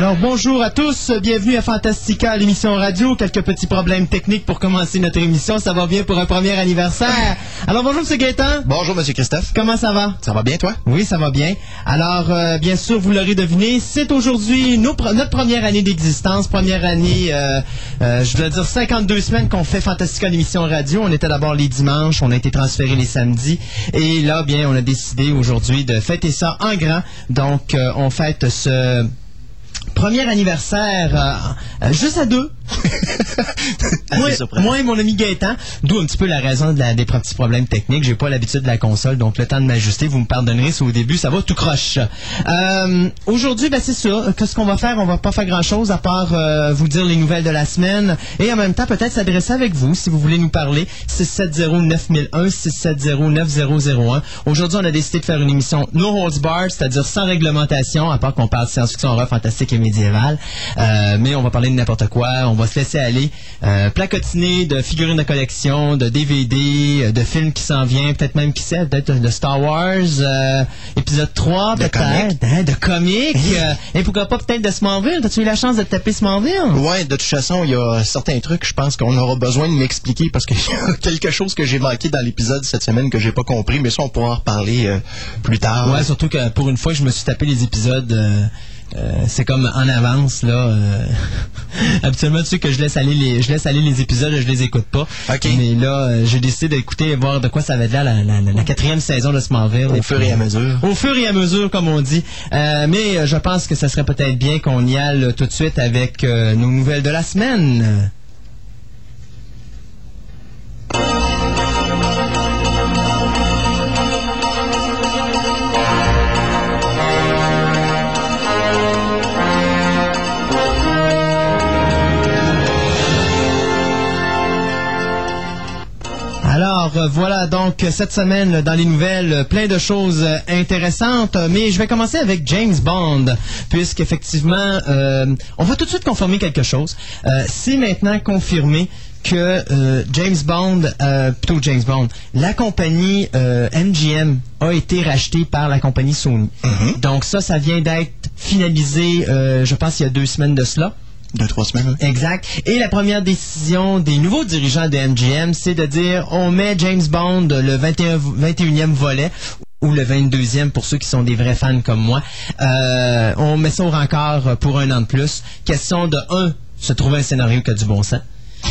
Alors bonjour à tous, bienvenue à Fantastica, l'émission radio. Quelques petits problèmes techniques pour commencer notre émission, ça va bien pour un premier anniversaire. Alors bonjour M. Gaétan. Bonjour Monsieur Christophe. Comment ça va? Ça va bien toi? Oui, ça va bien. Alors euh, bien sûr, vous l'aurez deviné, c'est aujourd'hui notre première année d'existence, première année, euh, euh, je dois dire 52 semaines qu'on fait Fantastica, l'émission radio. On était d'abord les dimanches, on a été transféré les samedis. Et là, bien, on a décidé aujourd'hui de fêter ça en grand. Donc, euh, on fête ce premier anniversaire euh, euh, juste à deux. moi, et mon ami Gaëtan, d'où un petit peu la raison de la- des petits problèmes techniques. J'ai pas l'habitude de la console, donc le temps de m'ajuster, vous me pardonnerez si au début ça va tout croche. Euh, Aujourd'hui, ben c'est ça. Qu'est-ce qu'on va faire? On va pas faire grand-chose à part vous dire les nouvelles de la semaine et en même temps peut-être s'adresser avec vous si vous voulez nous parler. 670-9001, 670-9001. Aujourd'hui, on a décidé de faire une émission No Holds Barred, c'est-à-dire sans réglementation, à part qu'on parle de science-fiction, horreur, fantastique et médiévale. Euh, mais on va parler de n'importe quoi. On va se laisser aller. Euh, placotiner de figurines de collection, de DVD, euh, de films qui s'en viennent, peut-être même qui sait, peut-être de Star Wars, euh, épisode 3, De peut-être, hein, de comics. euh, et pourquoi pas peut-être de Smallville. As-tu eu la chance de te taper Smallville? Ouais, de toute façon, il y a certains trucs, je pense qu'on aura besoin de m'expliquer parce qu'il y a quelque chose que j'ai manqué dans l'épisode cette semaine que j'ai pas compris, mais ça, on pourra en reparler euh, plus tard. Ouais, surtout que pour une fois, je me suis tapé les épisodes. Euh, c'est comme en avance là. euh. Habituellement, tu sais que je laisse aller les, je laisse aller les épisodes, je les écoute pas. Mais là, euh, j'ai décidé d'écouter et voir de quoi ça avait l'air la, la, la, la quatrième saison de Smallville. Au fur et à mesure. Au fur et à mesure, comme on dit. Euh, mais je pense que ça serait peut-être bien qu'on y aille tout de suite avec nos nouvelles de la semaine. Alors euh, voilà donc cette semaine dans les nouvelles euh, plein de choses euh, intéressantes. Mais je vais commencer avec James Bond puisqu'effectivement euh, on va tout de suite confirmer quelque chose. Euh, c'est maintenant confirmé que euh, James Bond euh, plutôt James Bond la compagnie euh, MGM a été rachetée par la compagnie Sony. Donc ça ça vient d'être finalisé je pense il y a deux semaines de cela Deux, trois semaines. Exact. Et la première décision des nouveaux dirigeants de MGM, c'est de dire on met James Bond le 21, 21e volet ou le 22e pour ceux qui sont des vrais fans comme moi. Euh, on met ça au rencard pour un an de plus. Question de un, se trouver un scénario qui a du bon sens.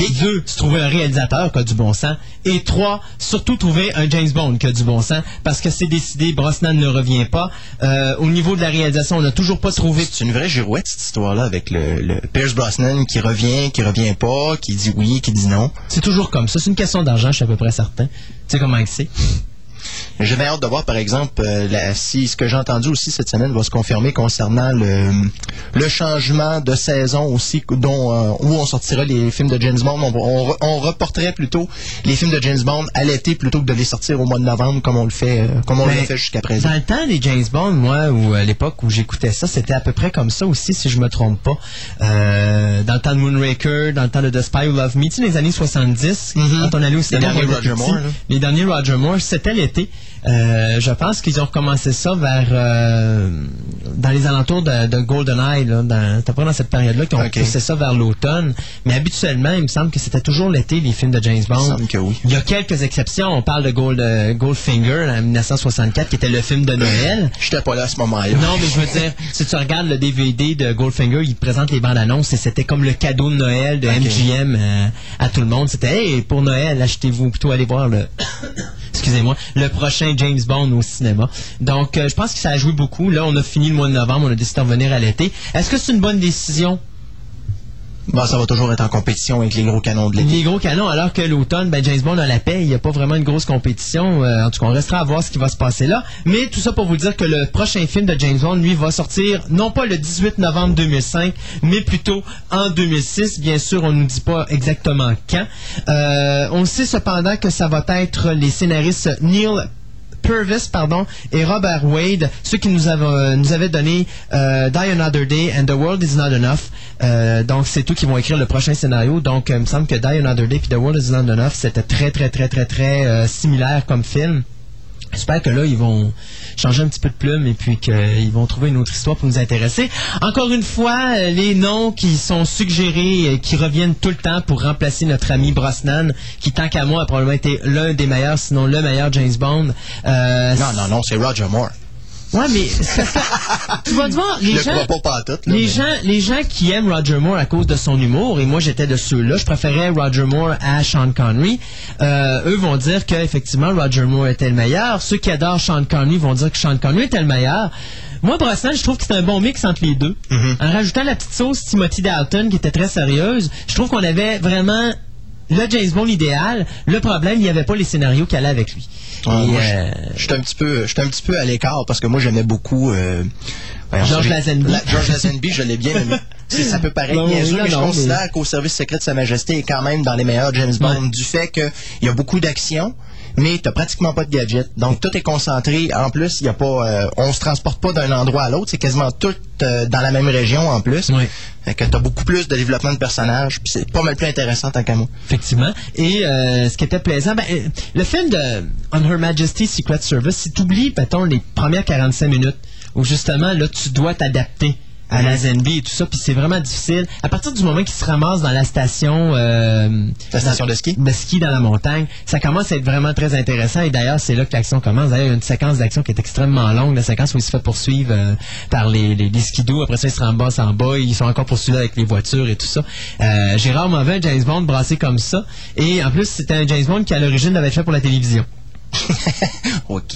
Et deux, se trouver un réalisateur qui a du bon sens. Et trois, surtout trouver un James Bond qui a du bon sens. Parce que c'est décidé, Brosnan ne revient pas. Euh, au niveau de la réalisation, on n'a toujours pas trouvé C'est une vraie girouette, cette histoire-là, avec le, le Pierce Brosnan qui revient, qui revient pas, qui dit oui, qui dit non. C'est toujours comme ça. C'est une question d'argent, je suis à peu près certain. Tu sais comment que J'avais hâte de voir, par exemple, euh, la- si ce que j'ai entendu aussi cette semaine va se confirmer concernant le, le changement de saison aussi, dont, euh, où on sortira les films de James Bond. On, reporterait plutôt les films de James Bond à l'été plutôt que de les sortir au mois de novembre comme on le fait, euh, comme on Ben, l'a fait jusqu'à présent. Dans le temps des James Bond, moi, ou à l'époque où j'écoutais ça, c'était à peu près comme ça aussi, si je me trompe pas. Euh, dans le temps de Moonraker, dans le temps de The Spy Who Loved Me, tu sais, les années 70, Mhm. quand on allait au cinéma, derniers Roger Moore, là. les derniers Roger Moore, c'était l'été. Euh, je pense qu'ils ont recommencé ça vers euh, dans les alentours de, de GoldenEye, là, dans, t'as pas dans cette période-là qu'ils ont Ok. poussé ça vers l'automne. Mais habituellement, il me semble que c'était toujours l'été les films de James Il me Bond. semble que oui. Il y a quelques exceptions. On parle de Gold, euh, Goldfinger en 1964, qui était le film de Noël. J'étais pas là à ce moment-là. Non, mais je veux dire, si tu regardes le DVD de Goldfinger, il te présente les bandes annonces et c'était comme le cadeau de Noël de. MGM euh, à tout le monde. C'était, hey, pour Noël, achetez-vous plutôt aller voir le, excusez-moi, le prochain James Bond au cinéma. Donc, euh, je pense que ça a joué beaucoup. Là, on a fini le mois de novembre, on a décidé de revenir à l'été. Est-ce que c'est une bonne décision? Bon, ça va toujours être en compétition avec les gros canons de l'été. Les gros canons, alors que l'automne, ben James Bond a la paix, il n'y a pas vraiment une grosse compétition. Euh, en tout cas, on restera à voir ce qui va se passer là. Mais tout ça pour vous dire que le prochain film de James Bond, lui, va sortir non pas le 18 novembre 2005, mais plutôt en 2006. Bien sûr, on ne nous dit pas exactement quand. Euh, on sait cependant que ça va être les scénaristes Neil Purvis, pardon, et Robert Wade, ceux qui nous avaient, nous avaient donné euh, Die Another Day and The World Is Not Enough. Euh, donc, c'est eux qui vont écrire le prochain scénario. Donc, euh, il me semble que Die Another Day puis The World is Not Enough, c'était très, très, très, très, très euh, similaire comme film. J'espère que là, ils vont changer un petit peu de plume et puis qu'ils vont trouver une autre histoire pour nous intéresser. Encore une fois, euh, les noms qui sont suggérés, euh, qui reviennent tout le temps pour remplacer notre ami Brosnan, qui tant qu'à moi a probablement été l'un des meilleurs, sinon le meilleur James Bond. Euh, Non, non, non, c'est Roger Moore. Ouais, mais tu vas te voir, les Je gens, le crois pas pantoute, là, les mais- gens, les gens qui aiment Roger Moore à cause de son humour, et moi j'étais de ceux-là, je préférais Roger Moore à Sean Connery. Euh, eux vont dire qu'effectivement Roger Moore était le meilleur. Ceux qui adorent Sean Connery vont dire que Sean Connery était le meilleur. Moi, Brosnan, je trouve que c'est un bon mix entre les deux. Mm-hmm. En rajoutant la petite sauce Timothy Dalton qui était très sérieuse, je trouve qu'on avait vraiment le James Bond idéal. Le problème, il n'y avait pas les scénarios qui allaient avec lui. Ouais, Et, moi, euh, je- J'étais un petit peu, un petit peu à l'écart parce que moi j'aimais beaucoup euh, George Lazenby. La- George Lazenby, je l'ai bien aimé. Ça peut paraître niaiseux, non, mais je considère qu'au service secret de Sa Majesté est quand même dans les meilleurs James Bond du fait qu'il y a beaucoup d'action. Mais t'as pratiquement pas de gadget. Donc tout est concentré. En plus, il y a pas, euh, on se transporte pas d'un endroit à l'autre. C'est quasiment tout euh, dans la même région en plus. Oui. Fait que t'as beaucoup plus de développement de personnages. Puis c'est pas mal plus intéressant tant qu'à moi. Effectivement. Et euh, ce qui était plaisant, ben, le film de On Her Majesty's Secret Service, si tu oublies, mettons, les premières 45 minutes, où justement, là, tu dois t'adapter à la Zenby et tout ça, puis c'est vraiment difficile. À partir du moment qu'il se ramasse dans la station... euh, La station de ski? de ski dans la montagne, ça commence à être vraiment très intéressant et d'ailleurs c'est là que l'action commence. D'ailleurs il y a une séquence d'action qui est extrêmement longue, la séquence où il se fait poursuivre euh, par les, les, les skidoo, après ça ils se ramassent en bas, ils sont encore poursuivis avec les voitures et tout ça. Euh, J'ai rarement vu un James Bond brassé comme ça et en plus c'était un James Bond qui à l'origine avait été fait pour la télévision. Ok.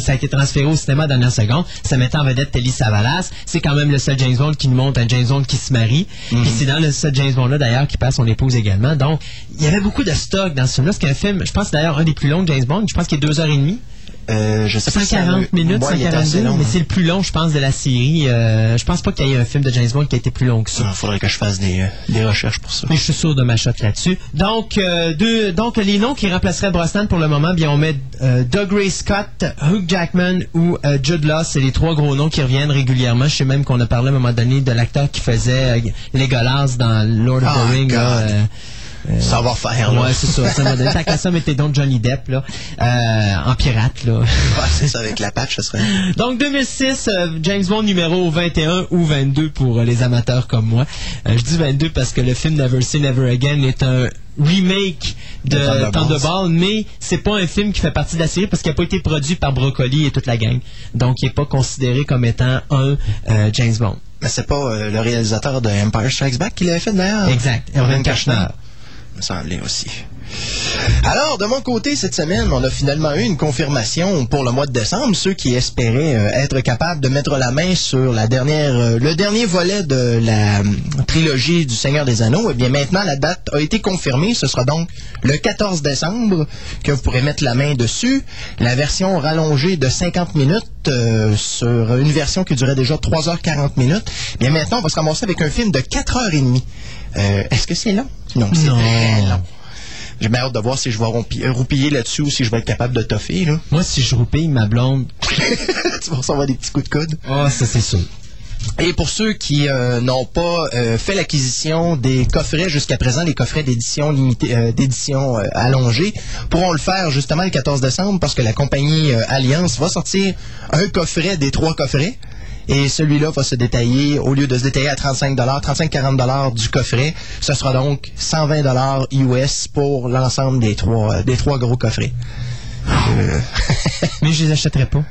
Ça a été transféré au cinéma à la dernière seconde. Ça mettait en vedette Telly Savalas. C'est quand même le seul James Bond qui nous montre un James Bond qui se marie. Mhm. Puis c'est dans le seul James Bond-là, d'ailleurs, qui passe son épouse également. Donc, il y avait beaucoup de stock dans ce film-là. C'est un film, je pense d'ailleurs, un des plus longs de James Bond. Je pense qu'il est deux heures et demie. Euh, je sais pas si ça- 140 minutes, Ouais, il était assez 142, long, mais hein. c'est le plus long, je pense, de la série. Euh, je pense pas qu'il y ait un film de James Bond qui a été plus long que ça. Il faudrait que je fasse des, euh, des recherches pour ça. Mais je suis sûr de ma shot là-dessus. Donc, euh, deux, donc les noms qui remplaceraient Brosnan pour le moment, bien on met Doug Ray Scott, Hugh Jackman ou Jude Law. C'est les trois gros noms qui reviennent régulièrement. Je sais même qu'on a parlé à un moment donné de l'acteur qui faisait euh, Legolas dans Lord of Ah, the Rings. Euh, Ça va faire, là. Ouais, c'est ça. Ça m'a donné. Mettez donc Johnny Depp là, euh, en pirate. là. Ah, c'est ça, avec la patch, ce serait. Donc 2006, euh, James Bond numéro 21 ou 22 pour euh, les amateurs comme moi. Je dis 22 parce que le film Never Say Never Again est un remake de De Thunderball. Mais c'est pas un film qui fait partie de la série parce qu'il n'a pas été produit par Broccoli et toute la gang. Donc il n'est pas considéré comme étant un James Bond. Mais c'est pas le réalisateur de Empire Strikes Back qui l'avait fait d'ailleurs. Exact. Erwin Cashner. Aussi. Alors, de mon côté, cette semaine, on a finalement eu une confirmation pour le mois de décembre. Ceux qui espéraient euh, être capables de mettre la main sur la dernière, euh, le dernier volet de la euh, trilogie du Seigneur des Anneaux, eh bien maintenant la date a été confirmée. Ce sera donc le 14 décembre que vous pourrez mettre la main dessus. La version rallongée de 50 minutes sur une version qui durait déjà 3h40 minutes. Eh Bien maintenant, on va se ramasser avec un film de 4h30. Euh, Est-ce que c'est long? Non, c'est très long. J'ai bien hâte de voir si je vais roupiller là-dessus ou si je vais être capable de toffer. Là. Moi, si je roupille ma blonde, tu vas recevoir des petits coups de coude. oh, ça c'est sûr. Et pour ceux qui euh, n'ont pas euh, fait l'acquisition des coffrets jusqu'à présent, les coffrets d'édition limitée, euh, d'édition allongée, pourront le faire justement le 14 décembre parce que la compagnie Alliance va sortir un coffret des trois coffrets. Et celui-là va se détailler, au lieu de se détailler à 35 35-40 du coffret, ce sera donc 120 US pour l'ensemble des trois, des trois gros coffrets. Euh, Mais je les achèterai pas.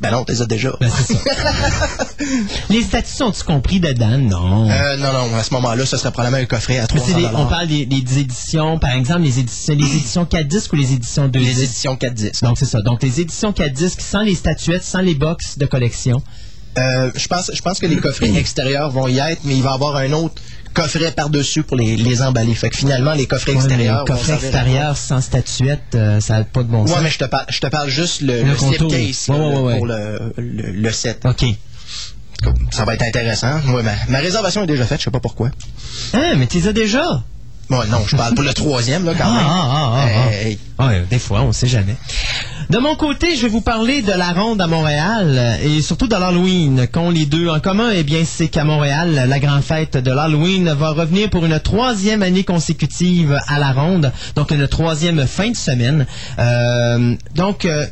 ben non, t'es déjà. Ben, c'est ça. les statuts sont-ils compris dedans? Non. Euh, non, non, à ce moment-là, ce serait probablement un coffret à Mais 300 c'est des- on parle des, des éditions, par exemple, les éditions, les éditions 4 disques ou les éditions 2 Les éditions 4 disques. Donc, c'est ça. Donc, les éditions 4 disques sans les statuettes, sans les box de collection. Euh, je pense, je pense que les coffrets extérieurs vont y être, mais il va y avoir un autre coffret par-dessus pour les, les emballer. Fait que finalement, les coffrets Ouais, extérieurs. le vont coffret servir à- extérieur sans statuette, euh, ça n'a pas de bon Ouais, sens. mais je te parle, je te parle juste le, Le le contour. slipcase Ouais, là, ouais, ouais. pour le, le, set. OK. Ça va être intéressant. Ouais, ma, ma réservation est déjà faite, je sais pas pourquoi. Hein, mais tu les as déjà? Ouais, non, je parle pour le troisième, là, quand Ah, même. ah, ah, ah, ah. Ouais, des fois, on sait jamais. De mon côté, je vais vous parler de la ronde à Montréal euh, et surtout de l'Halloween qu'ont les deux en commun. Eh bien, c'est qu'à Montréal, la grande fête de l'Halloween va revenir pour une troisième année consécutive à la ronde, donc une troisième fin de semaine. Euh, donc, euh,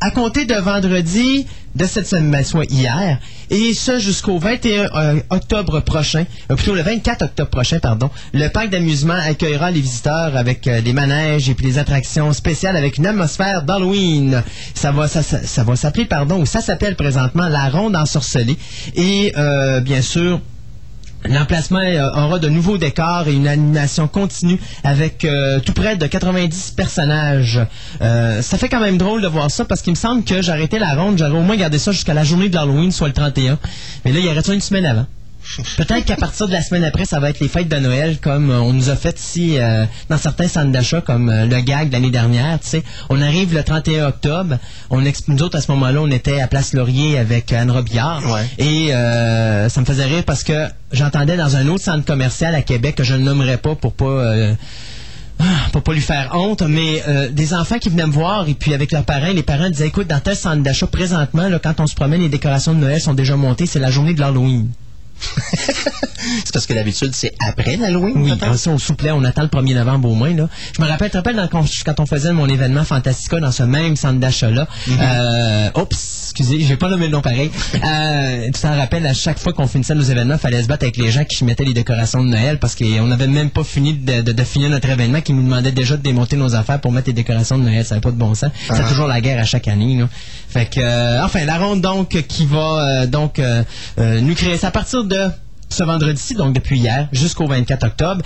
à compter de vendredi de cette semaine, soit hier, et ce jusqu'au 21 euh, octobre prochain, euh, plutôt le 24 octobre prochain, pardon, le parc d'amusement accueillera les visiteurs avec euh, des manèges et puis des attractions spéciales avec une atmosphère d'Halloween. Ça va, ça, ça- ça va s'appeler, pardon, ou ça s'appelle présentement la ronde ensorcelée. Et bien sûr, L'emplacement euh, aura de nouveaux décors et une animation continue avec euh, tout près de 90 personnages. Euh, ça fait quand même drôle de voir ça parce qu'il me semble que arrêté la ronde, j'aurais au moins gardé ça jusqu'à la journée de l'Halloween, soit le 31. Mais là, il y aurait une semaine avant. Peut-être qu'à partir de la semaine après, ça va être les fêtes de Noël comme euh, on nous a fait ici euh, dans certains centres d'achat, comme euh, le gag de l'année dernière. Tu sais, on arrive le 31 octobre. On nous autres à ce moment-là, on était à Place Laurier avec Anne Robillard. Ouais. Et euh, ça me faisait rire parce que j'entendais dans un autre centre commercial à Québec que je ne nommerai pas pour pas ah, pour pas lui faire honte, mais euh, des enfants qui venaient me voir et puis avec leurs parents, les parents disaient écoute, dans tel centre d'achat présentement, là, quand on se promène, les décorations de Noël sont déjà montées, c'est la journée de l'Halloween. C'est parce que d'habitude, c'est après l'Halloween, Oui, ça, au souplet, on attend le 1er novembre au moins. Là. Je me rappelle, tu te rappelles dans- quand, on faisait mon événement Fantastica dans ce même centre d'achat-là? euh, oups, excusez, je vais pas nommer le nom pareil. Euh, tu t'en rappelles, à chaque fois qu'on finissait nos événements, il fallait se battre avec les gens qui mettaient les décorations de Noël parce qu'on n'avait même pas fini de, de- de finir notre événement, qui nous demandaient déjà de démonter nos affaires pour mettre les décorations de Noël. Ça n'avait pas de bon sens. C'est toujours la guerre à chaque année. Là. Fait que, euh, enfin, la ronde donc qui va euh, donc euh, nous créer. C'est à partir de ce vendredi-ci, donc depuis hier, jusqu'au 24 octobre.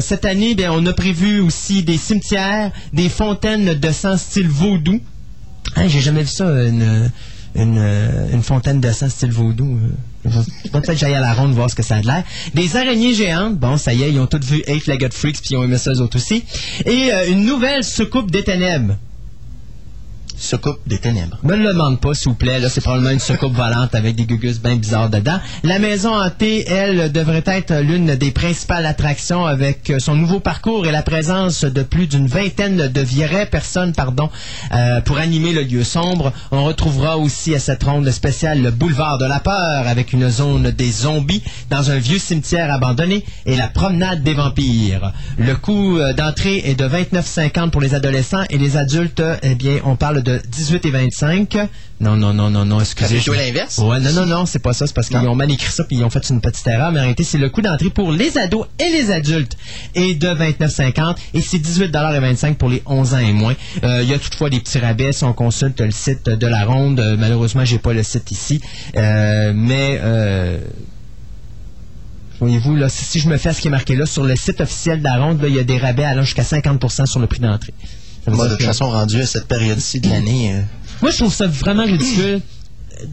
Cette année, bien, on a prévu aussi des cimetières, des fontaines de sang style vaudou. Hein, J'ai jamais vu ça, une, une, fontaine de sang style vaudou. Peut-être que j'aille à la ronde voir ce que ça a de l'air. Des araignées géantes. Bon, ça y est, ils ont tous vu Eight Legged Freaks puis ils ont aimé ça eux autres aussi. Et une nouvelle soucoupe des ténèbres. Soucoupe des ténèbres. Me le demande pas, s'il vous plaît. Là, c'est probablement une soucoupe volante avec des gugus bien bizarres dedans. La maison hantée, elle, devrait être l'une des principales attractions avec euh, son nouveau parcours et la présence de plus d'une vingtaine de vraies personnes, pardon, euh, pour animer le lieu sombre. On retrouvera aussi à cette ronde spéciale le boulevard de la peur avec une zone des zombies dans un vieux cimetière abandonné et la promenade des vampires. Le coût euh, d'entrée est de 29,50 pour les adolescents et les adultes, eh bien, on parle de 18 et 25. Non, non, non, non, non, excusez. je- l'inverse? Ouais, non, non, non, c'est pas ça. C'est parce qu'ils ont mal écrit ça puis ils ont fait une petite erreur. Mais en réalité, c'est le coût d'entrée pour les ados et les adultes est de 29,50 et c'est 18 et 25 pour les 11 ans et moins. Euh, Il y a toutefois des petits rabais si on consulte le site de la ronde. Euh, malheureusement, j'ai pas le site ici, Euh, mais Voyez-vous, là, si si je me fais ce qui est marqué là, sur le site officiel de la ronde, il y a des rabais allant jusqu'à 50% sur le prix d'entrée. Moi, de toute façon, rendu à cette période-ci de l'année, euh, moi, je trouve ça vraiment ridicule.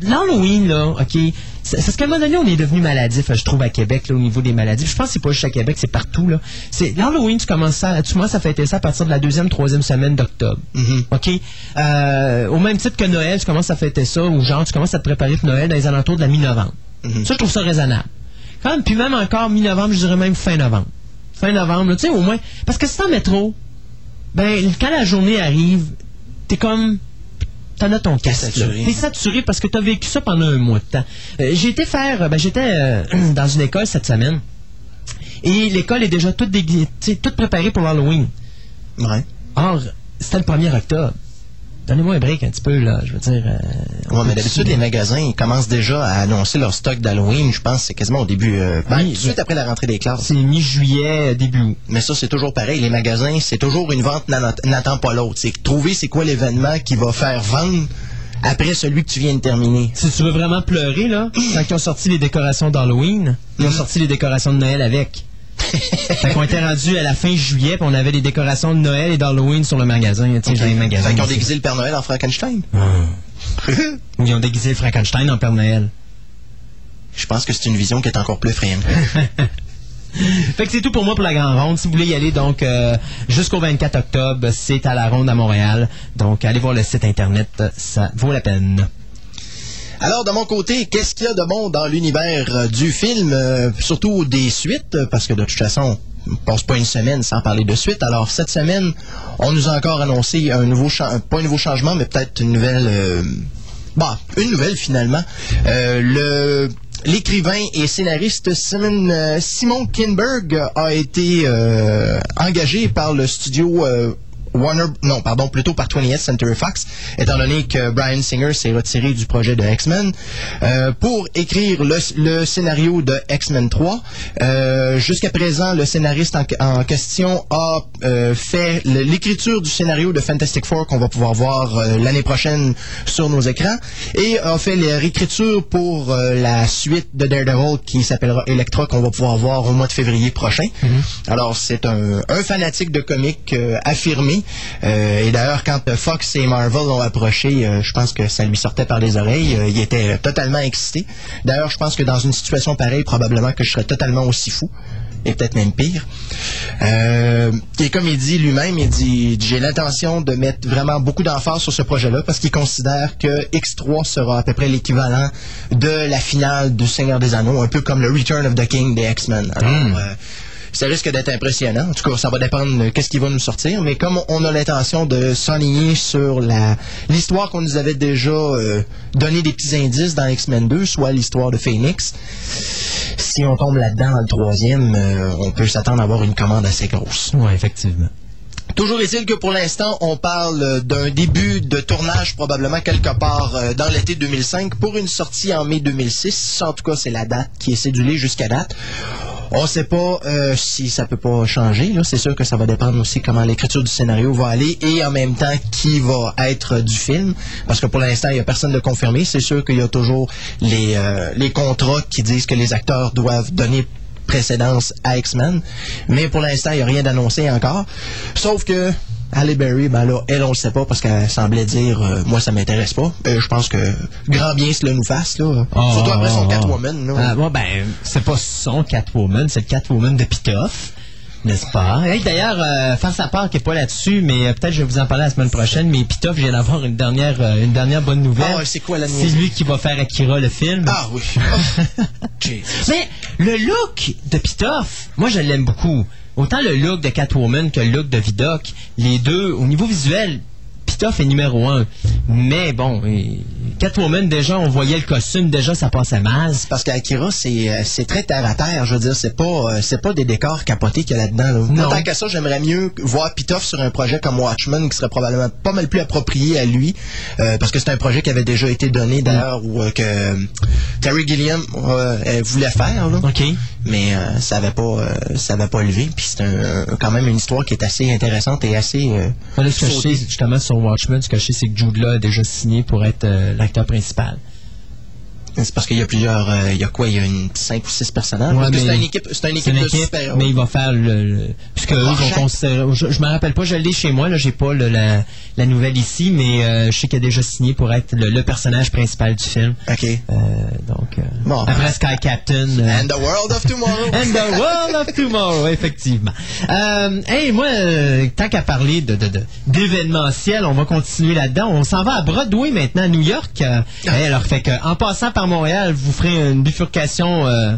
L'Halloween, là, OK, c'est c'est parce qu'à un moment donné, on est devenu maladif, je trouve, à Québec, là, au niveau des maladies. Je pense que c'est pas juste à Québec, c'est partout, là. C'est l'Halloween, tu commences ça, tu commences à fêter ça à partir de la deuxième, troisième semaine d'octobre. OK? Euh, au même titre que Noël, tu commences à fêter ça, ou genre, tu commences à te préparer pour Noël dans les alentours de la mi-novembre. Ça, je trouve ça raisonnable. Quand même, puis même encore mi-novembre, je dirais même fin novembre. Fin novembre, tu sais, au moins. Parce que si t'en mets trop, ben, quand la journée arrive, t'es comme. T'en as ton casque. T'es saturé parce que t'as vécu ça pendant un mois de temps. Euh, j'ai été faire. Ben, j'étais euh, dans une école cette semaine. Et l'école est déjà toute, toute préparée pour l'Halloween. ouais. Or, c'était le 1er octobre. Donnez-moi un break un petit peu, là. Je veux dire. euh, Ouais, mais d'habitude, les magasins, ils commencent déjà à annoncer leur stock d'Halloween. Je pense que c'est quasiment au début, euh, ben, Oui, tout de suite après la rentrée des classes. C'est mi-juillet, début août. Mais ça, c'est toujours pareil. Les magasins, c'est toujours une vente n'a- n'attend pas l'autre. C'est trouver c'est quoi l'événement qui va faire vendre après celui que tu viens de terminer. Si tu veux vraiment pleurer, là, quand ils ont sorti les décorations d'Halloween, ils ont sorti les décorations de Noël avec. Fait qu'on était rendu à la fin juillet, puis on avait les décorations de Noël et d'Halloween sur le magasin. Les magasins. Fait qu'ils ont déguisé le Père Noël en Frankenstein. Ou Ils ont déguisé le Frankenstein en Père Noël. Je pense que c'est une vision qui est encore plus effrayante. Fait que c'est tout pour moi pour la Grande Ronde. Si vous voulez y aller, donc, euh, jusqu'au 24 octobre, c'est à la Ronde à Montréal. Donc, allez voir le site Internet, ça vaut la peine. Alors, de mon côté, qu'est-ce qu'il y a de bon dans l'univers euh, du film, euh, surtout des suites, parce que de toute façon, passe pas une semaine sans parler de suite. Alors cette semaine, on nous a encore annoncé un nouveau pas un nouveau changement, mais peut-être une nouvelle euh, bah, une nouvelle finalement. Euh, le L'écrivain et scénariste Simon, Simon Kinberg a été engagé par le studio Warner, non, pardon, plutôt par 20th Century Fox, étant donné que Brian Singer s'est retiré du projet de X-Men, euh, pour écrire le, scénario de X-Men 3. Euh, jusqu'à présent, le scénariste en, question a euh, fait l'écriture du scénario de Fantastic Four qu'on va pouvoir voir l'année prochaine sur nos écrans, et a fait les réécritures pour la suite de Daredevil qui s'appellera Electra qu'on va pouvoir voir au mois de février prochain. Mm-hmm. Alors, c'est un, un, fanatique de comics affirmé euh, et d'ailleurs, quand Fox et Marvel l'ont approché, euh, je pense que ça lui sortait par les oreilles. Euh, il était totalement excité. D'ailleurs, je pense que dans une situation pareille, probablement que je serais totalement aussi fou et peut-être même pire. et comme il dit lui-même, il dit j'ai l'intention de mettre vraiment beaucoup d'emphase sur ce projet-là parce qu'il considère que X3 sera à peu près l'équivalent de la finale du Seigneur des Anneaux, un peu comme le Return of the King des X-Men. Alors, hmm ça risque d'être impressionnant. En tout cas, ça va dépendre de qu'est-ce qui va nous sortir. Mais comme on a l'intention de s'enligner sur la l'histoire qu'on nous avait déjà euh, donné des petits indices dans X-Men 2, soit l'histoire de Phoenix, si on tombe là-dedans dans le troisième, euh, on peut s'attendre à avoir une commande assez grosse. Oui, effectivement. Toujours est-il que pour l'instant, on parle d'un début de tournage probablement quelque part euh, dans l'été 2005 pour une sortie en mai 2006. En tout cas, c'est la date qui est cédulée jusqu'à date. On ne sait pas euh, si ça peut pas changer. C'est sûr que ça va dépendre aussi comment l'écriture du scénario va aller et en même temps qui va être du film. Parce que pour l'instant, il n'y a personne de confirmé. C'est sûr qu'il y a toujours les, euh, les contrats qui disent que les acteurs doivent donner précédence à X-Men. Mais pour l'instant, il n'y a rien d'annoncé encore. Sauf que Halle Berry, ben là, elle, on le sait pas parce qu'elle semblait dire euh, moi ça m'intéresse pas. Euh, je pense que grand bien se le nous fasse là. Ah, Surtout après son ah, Catwoman. Là. Ah, bon, ben c'est pas son Catwoman, c'est le Catwoman de Pitoff. N'est-ce pas? D'ailleurs, euh, face à part qui n'est pas là-dessus, mais peut-être je vais vous en parler la semaine prochaine, mais Pitoff vient d'avoir une dernière, une dernière bonne nouvelle. Ah, c'est quoi la nouvelle? C'est lui qui va faire Akira le film. Ah oui. mais le look de Pitoff, moi je l'aime beaucoup. Autant le look de Catwoman que le look de Vidoc, les deux, au niveau visuel, Pitoff est numéro un. Mais bon, Catwoman, déjà, on voyait le costume, déjà, ça passait mal. Parce qu'Akira, c'est, euh, c'est très terre à terre. Je veux dire, c'est pas, euh, c'est pas des décors capotés qu'il y a là-dedans. Non. Tant qu'à ça, j'aimerais mieux voir Pitoff sur un projet comme Watchmen, qui serait probablement pas mal plus approprié à lui. Euh, parce que c'est un projet qui avait déjà été donné, d'ailleurs, ou que Terry Gilliam voulait faire. Là. OK. Mais ça avait pas, ça avait pas levé. Puis c'est quand même une histoire qui est assez intéressante et assez. justement, sur Watchmen, ce que je sais, c'est que Jude a déjà signé pour être euh, l'acteur principal. C'est parce qu'il y a plusieurs. Euh, il y a quoi Il y a une 5 ou 6 personnages? C'est une équipe, c'est une équipe, de super Mais il va faire le. parce que eux vont considérer. Je, ne me rappelle pas, je l'ai chez moi, là, j'ai pas la, la, nouvelle ici, mais euh, je sais qu'il a déjà signé pour être le, personnage principal du film. OK. Euh, donc. Bon, après Sky Captain. And the World of Tomorrow. and the World of Tomorrow, effectivement. hey, moi, tant qu'à parler de, d'événementiel, on va continuer là-dedans. On s'en va à Broadway maintenant, à New York. Ah. alors, fait que, en passant par Montréal, vous ferez une bifurcation euh,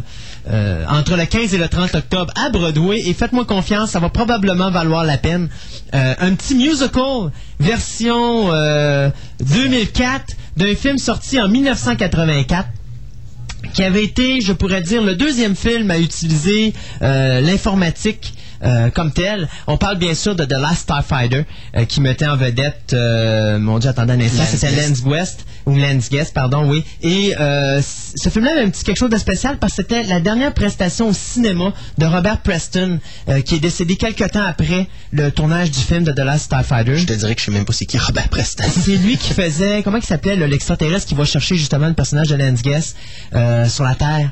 euh, entre le 15 et le 30 octobre à Broadway. Et faites-moi confiance, ça va probablement valoir la peine. Euh, un petit musical version 2004 d'un film sorti en 1984 qui avait été, je pourrais dire, le deuxième film à utiliser l'informatique euh, comme tel. On parle bien sûr de The Last Starfighter euh, qui mettait en vedette, euh, mon Dieu, attendez un instant, c'était Lens West ou Lens Guest, pardon, oui. Et ce film-là avait un petit quelque chose de spécial parce que c'était la dernière prestation au cinéma de Robert Preston qui est décédé quelques temps après le tournage du film de The Last Starfighter. Je te dirais que je sais même pas c'est qui Robert Preston. C'est lui qui faisait, comment il s'appelait, l'extraterrestre qui va chercher justement le personnage de Lens Guest sur la Terre.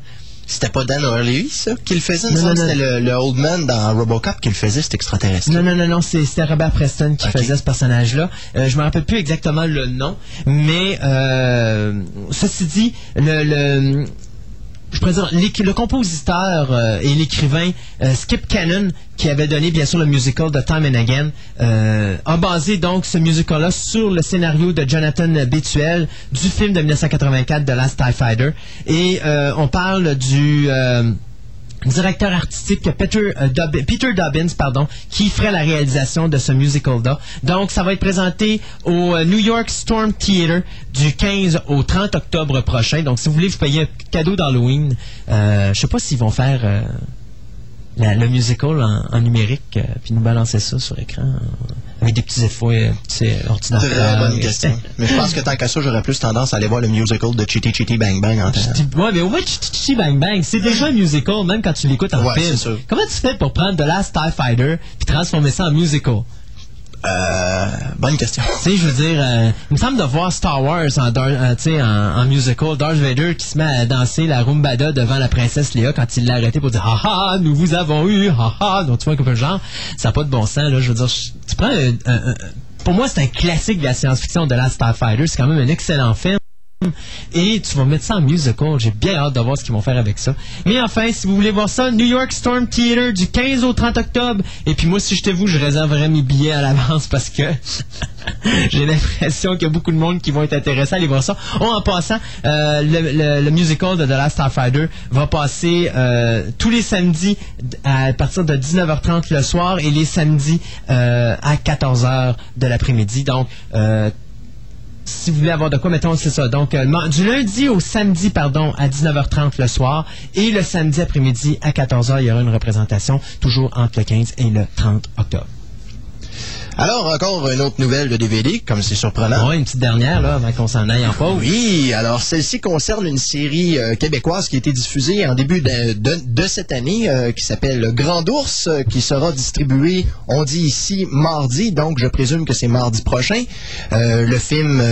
C'était pas Dan O'Leary, ça, qui le faisait? Non, non, C'était le, Old Man dans Robocop qui le faisait, cet extraterrestre. Non, non, non, non, c'était Robert Preston qui faisait ce personnage-là. Euh, je me rappelle plus exactement le nom, mais euh, ceci dit, le, le je pourrais dire, le compositeur euh, et l'écrivain euh, Skip Cannon, qui avait donné bien sûr le musical de Time and Again, euh, a basé donc ce musical-là sur le scénario de Jonathan Betuel du film de 1984 The Last TIE Fighter. Et on parle du directeur artistique Peter, euh, Dob- Peter Dobbins, pardon, qui ferait la réalisation de ce musical-là. Donc, ça va être présenté au euh, New York Storm Theater du 15 au 30 octobre prochain. Donc, si vous voulez vous payer un cadeau d'Halloween, euh, je sais pas s'ils vont faire le musical en, numérique, puis nous balancer ça sur écran euh, avec des petits effets, euh, petits euh, ordinateurs. Très bonne question. Mais je pense que tant qu'à ça, j'aurais plus tendance à aller voir le musical de Chitty Chitty Bang Bang en temps. Ouais, mais au moins, Chi Bang Bang, c'est déjà un musical, même quand tu l'écoutes en Ouais, film. Comment tu fais pour prendre The Last TIE Fighter puis transformer ça en musical? Euh, bonne question. Tu sais, je veux dire, euh, il me semble de voir Star Wars en, euh, en, en musical, Darth Vader qui se met à danser la rumbada devant la princesse Léa quand il l'a arrêté pour dire « Ha ha, nous vous avons eu, ha ha ». Donc, tu vois, comme le genre, ça n'a pas de bon sens, là. Je veux dire, tu prends un- un- un- Pour moi, c'est un classique de la science-fiction de Last Star Fighter. C'est quand même un excellent film. Et tu vas mettre ça en musical. J'ai bien hâte de voir ce qu'ils vont faire avec ça. Mais enfin, si vous voulez voir ça, New York Storm Theater du 15 au 30 octobre. Et puis moi, si j'étais vous, je réserverais mes billets à l'avance parce que j'ai l'impression qu'il y a beaucoup de monde qui vont être intéressés à aller voir ça. Oh, en passant, euh, le, musical de The Last Starfighter va passer euh, tous les samedis à partir de 19h30 le soir et les samedis euh, à 14h de l'après-midi. Donc, si vous voulez avoir de quoi, mettons, c'est ça. Donc, euh, du lundi au samedi, pardon, à 19h30 le soir, et le samedi après-midi à 14h, il y aura une représentation, toujours entre le 15 et le 30 octobre. Alors, encore une autre nouvelle de DVD, comme c'est surprenant. Ouais, une petite dernière, là, avant qu'on s'en aille en pause. Oui, alors celle-ci concerne une série euh, québécoise qui a été diffusée en début de, de- de cette année, euh, qui s'appelle Grand Ours, euh, qui sera distribuée, on dit ici, mardi, donc je présume que c'est mardi prochain. Euh, le film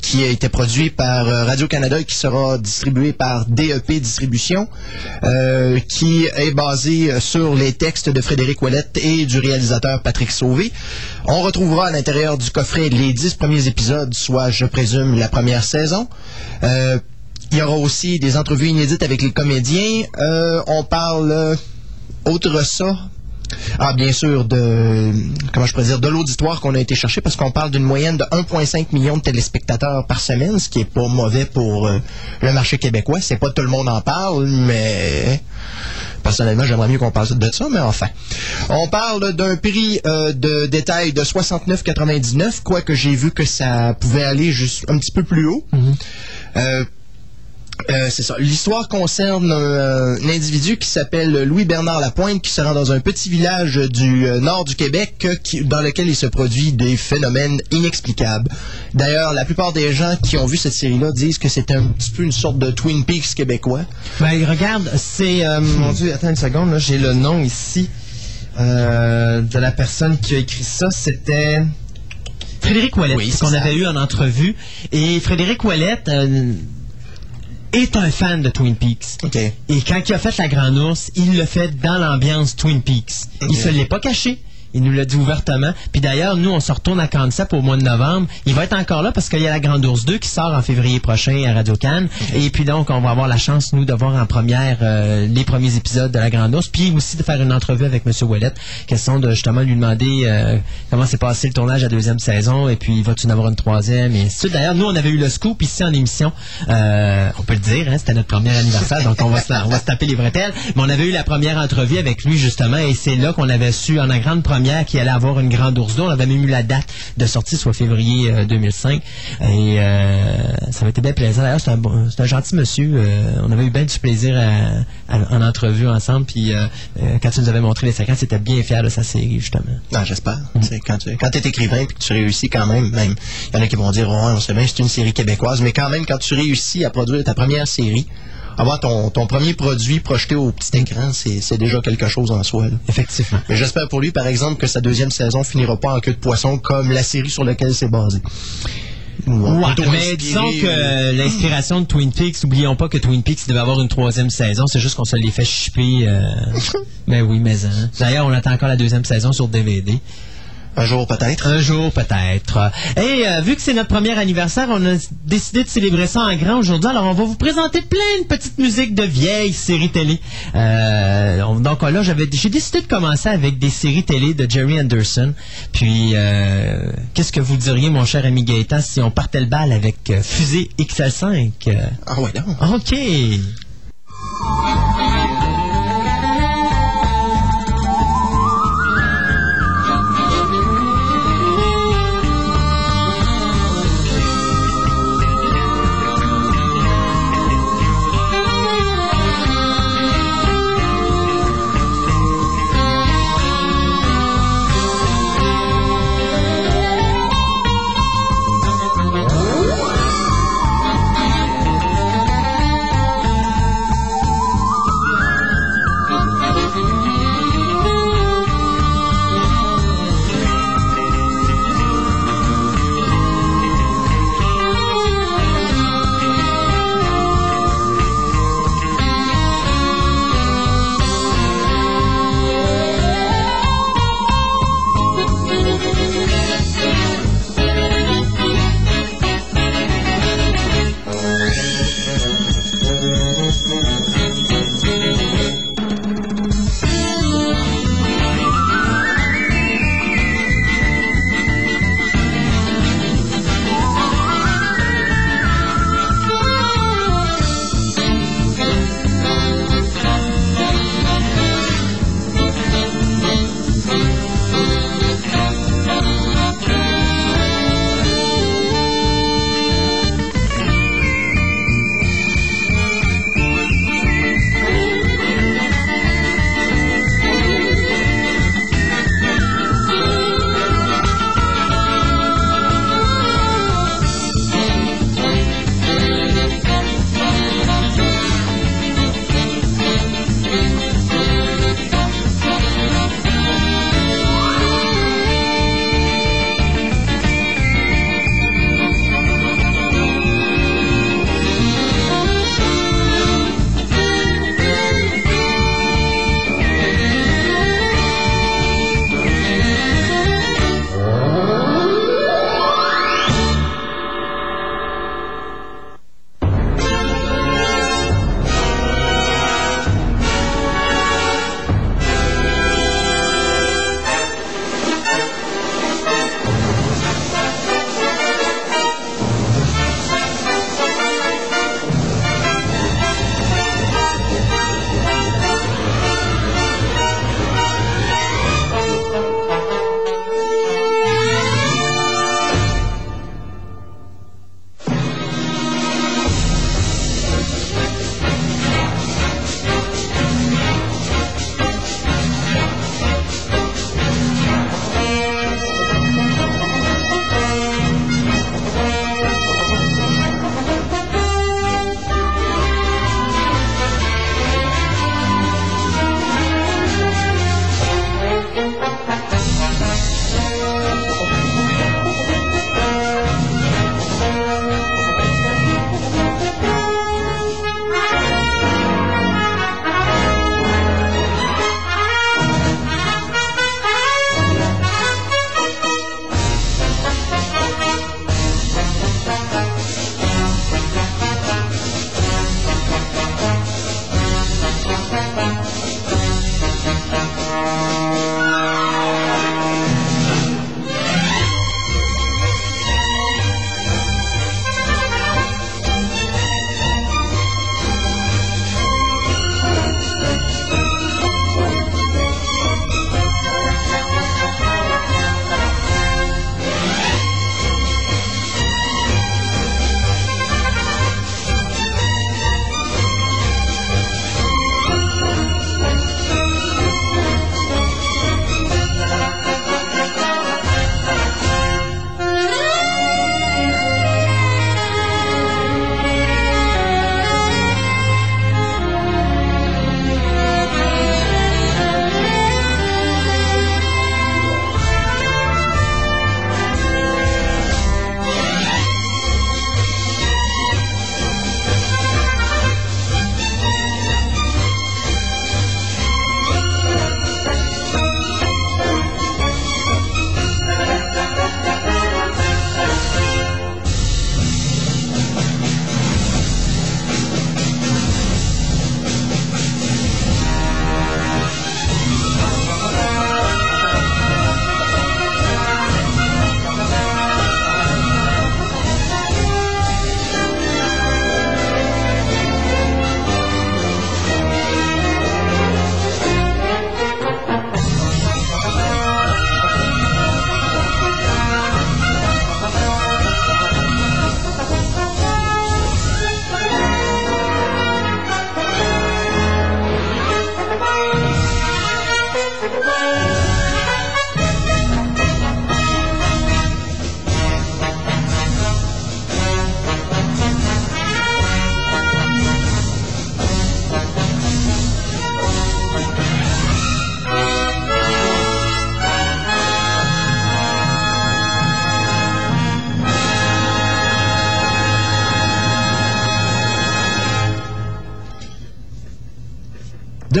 qui a été produit par Radio-Canada et qui sera distribué par DEP Distribution, qui est basé sur les textes de Frédéric Ouellette et du réalisateur Patrick Sauvé. On retrouvera à l'intérieur du coffret les dix premiers épisodes, soit, je présume, la première saison. Euh, il y aura aussi des entrevues inédites avec les comédiens. Euh, on parle, euh, autre ça, ah, bien sûr, de, je pourrais de l'auditoire qu'on a été chercher parce qu'on parle d'une moyenne de 1,5 million de téléspectateurs par semaine, ce qui est pas mauvais pour le marché québécois. C'est pas tout le monde en parle, mais personnellement, j'aimerais mieux qu'on parle de ça, mais enfin. On parle d'un prix euh, de détail de 69,99, quoique j'ai vu que ça pouvait aller juste un petit peu plus haut. Euh, euh, c'est ça. L'histoire concerne euh, un individu qui s'appelle Louis-Bernard Lapointe, qui se rend dans un petit village du euh, nord du Québec euh, qui- dans lequel il se produit des phénomènes inexplicables. D'ailleurs, la plupart des gens qui ont vu cette série-là disent que c'est un petit peu une sorte de Twin Peaks québécois. Ben, regarde, c'est... euh, mon Dieu, attends une seconde, j'ai le nom ici de la personne qui a écrit ça. C'était... Frédéric Ouellette, Oui, qu'on avait eu en entrevue. Et Frédéric Ouellette est un fan de Twin Peaks. OK. Et quand il a fait La Grande Ours, il le fait dans l'ambiance Twin Peaks. Il se l'est pas caché. Il nous l'a dit ouvertement. Puis d'ailleurs, nous, on se retourne à Concept au mois de novembre. Il va être encore là parce qu'il y a La Grande Ours 2 qui sort en février prochain à Radio Cannes. Et puis donc, on va avoir la chance, nous, de voir en première euh, les premiers épisodes de La Grande Ours. Puis aussi de faire une entrevue avec M. Ouellette. Question de justement lui demander euh, comment s'est passé le tournage à la deuxième saison. Et puis, va-tu en avoir une troisième? Et ainsi de suite. D'ailleurs, nous, on avait eu le scoop ici en émission. Euh, on peut le dire, hein, c'était notre premier anniversaire. donc, on va, se, on va se taper les bretelles. Mais on avait eu la première entrevue avec lui, justement. Et c'est là qu'on avait su, en la grande première, qu'il allait avoir une grande ours d'eau. On avait même eu la date de sortie, soit février euh, 2005. Et euh, ça avait été bien plaisant. D'ailleurs, c'est un, bon- un gentil monsieur. Euh, on avait eu bien du plaisir à- à- en entrevue ensemble. Puis, euh, euh, quand tu nous avais montré les séquences, c'était bien fier de sa série, justement. Non, j'espère. Sais, Quand tu quand es écrivain et que tu réussis quand même, même, il y en a qui vont dire, ouais, on sait bien, c'est une série québécoise, mais quand même, quand tu réussis à produire ta première série, avoir ton, ton premier produit projeté au petit écran, c'est déjà quelque chose en soi. là. Effectivement. Mais j'espère pour lui, par exemple, que sa deuxième saison finira pas en queue de poisson comme la série sur laquelle c'est basé. Ouais, mais disons que euh, l'inspiration de Twin Peaks, n'oublions pas que Twin Peaks devait avoir une troisième saison, c'est juste qu'on se les fait chipper. Euh... mais oui, mais hein. D'ailleurs, on attend encore la deuxième saison sur DVD. Un jour peut-être. Un jour peut-être. Et euh, vu que c'est notre premier anniversaire, on a décidé de célébrer ça en grand aujourd'hui. Alors on va vous présenter plein de petites musiques de vieilles séries télé. Euh, on- donc là, j'avais, j'ai décidé de commencer avec des séries télé de Jerry Anderson. Puis, euh, qu'est-ce que vous diriez, mon cher ami Gaëtan, si on partait le bal avec Fusée XL5 Euh, Ah ouais, non. Ok.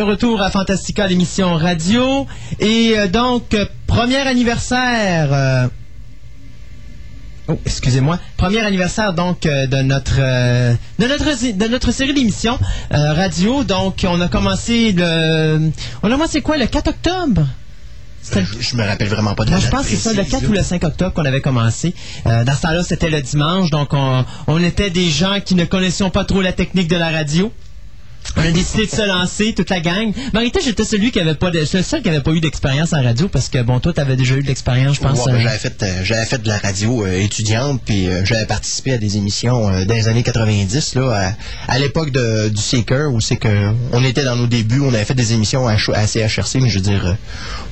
Retour à Fantastica, l'émission radio. Et euh, donc, euh, premier anniversaire. euh, Oh, excusez-moi. Premier anniversaire donc de notre de notre de notre série d'émissions radio. Donc on a commencé le on a commencé quoi le 4 octobre? Je, je me rappelle vraiment pas de la je pense que c'est ça, le précise, 4 là. ou le 5 octobre qu'on avait commencé. Euh, dans ce temps-là, c'était le dimanche, donc on, on était des gens qui ne connaissions pas trop la technique de la radio. On a décidé de se lancer, toute la gang. Marita, j'étais celui qui avait pas de, j'étais le seul qui avait pas eu d'expérience en radio parce que bon, toi, t'avais déjà eu de l'expérience, je pense. Ouais, ben, euh, j'avais fait euh, j'avais fait de la radio euh, étudiante puis euh, j'avais participé à des émissions euh, dans les années 90 là à, à l'époque de- du Seeker où c'est que on était dans nos débuts on avait fait des émissions à, à CHRC mais je veux dire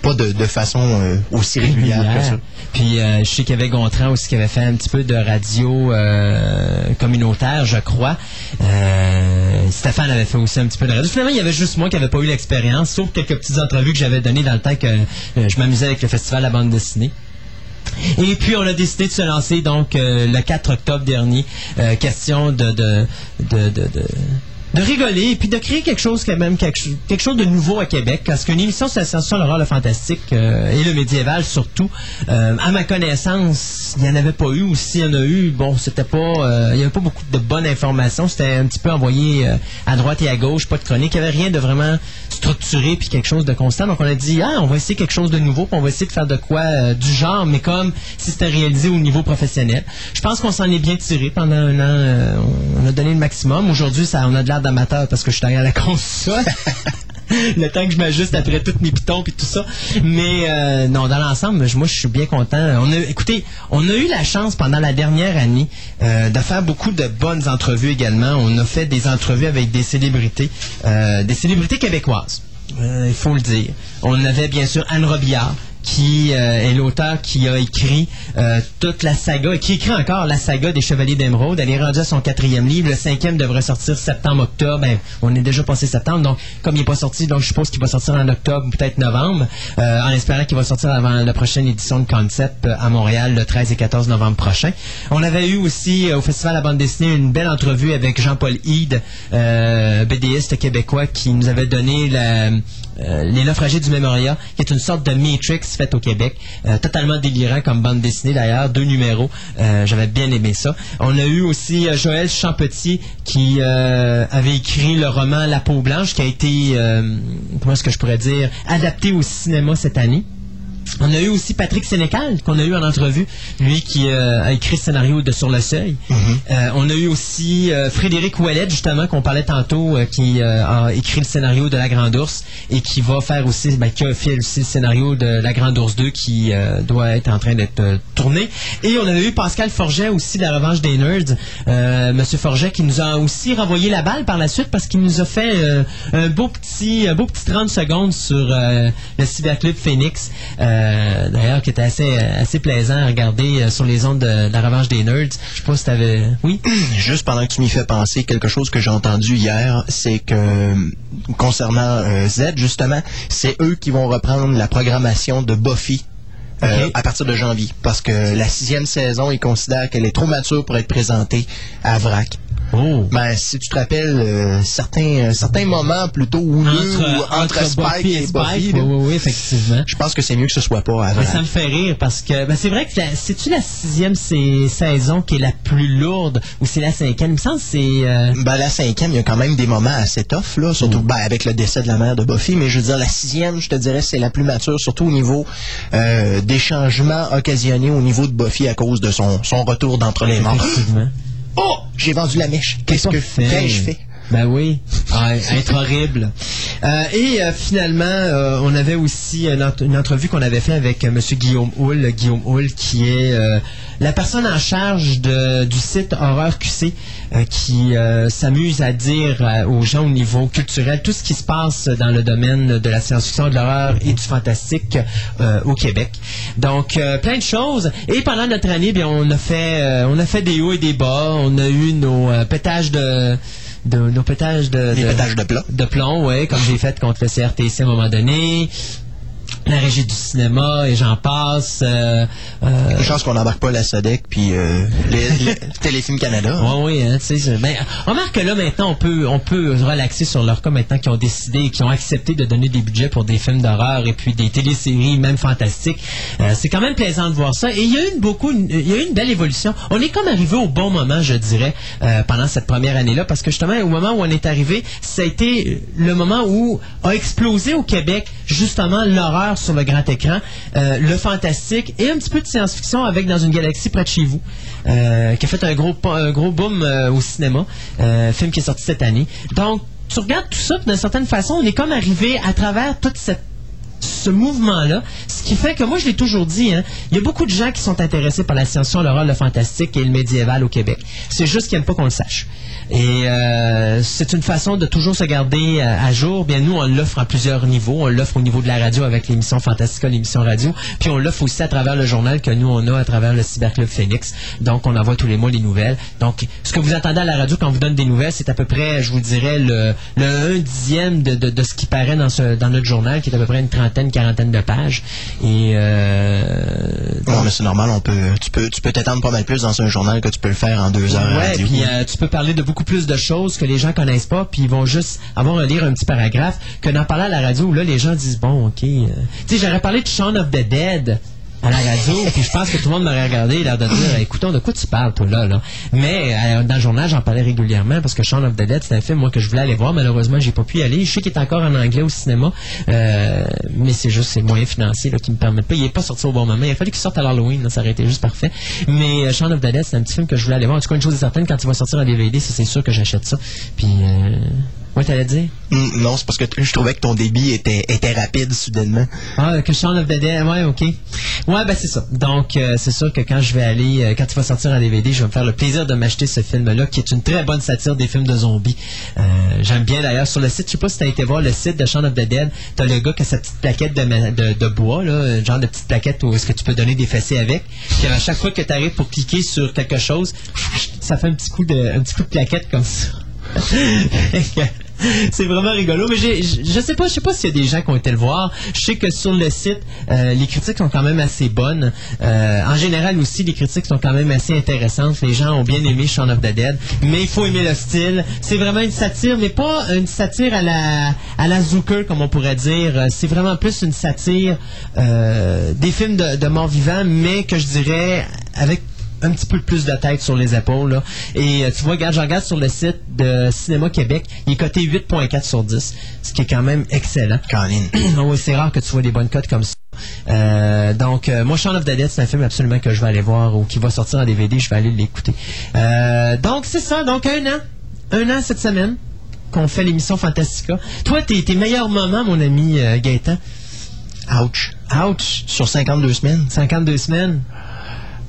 pas de, de façon euh, aussi régulière que ça. Puis euh, je sais qu'il y avait Gontran aussi qui avait fait un petit peu de radio euh, communautaire, je crois. Euh, Stéphane avait fait aussi un petit peu de radio. Finalement, il y avait juste moi qui n'avais pas eu l'expérience, sauf quelques petites entrevues que j'avais données dans le temps que euh, je m'amusais avec le festival la bande dessinée. Et puis on a décidé de se lancer donc euh, le 4 octobre dernier. Euh, question de de, de, de, de- rigoler et puis de créer quelque chose quand même quelque, quelque chose de nouveau à Québec. Parce qu'une émission sur la science-fiction, l'horreur, le fantastique euh, et le médiéval surtout. Euh, à ma connaissance il n'y en avait pas eu ou s'il y en a eu bon c'était pas euh, il y avait pas beaucoup de bonnes informations. C'était un petit peu envoyé à droite et à gauche pas de chronique. Il n'y avait rien de vraiment structuré puis quelque chose de constant. Donc on a dit ah on va essayer quelque chose de nouveau puis on va essayer de faire de quoi du genre mais comme si c'était réalisé au niveau professionnel. Je pense qu'on s'en est bien tiré pendant un an on a donné le maximum. Aujourd'hui ça on a de d'amateur parce que je suis derrière la console le temps que je m'ajuste après tous mes pitons et tout ça. Mais euh, non, dans l'ensemble, moi, je suis bien content. On a, écoutez, on a eu la chance pendant la dernière année euh, de faire beaucoup de bonnes entrevues également. On a fait des entrevues avec des célébrités, euh, des célébrités québécoises. Il faut le dire. On avait bien sûr Anne Robillard qui euh, est l'auteur qui a écrit euh, toute la saga, et qui écrit encore la saga des Chevaliers d'Émeraude. Elle est rendue à son quatrième livre. Le cinquième devrait sortir septembre-octobre. Ben, on est déjà passé septembre, donc comme il n'est pas sorti, donc je suppose qu'il va sortir en octobre peut-être novembre, euh, en espérant qu'il va sortir avant la prochaine édition de Concept à Montréal le 13 et 14 novembre prochain. On avait eu aussi au Festival la bande dessinée une belle entrevue avec Jean-Paul Hyde, BDiste québécois, qui nous avait donné Les naufragés du Mémoria, qui est une sorte de Matrix faite au Québec. Euh, totalement délirant comme bande dessinée d'ailleurs, deux numéros. Euh, J'avais bien aimé ça. On a eu aussi euh, Joël Champetier qui avait écrit le roman La peau blanche, qui a été, comment est-ce que je pourrais dire, adapté au cinéma cette année. On a eu aussi Patrick Sénécal, qu'on a eu en entrevue, lui qui euh, a écrit le scénario de Sur le Seuil. Euh, on a eu aussi euh, Frédéric Ouellet, justement, qu'on parlait tantôt, qui a écrit le scénario de La Grande Ourse et qui va faire aussi, ben, qui a fait aussi le scénario de La Grande Ourse 2 qui doit être en train d'être tourné. Et on avait eu Pascal Forget aussi de La Revanche des Nerds. Monsieur Forget qui nous a aussi renvoyé la balle par la suite parce qu'il nous a fait un beau petit un beau petit 30 secondes sur le Cyberclub Phoenix. Euh, D'ailleurs, qui était assez, assez plaisant à regarder euh, sur les ondes de, de la revanche des nerds. Je sais pas si t'avais... Oui? Juste pendant que tu m'y fais penser, quelque chose que j'ai entendu hier, c'est que euh, concernant euh, Z, justement, c'est eux qui vont reprendre la programmation de Buffy. euh, à partir de janvier. Parce que la sixième saison, ils considèrent qu'elle est trop mature pour être présentée à VRAC. Oh! Ben, si tu te rappelles, euh, certains, euh, certains moments plutôt houleux ou entre, Spike et Buffy, oui, là, oui, oui, effectivement. je pense que c'est mieux que ce soit pas Mais ça me fait rire parce que ben, c'est vrai que la- c'est-tu la sixième sais- saison qui est la plus lourde ou c'est la cinquième? Il me semble que c'est... euh, Ben, la cinquième, il y a quand même des moments assez tough, là, surtout Mm. ben, avec le décès de la mère de Buffy, mais je veux dire, la sixième, je te dirais, c'est la plus mature, surtout au niveau euh, des changements occasionnés au niveau de Buffy à cause de son, son retour d'entre les morts. Effectivement. Oh! J'ai vendu la mèche. Qu'est-ce que fait? qu'ai-je fait? Ben oui, Ah, être horrible. Euh, et euh, finalement, euh, on avait aussi une, ent- une entrevue qu'on avait fait avec euh, Monsieur Guillaume Houle, Guillaume Houle, qui est euh, la personne en charge de- du site Horreur QC, euh, qui s'amuse à dire aux gens au niveau culturel tout ce qui se passe dans le domaine de la science-fiction, de l'horreur et du fantastique au Québec. Donc plein de choses. Et pendant notre année, bien, on a fait, on a fait des hauts et des bas. On a eu nos pétages de de nos pétages de, de- pétages de plomb, ouais, comme j'ai fait contre le CRTC à un moment donné. La régie du cinéma et j'en passe. Euh, euh, Une chance qu'on n'embarque pas la SODEC puis euh, les, les Téléfilm Canada. Ouais, oui, hein, tu sais. c'est- Ben, remarque que là, maintenant, on peut, on peut relaxer sur leur cas maintenant qu'ils ont décidé et qu'ils ont accepté de donner des budgets pour des films d'horreur et puis des téléséries, même fantastiques. Euh, c'est quand même plaisant de voir ça. Et il y a eu une, beaucoup, il y a eu une belle évolution. On est comme arrivé au bon moment, je dirais, euh, pendant cette première année-là, parce que justement, au moment où on est arrivé, ça a été le moment où a explosé au Québec, justement, l'horreur sur le grand écran, euh, le fantastique et un petit peu de science-fiction avec Dans une galaxie près de chez vous, euh, qui a fait un gros, un gros boom euh, au cinéma, film qui est sorti cette année. Donc, tu regardes tout ça, d'une certaine façon, on est comme arrivé à travers toute cette ce mouvement-là, ce qui fait que moi je l'ai toujours dit, hein, il y a beaucoup de gens qui sont intéressés par la science-fiction, l'horreur, le fantastique et le médiéval au Québec. C'est juste qu'ils n'aiment pas qu'on le sache. Et euh, c'est une façon de toujours se garder euh, à jour. Bien nous, on l'offre à plusieurs niveaux. On l'offre au niveau de la radio avec l'émission Fantastica, l'émission radio. Puis on l'offre aussi à travers le journal que nous on a à travers le Cyberclub Phoenix. Donc on envoie tous les mois les nouvelles. Donc ce que vous entendez à la radio quand on vous donne des nouvelles, c'est à peu près, je vous dirais, le, le un dixième de, de, de ce qui paraît dans, ce, dans notre journal, qui est à peu près une trentaine, quarantaine de pages. Et euh, Ouais, mais c'est normal, on peut, tu peux, tu peux t'étendre pas mal plus dans un journal que tu peux le faire en deux heures Ouais, puis euh, tu peux parler de beaucoup plus de choses que les gens connaissent pas, puis ils vont juste avoir à lire un petit paragraphe que d'en parler à la radio où là les gens disent bon ok, euh, tu sais j'aurais parlé de Shaun of the Dead à la radio, puis je pense que tout le monde m'aurait regardé l'air de dire écoutons de quoi tu parles toi là là. Mais euh, dans le journal j'en parlais régulièrement parce que Shaun of the Dead c'est un film moi que je voulais aller voir malheureusement j'ai pas pu y aller. Je sais qu'il est encore en anglais au cinéma, euh, mais c'est juste ces moyens financiers là qui me permettent pas. Il est pas sorti au bon moment. Il a fallu qu'il sorte à l'Halloween, ça aurait été juste parfait. Mais euh, Shaun of the Dead c'est un petit film que je voulais aller voir. En tout cas une chose est certaine quand il va sortir en DVD, c'est sûr que j'achète ça. Puis euh, ouais t'allais dire? Hum, non, c'est parce que je trouvais que ton débit était, était rapide soudainement. Ah, que Shaun of the Dead, ouais, ok. Ouais, ben c'est ça. Donc, euh, c'est sûr que quand je vais aller, euh, quand il va sortir en DVD, je vais me faire le plaisir de m'acheter ce film-là, qui est une très bonne satire des films de zombies. Euh, J'aime bien d'ailleurs sur le site, je sais pas si t'as été voir le site de Shaun of the Dead, t'as le gars qui a sa petite plaquette de, de, de bois, là, un genre de petite plaquette où est-ce que tu peux donner des fessées avec. Puis à chaque fois que tu arrives pour cliquer sur quelque chose, ça fait un petit coup de, un petit coup de plaquette comme ça. C'est vraiment rigolo, mais j'ai- je sais pas, je sais pas s'il y a des gens qui ont été le voir. Je sais que sur le site, euh, les critiques sont quand même assez bonnes. Euh, en général aussi, les critiques sont quand même assez intéressantes. Les gens ont bien aimé Shaun of the Dead, mais il faut aimer le style. C'est vraiment une satire, mais pas une satire à la à la Zucker comme on pourrait dire. C'est vraiment plus une satire euh, des films de, de morts vivants, mais que je dirais avec un petit peu plus de tête sur les épaules. là. Et euh, tu vois, regarde, je regarde sur le site de Cinéma Québec, il est coté 8.4 sur 10, ce qui est quand même excellent. Colin. Ah oui, c'est rare que tu vois des bonnes cotes comme ça. Euh, donc, euh, moi, Shaun of the Dead, c'est un film absolument que je vais aller voir ou qui va sortir en DVD, je vais aller l'écouter. Donc, c'est ça. Donc, un an. Un an cette semaine qu'on fait l'émission Fantastica. Toi, tes, tes meilleurs moments, mon ami Gaëtan? Ouch. Ouch. Sur 52 semaines. 52 semaines.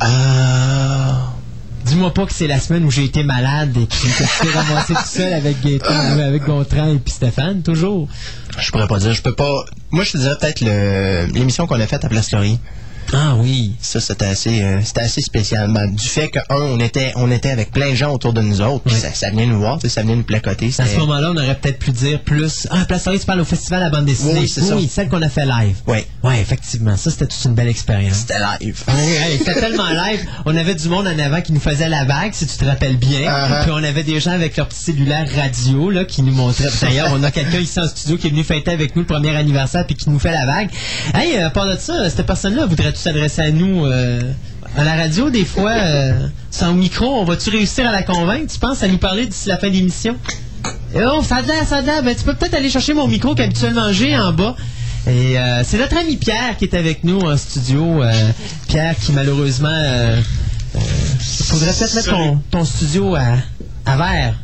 Ah. Dis-moi pas que c'est la semaine où j'ai été malade et que je t'ai ramassé tout seul avec Gaëtan, avec Gontran et puis Stéphane, toujours. Je pourrais pas dire, je peux pas. Moi, je te dirais peut-être le- l'émission qu'on a faite à Place Laurier. Ah oui. Ça, c'était assez, euh, c'était assez spécial. Ben, du fait que, un, on était, on était avec plein de gens autour de nous autres, Ouais. ça, ça venait nous voir, ça venait nous placoter. À ce moment-là, on aurait peut-être pu dire plus. Ah, Place tu parles au festival à bande dessinée. Oui, c'est ça. Oui, celle qu'on a fait live. Ouais. Ouais, effectivement. Ça, c'était toute une belle expérience. C'était live. Ouais, C'était tellement live. On avait du monde en avant qui nous faisait la vague, si tu te rappelles bien. Uh-huh. Puis on avait des gens avec leur petit cellulaire radio là, qui nous montraient. D'ailleurs, on a quelqu'un ici en studio qui est venu fêter avec nous le premier anniversaire puis qui nous fait la vague. Hey, euh, à part de ça, cette personne-là voudrait-tu s'adresser à nous euh, à la radio des fois euh, sans micro? On va-tu réussir à la convaincre? Tu penses à nous parler d'ici la fin de l'émission? Oh, ça a l'air, ça a l'air. Ben, tu peux peut-être aller chercher mon micro qu'habituellement j'ai en bas. Et euh, c'est notre ami Pierre qui est avec nous en studio. euh, Pierre qui malheureusement... Euh, euh, faudrait peut-être mettre ton, ton studio à, à vert.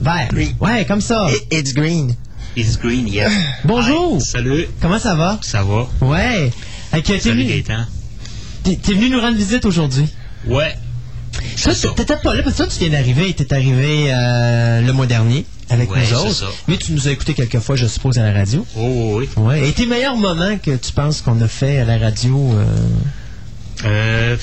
Vert. Oui. Ouais, comme ça. It- It's green. It's green, yeah. Bonjour. Hi, salut, Comment ça va? ça va? Ouais. Que t'es venu, nous rendre visite aujourd'hui? Ouais. Toi, t'étais pas là parce que toi, tu viens d'arriver. T'es arrivé euh, le mois dernier avec Ouais, nous autres. ça. Mais tu nous as écouté quelques fois, je suppose, à la radio. Oh, oui. Ouais. Et tes meilleurs moments que tu penses qu'on a fait à la radio euh, Euh,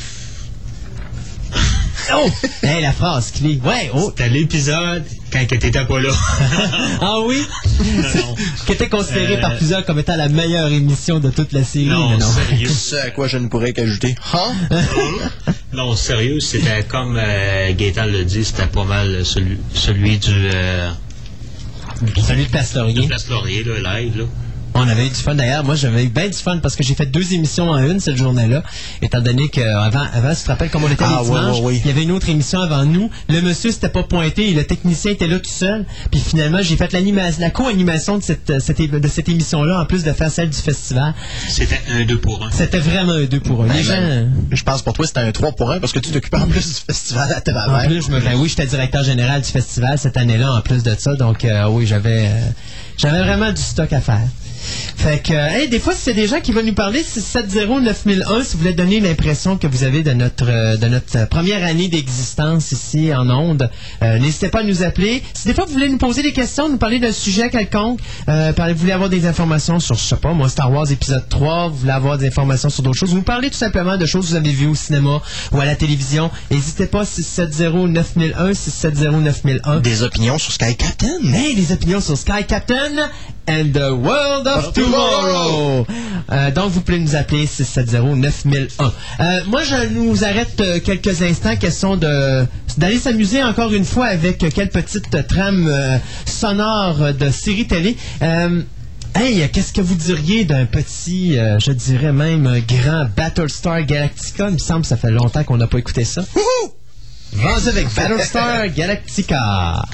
Oh! Hey, la phrase clé. Ouais, oh. C'était l'épisode quand que t'étais pas là. Ah oui? non, non. Qui était considéré Euh, par plusieurs comme étant la meilleure émission de toute la série. Non, mais non. sérieux. Ce à quoi je ne pourrais qu'ajouter. Hein? Non, sérieux, c'était comme euh, Gaëtan le dit, c'était pas mal celui, celui du euh, Celui de Place Laurier. Place Laurier, là, live, là. On avait eu du fun d'ailleurs. Moi, j'avais eu bien du fun parce que j'ai fait deux émissions en une cette journée-là. Étant donné que avant, avant, tu te rappelles comme on était Ah, les dimanches, il y avait une autre émission avant nous. Le monsieur s'était pas pointé et le technicien était là tout seul. Puis finalement, j'ai fait l'animation, la co-animation de cette, de cette émission-là en plus de faire celle du festival. C'était un deux pour un. C'était vraiment un deux pour un. Les Ben, gens. ben, Je pense pour toi, c'était un 3 pour 1 parce que tu t'occupes en plus du festival à En travers. plus, je me ben oui, j'étais directeur général du festival cette année-là, en plus de ça. Donc, euh, oui, j'avais euh, j'avais vraiment du stock à faire. Fait que, euh, hey, des fois, si c'est des gens qui veulent nous parler, 670-9001, si vous voulez donner l'impression que vous avez de notre euh, de notre euh, première année d'existence ici en Onde, euh, n'hésitez pas à nous appeler. Si des fois vous voulez nous poser des questions, nous parler d'un sujet quelconque, euh, vous voulez avoir des informations sur, je sais pas, moi, Star Wars épisode 3, vous voulez avoir des informations sur d'autres choses, vous parlez tout simplement de choses que vous avez vues au cinéma ou à la télévision, n'hésitez pas, 670-9001, 670-9001. Des opinions sur Sky Captain. Hey, les opinions sur Sky Captain and the World of Tomorrow. Euh, donc, vous pouvez nous appeler 670-9001. Euh, moi, je nous arrête euh, quelques instants, question de d'aller s'amuser encore une fois avec quelle petite trame sonore de série télé. Hey, qu'est-ce que vous diriez d'un petit, euh, je dirais même un grand Battlestar Galactica? Il me semble que ça fait longtemps qu'on n'a pas écouté ça. Vendu avec Battlestar Galactica.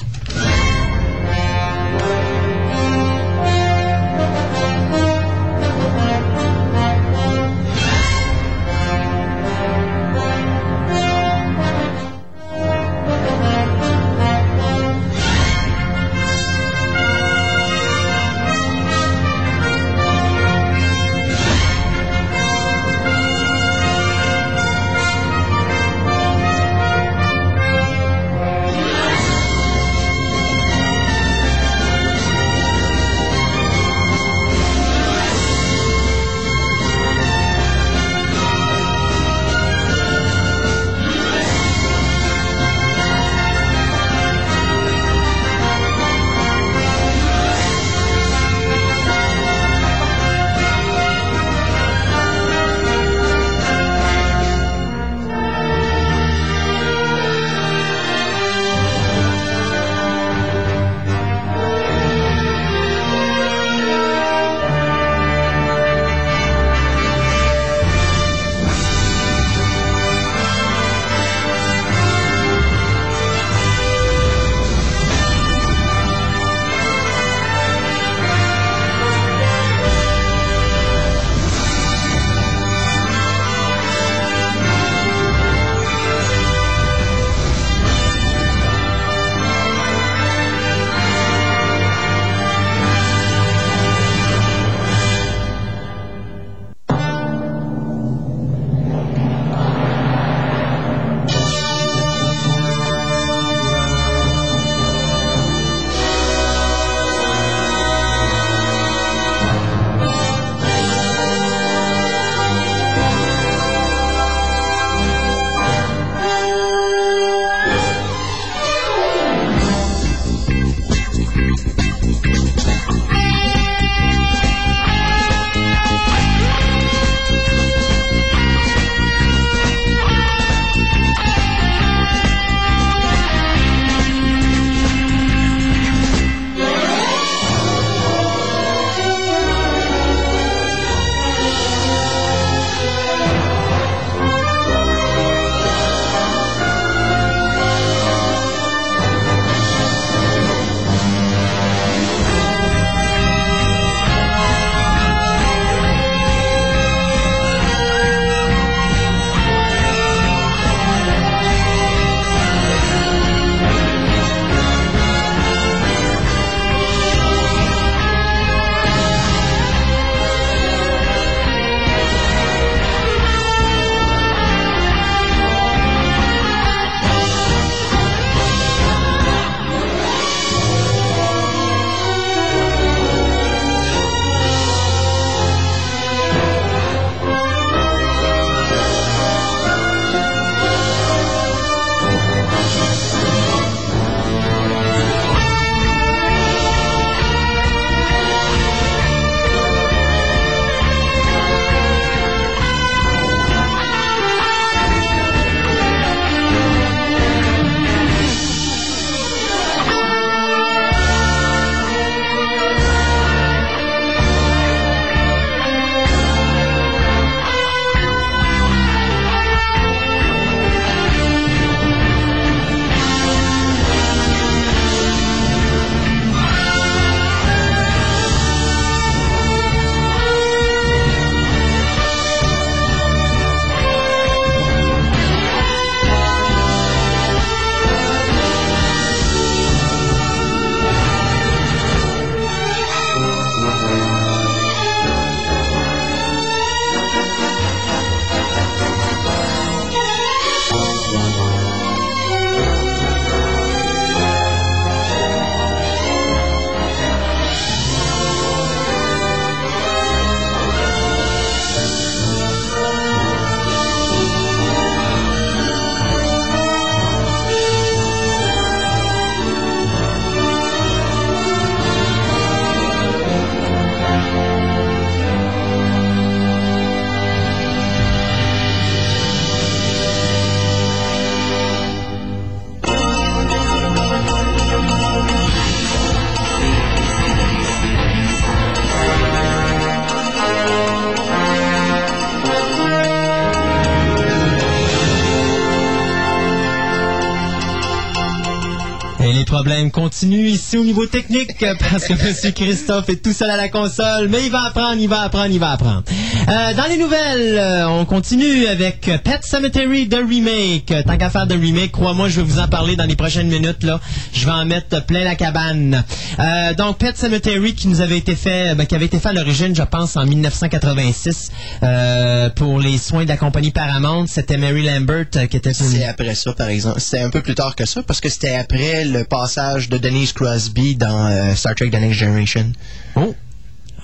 Au niveau technique parce que M. Christophe est tout seul à la console, mais il va apprendre, il va apprendre, il va apprendre. Euh, dans les nouvelles, euh, on continue avec Pet Cemetery de remake. Tant qu'à faire de remake, crois-moi, je vais vous en parler dans les prochaines minutes. Là, je vais en mettre plein la cabane. Euh, donc Pet Cemetery qui nous avait été fait, ben, qui avait été fait à l'origine, je pense, en 1986 euh, pour les soins de la compagnie Paramount. C'était Mary Lambert euh, qui était. C'est après ça, par exemple. C'était un peu plus tard que ça, parce que c'était après le passage de Denise Crosby dans euh, Star Trek The Next Generation. Oh.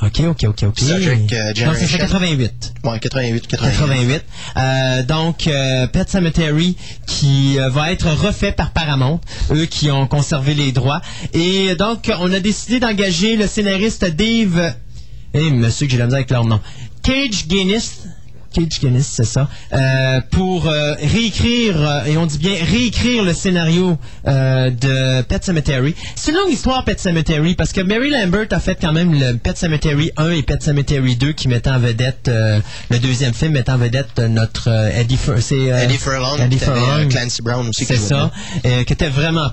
OK, OK, OK, OK. Trek, euh, c'est Generation. 88. Ouais, 88, 88. 88. Euh, donc, euh, Pet Cemetery qui euh, va être refait par Paramount, eux qui ont conservé les droits. Et donc, on a décidé d'engager le scénariste Dave... Eh, monsieur que j'ai la misère avec leur nom. Cage Guinness. Cage Guinness, c'est ça. euh, pour euh, réécrire, euh, et on dit bien réécrire le scénario de Pet Cemetery. C'est une longue histoire, Pet Cemetery, parce que Mary Lambert a fait quand même le Pet Cemetery 1 et Pet Cemetery 2 qui mettent en vedette, le deuxième film mettant en vedette notre Eddie, Fur- Eddie Furlong, Eddie Furlong. Clancy Brown aussi. C'est ça, qui était vraiment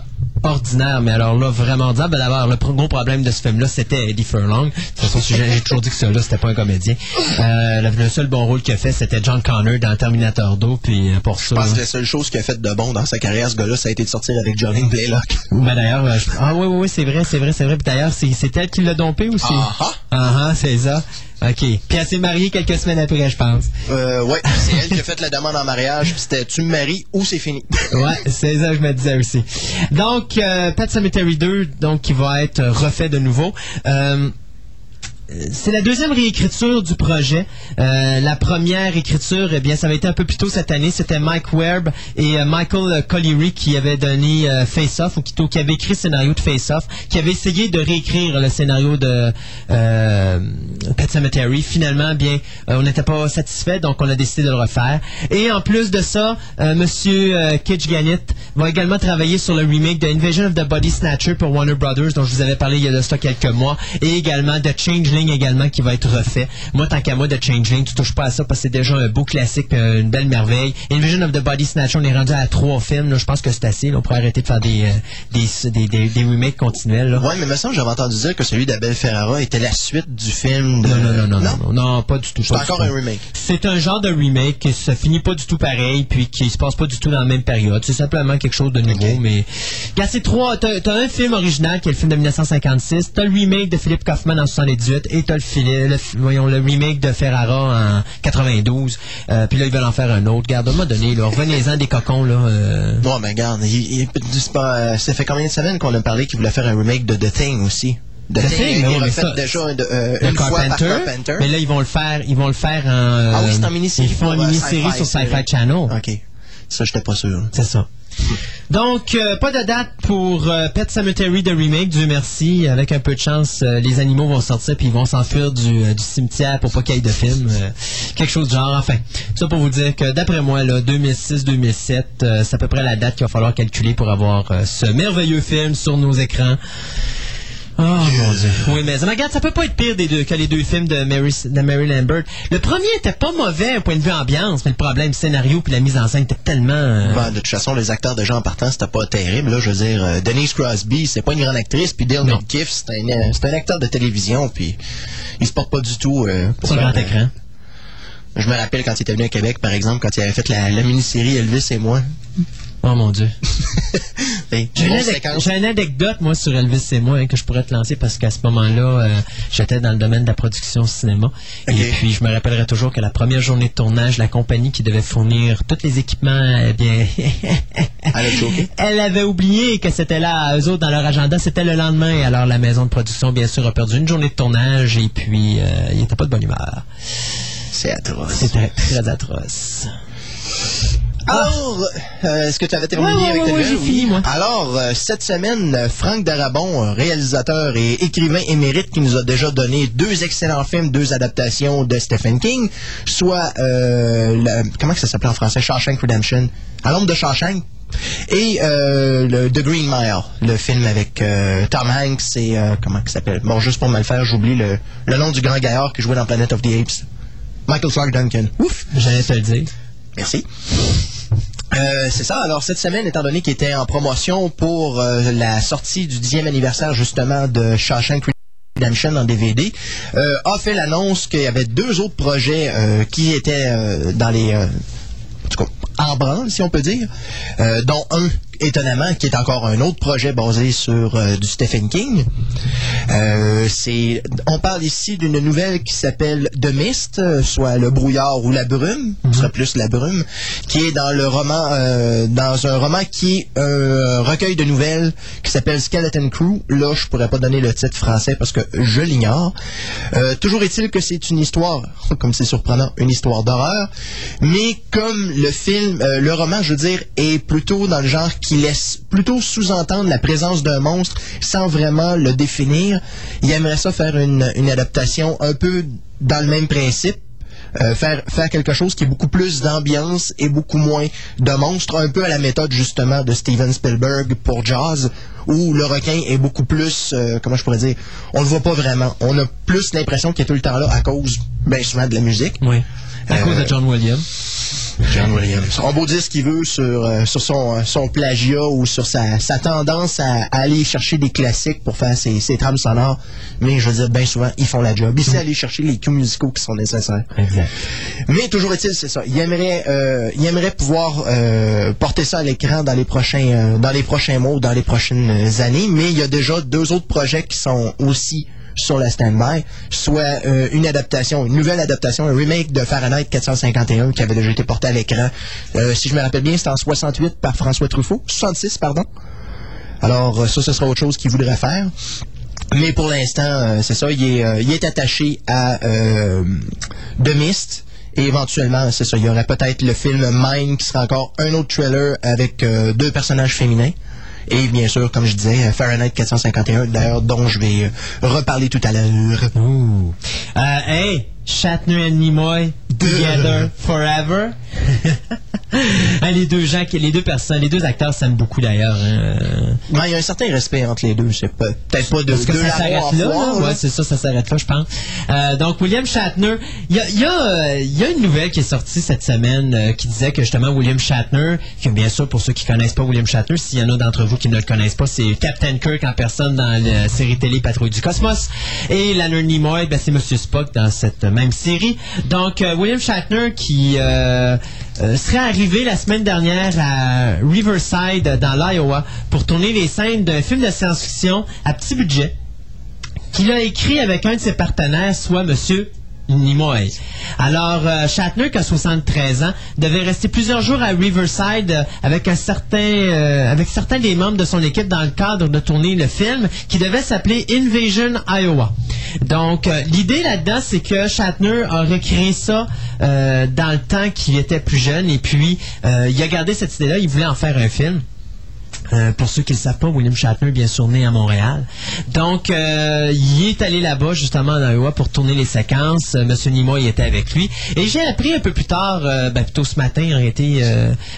ordinaire, mais alors là, vraiment ordinaire. Ben, D'abord, le gros problème de ce film-là, c'était Eddie Furlong. De toute façon, si j'ai toujours dit que celui-là, c'était pas un comédien. Euh, le, seul bon rôle qu'il a fait, c'était John Connor dans Terminator 2, puis euh, pour ça... Je pense que la seule chose qu'il a fait de bon dans sa carrière, ce gars-là, ça a été de sortir avec Johnny Blaylock. Ben d'ailleurs, euh, je- ah oui, oui, oui, c'est vrai, c'est vrai, c'est vrai. Puis d'ailleurs, c'est c'est elle qui l'a dompé aussi. Ah ah. Ah ah, c'est ça. OK. Puis elle s'est mariée quelques semaines après, je pense. Euh, ouais, c'est elle qui a fait la demande en mariage, puis c'était tu me maries ou c'est fini. Ouais, c'est ça que je me disais aussi. Donc, euh, Pet Cemetery 2, donc, qui va être euh, refait de nouveau. Euh, c'est la deuxième réécriture du projet. Euh, la première écriture, eh bien, ça avait été un peu plus tôt cette année. C'était Mike Webb et euh, Michael Colleary qui avaient donné euh, Face Off, ou qui, avaient écrit le scénario de Face Off, qui avaient essayé de réécrire le scénario de euh, Pet Cemetery. Finalement, bien, euh, on n'était pas satisfait, donc on a décidé de le refaire. Et en plus de ça, euh, Monsieur euh, Kitch Gannett va également travailler sur le remake de Invasion of the Body Snatcher pour Warner Brothers, dont je vous avais parlé il y a de quelques mois, et également de Changeling également qui va être refait. Moi, tant qu'à moi, de Changeling, tu touches pas à ça parce que c'est déjà un beau classique, euh, une belle merveille. Invasion of the Body Snatcher, on est rendu à trois films, là. je pense que c'est assez. là. On pourrait arrêter de faire des, euh, des, des, des, des remakes continuels. Là. Ouais, mais me semble j'avais entendu dire que celui d'Abel Ferrara était la suite du film de... Non, non, non, non, non, non, non, pas du tout. C'est encore un remake. C'est un genre de remake qui se finit pas du tout pareil, puis qui se passe pas du tout dans la même période. C'est simplement quelque chose de nouveau, Ok. mais... C'est trois... T'as t'as un film original qui est le film de 1956, t'as le remake de Philippe Kaufman en 78, et t'as le, fili- le, voyons, le remake de Ferrara en 92. Euh, puis là, ils veulent en faire un autre. Regarde, à un moment donné, là, revenez-en des cocons, là. euh. Non, mais regarde, il, il- c'est pas, euh, ça fait combien de semaines qu'on a parlé qu'il voulait faire un remake de The Thing aussi? The, Thing, Thing, mais oui, mais ça, déjà de, euh, une fois par Carpenter, mais là ils vont le faire, ils vont le faire en. euh, Ah oui, c'est en mini-série Ils font une euh, mini-série sur Sci-Fi. Channel. OK. Ça, j'étais pas sûr. C'est ça. Donc, euh, pas de date pour euh, Pet Cemetery de remake, Dieu merci. Avec un peu de chance, euh, les animaux vont sortir puis ils vont s'enfuir du, du cimetière pour pas qu'il y ait de film. quelque chose du genre. Enfin, ça pour vous dire que d'après moi, là, 2006-2007, euh, c'est à peu près la date qu'il va falloir calculer pour avoir ce merveilleux film sur nos écrans. Oh mon dieu. Oui, mais regarde, ça peut pas être pire des deux, que les deux films de Mary, de Mary Lambert. Le premier était pas mauvais au point de vue ambiance, mais le problème scénario puis la mise en scène était tellement... euh, Ben, de toute façon, les acteurs déjà en partant, c'était pas terrible. Là, je veux dire, euh, Denise Crosby, c'est pas une grande actrice, puis Dale c'est un, euh, c'est un acteur de télévision, puis il se porte pas du tout euh, pour sur faire, grand écran. Je me rappelle quand il était venu à Québec, par exemple, quand il avait fait la, la mini-série Elvis et moi. Oh mon dieu. J'ai une, anecdote, moi, sur Elvis et moi, hein, que je pourrais te lancer parce qu'à ce moment-là, euh, j'étais dans le domaine de la production cinéma. Et puis, je me rappellerai toujours que la première journée de tournage, la compagnie qui devait fournir tous les équipements, eh bien, Elle avait oublié que c'était là, eux autres, dans leur agenda, c'était le lendemain. Alors, la maison de production, bien sûr, a perdu une journée de tournage et puis, euh, il n'était pas de bonne humeur. C'est atroce. C'était très atroce. Alors, euh, est-ce que tu avais terminé Ouais, avec ouais, tes ouais, j'ai fini, moi. Alors, euh, cette semaine, Franck Darabon, réalisateur et écrivain émérite, qui nous a déjà donné deux excellents films, deux adaptations de Stephen King, soit, euh, le- comment ça s'appelait en français? Shawshank Redemption. À l'ombre de Shawshank. Et euh, le The Green Mile, le film avec euh, Tom Hanks et comment il s'appelle? Bon, juste pour me le faire, j'oublie le, le nom du grand gaillard qui jouait dans Planet of the Apes. Michael Clark Duncan. Ouf. J'allais te le dire. Merci. Euh, c'est ça. Alors cette semaine, étant donné qu'il était en promotion pour euh, la sortie du 10e anniversaire justement de Shawshank Redemption en DVD, euh, a fait l'annonce qu'il y avait deux autres projets euh, qui étaient dans les en branle, si on peut dire, euh, dont un étonnamment, qui est encore un autre projet basé sur euh, du Stephen King. Euh, c'est, on parle ici d'une nouvelle qui s'appelle The Mist, soit le brouillard ou la brume, ce serait plus la brume, qui est dans le roman, dans un roman qui est un recueil de nouvelles qui s'appelle Skeleton Crew. Là, je pourrais pas donner le titre français parce que je l'ignore. Toujours est-il que c'est une histoire, comme c'est surprenant, une histoire d'horreur, mais comme le film, euh, le roman, je veux dire, est plutôt dans le genre qui laisse plutôt sous-entendre la présence d'un monstre sans vraiment le définir. Il aimerait ça faire une, une adaptation un peu dans le même principe. Euh, faire, faire quelque chose qui est beaucoup plus d'ambiance et beaucoup moins de monstres, un peu à la méthode justement de Steven Spielberg pour Jaws, où le requin est beaucoup plus, euh, comment je pourrais dire, on le voit pas vraiment. On a plus l'impression qu'il est tout le temps là à cause, bien souvent, de la musique. Oui. À Euh, cause de John Williams. John Williams. On beau dire ce qu'il veut sur, euh, sur son, euh, son plagiat ou sur sa, sa tendance à, à aller chercher des classiques pour faire ses, ses trames sonores. Mais je veux dire, bien souvent, ils font la job. Ils savent aller chercher les cues musicaux qui sont nécessaires. Exact. Mais toujours est-il, c'est ça. Il aimerait, euh, il aimerait pouvoir euh, porter ça à l'écran dans les prochains, euh, dans les prochains mois ou dans les prochaines années. Mais il y a déjà deux autres projets qui sont aussi sur la stand-by, soit euh, une adaptation, une nouvelle adaptation, un remake de Fahrenheit 451 qui avait déjà été porté à l'écran. Euh, si je me rappelle bien, c'était en 68 par François Truffaut, 66 pardon. Alors euh, ça, ce sera autre chose qu'il voudrait faire. Mais pour l'instant, euh, c'est ça, il est, euh, il est attaché à euh, The Mist. Et éventuellement, c'est ça, il y aurait peut-être le film Mine qui sera encore un autre trailer avec deux personnages féminins. Et bien sûr, comme je disais, Fahrenheit 451, d'ailleurs, dont je vais euh, reparler tout à l'heure. Euh, hey, Shatner and Nimoy, together forever. Hein, les deux gens, les deux personnes, les deux acteurs s'aiment beaucoup d'ailleurs. hein. Ouais, il y a un certain respect entre les deux. C'est pas- peut-être pas de, Parce que de ça s'arrête là, là. Ouais, c'est ça, ça s'arrête là, je pense. Euh, donc, William Shatner, il y a, il y, a, euh, il y a une nouvelle qui est sortie cette semaine euh, qui disait que justement William Shatner, que bien sûr, pour ceux qui connaissent pas William Shatner, s'il y en a d'entre vous qui ne le connaissent pas, c'est Captain Kirk en personne dans la série télé Patrouille du Cosmos. Et Leonard Nimoy, ben, c'est Monsieur Spock dans cette même série. Donc, euh, William Shatner qui euh, euh, serait arrivé la semaine dernière à Riverside, dans l'Iowa, pour tourner les scènes d'un film de science-fiction à petit budget qu'il a écrit avec un de ses partenaires, soit Monsieur Alors, euh, Shatner, qui a 73 ans, devait rester plusieurs jours à Riverside euh, avec un euh, avec certains des membres de son équipe dans le cadre de tourner le film qui devait s'appeler Invasion Iowa. Donc, l'idée là-dedans, c'est que Shatner a recréé ça dans le temps qu'il était plus jeune et puis il a gardé cette idée-là, il voulait en faire un film. Euh, pour ceux qui ne le savent pas, William Shatner, bien sûr, né à Montréal. Donc, euh, il est allé là-bas, justement, en Iowa, pour tourner les séquences. Euh, Monsieur Nimoy était avec lui. Et j'ai appris un peu plus tard, ben, plutôt ce matin, en réalité,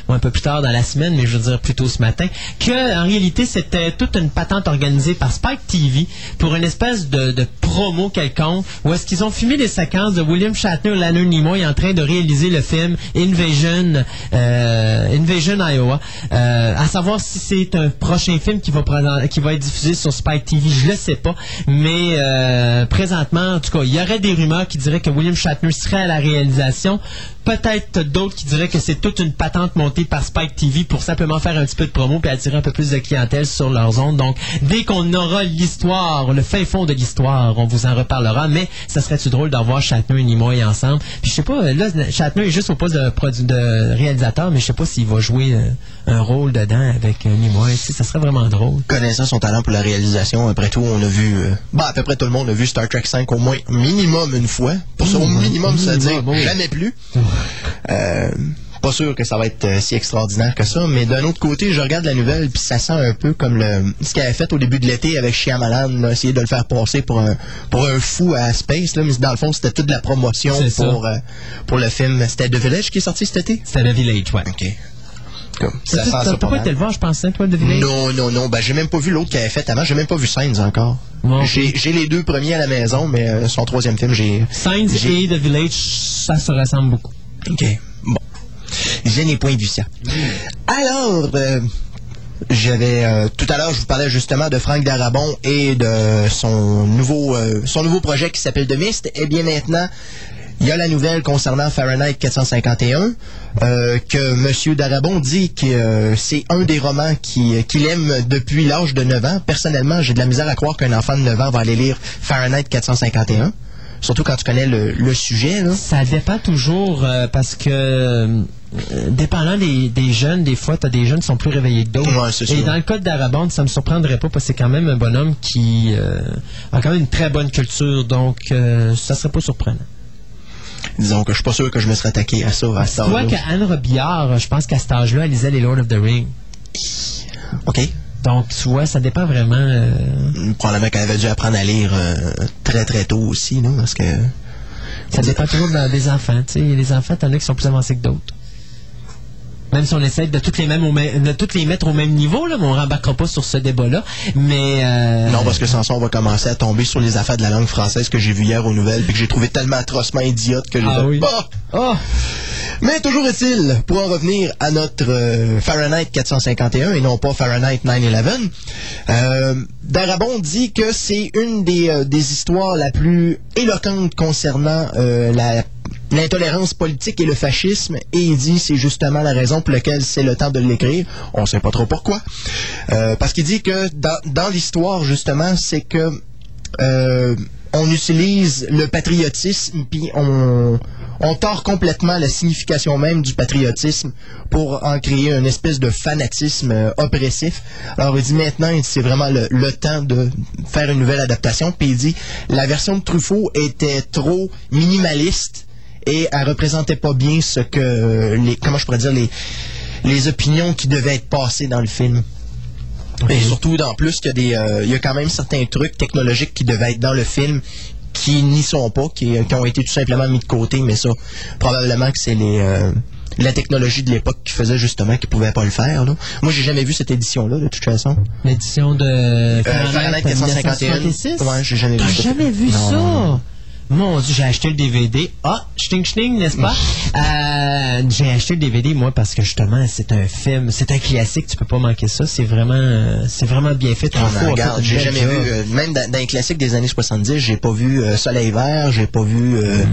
ou un peu plus tard dans la semaine, mais je veux dire plutôt ce matin, que en réalité, c'était toute une patente organisée par Spike TV pour une espèce de, promo quelconque, où est-ce qu'ils ont filmé des séquences de William Shatner, Leonard Nimoy en train de réaliser le film Invasion, Invasion Iowa. À savoir si c'est un prochain film qui va, présent- qui va être diffusé sur Spike TV, je le sais pas. Mais euh, présentement, en tout cas, il y aurait des rumeurs qui diraient que William Shatner serait à la réalisation. Peut-être d'autres qui diraient que c'est toute une patente montée par Spike TV pour simplement faire un petit peu de promo et attirer un peu plus de clientèle sur leurs ondes. Donc, dès qu'on aura l'histoire, le fin fond de l'histoire, on vous en reparlera. Mais ça serait-tu drôle d'avoir Shatner et Nimoy ensemble? Puis je sais pas, là, Shatner est juste au poste de, de réalisateur, mais je sais pas s'il va jouer euh, un rôle dedans avec euh, Nimoy. Tu sais, ça serait vraiment drôle. Connaissant son talent pour la réalisation, après tout, on a vu, euh, bah, à peu près tout le monde a vu Star Trek 5 au moins minimum une fois. Pour ça, au minimum, ça veut dire jamais plus. Euh, pas sûr que ça va être euh, si extraordinaire que ça, mais d'un autre côté, je regarde la nouvelle puis ça sent un peu comme le ce qu'elle avait fait au début de l'été avec Shyamalan, là, essayer de le faire passer pour un pour un fou à Space, là, mais dans le fond, c'était toute la promotion pour euh, pour le film. C'était The Village qui est sorti cet été. C'était The Village, ouais. Ok. Comme, ça pas été le voir, je pensais, toi, The Village? Non, non, non. Ben, j'ai même pas vu l'autre qu'elle avait fait avant. J'ai même pas vu Saints encore. J'ai les deux premiers à la maison, mais euh, son troisième film, j'ai. J'ai- et The Village, ça se ressemble beaucoup. OK. Bon. Je n'ai point vu ça. Alors, euh, j'avais euh, tout à l'heure, je vous parlais justement de Franck Darabon et de son nouveau euh, son nouveau projet qui s'appelle The Mist. Et bien maintenant, il y a la nouvelle concernant Fahrenheit 451 euh, que Monsieur Darabon dit que c'est un des romans qui- qu'il aime depuis l'âge de 9 ans. Personnellement, j'ai de la misère à croire qu'un enfant de 9 ans va aller lire Fahrenheit 451. Surtout quand tu connais le, le sujet. Là. Ça dépend toujours euh, parce que euh, dépendant des, des jeunes, des fois, tu as des jeunes qui sont plus réveillés que d'autres. Ouais, Et dans le cas de Darabont, ça me surprendrait pas parce que c'est quand même un bonhomme qui euh, a quand même une très bonne culture, donc ça serait pas surprenant. Disons que je suis pas sûr que je me serais attaqué à ça à cet Tu vois qu'Anne Robillard, je pense qu'à cet âge-là, elle lisait les Lord of the Rings. OK. Donc, tu vois, ça dépend vraiment. euh, Probablement qu'elle avait dû apprendre à lire euh, très très tôt aussi, non? Parce que. ça dépend toujours des enfants. Tu sais, les enfants, t'en as qui sont plus avancés que d'autres. Même si on essaie de toutes les, mêmes de toutes les mettre au même niveau, là, mais on ne rembarquera pas sur ce débat-là. Mais euh, Non, parce que sans ça, on va commencer à tomber sur les affaires de la langue française que j'ai vu hier aux nouvelles puis que j'ai trouvé tellement atrocement idiote que j'ai Ah oui. Bah! Oh! Mais toujours est-il, pour en revenir à notre euh, Fahrenheit 451 et non pas Fahrenheit 9/11, euh, Darabon dit que c'est une des, euh, des histoires la plus éloquente concernant euh, la l'intolérance politique et le fascisme et il dit c'est justement la raison pour laquelle c'est le temps de l'écrire. On sait pas trop pourquoi. Euh, parce qu'il dit que dans, dans l'histoire justement c'est que euh, on utilise le patriotisme puis on on tord complètement la signification même du patriotisme pour en créer une espèce de fanatisme euh, oppressif. Alors il dit maintenant c'est vraiment le, le temps de faire une nouvelle adaptation puis il dit la version de Truffaut était trop minimaliste et elle représentait pas bien ce que les comment je pourrais dire les les opinions qui devaient être passées dans le film. Et surtout, en plus, qu'il y, a des, euh, il y a quand même certains trucs technologiques qui devaient être dans le film qui n'y sont pas, qui, qui ont été tout simplement mis de côté, mais ça, probablement que c'est les... euh, la technologie de l'époque qui faisait justement qu'ils pouvaient pas le faire. Là. Moi, j'ai jamais vu cette édition-là, de toute façon. L'édition de Euh, Fahrenheit 451. 1966? Ouais, j'ai jamais vu T'as jamais vu Non, ça? non, non. Mon Dieu, j'ai acheté le DVD. Ah, ch'ting ch'ting, n'est-ce pas? Euh, j'ai acheté le DVD, moi, parce que justement, c'est un film, c'est un classique, tu peux pas manquer ça. C'est vraiment, c'est vraiment bien fait. Ah, fait regarde, j'ai jamais vu, euh, même dans, dans les classiques des années 70, j'ai pas vu euh, Soleil Vert, j'ai pas vu, euh,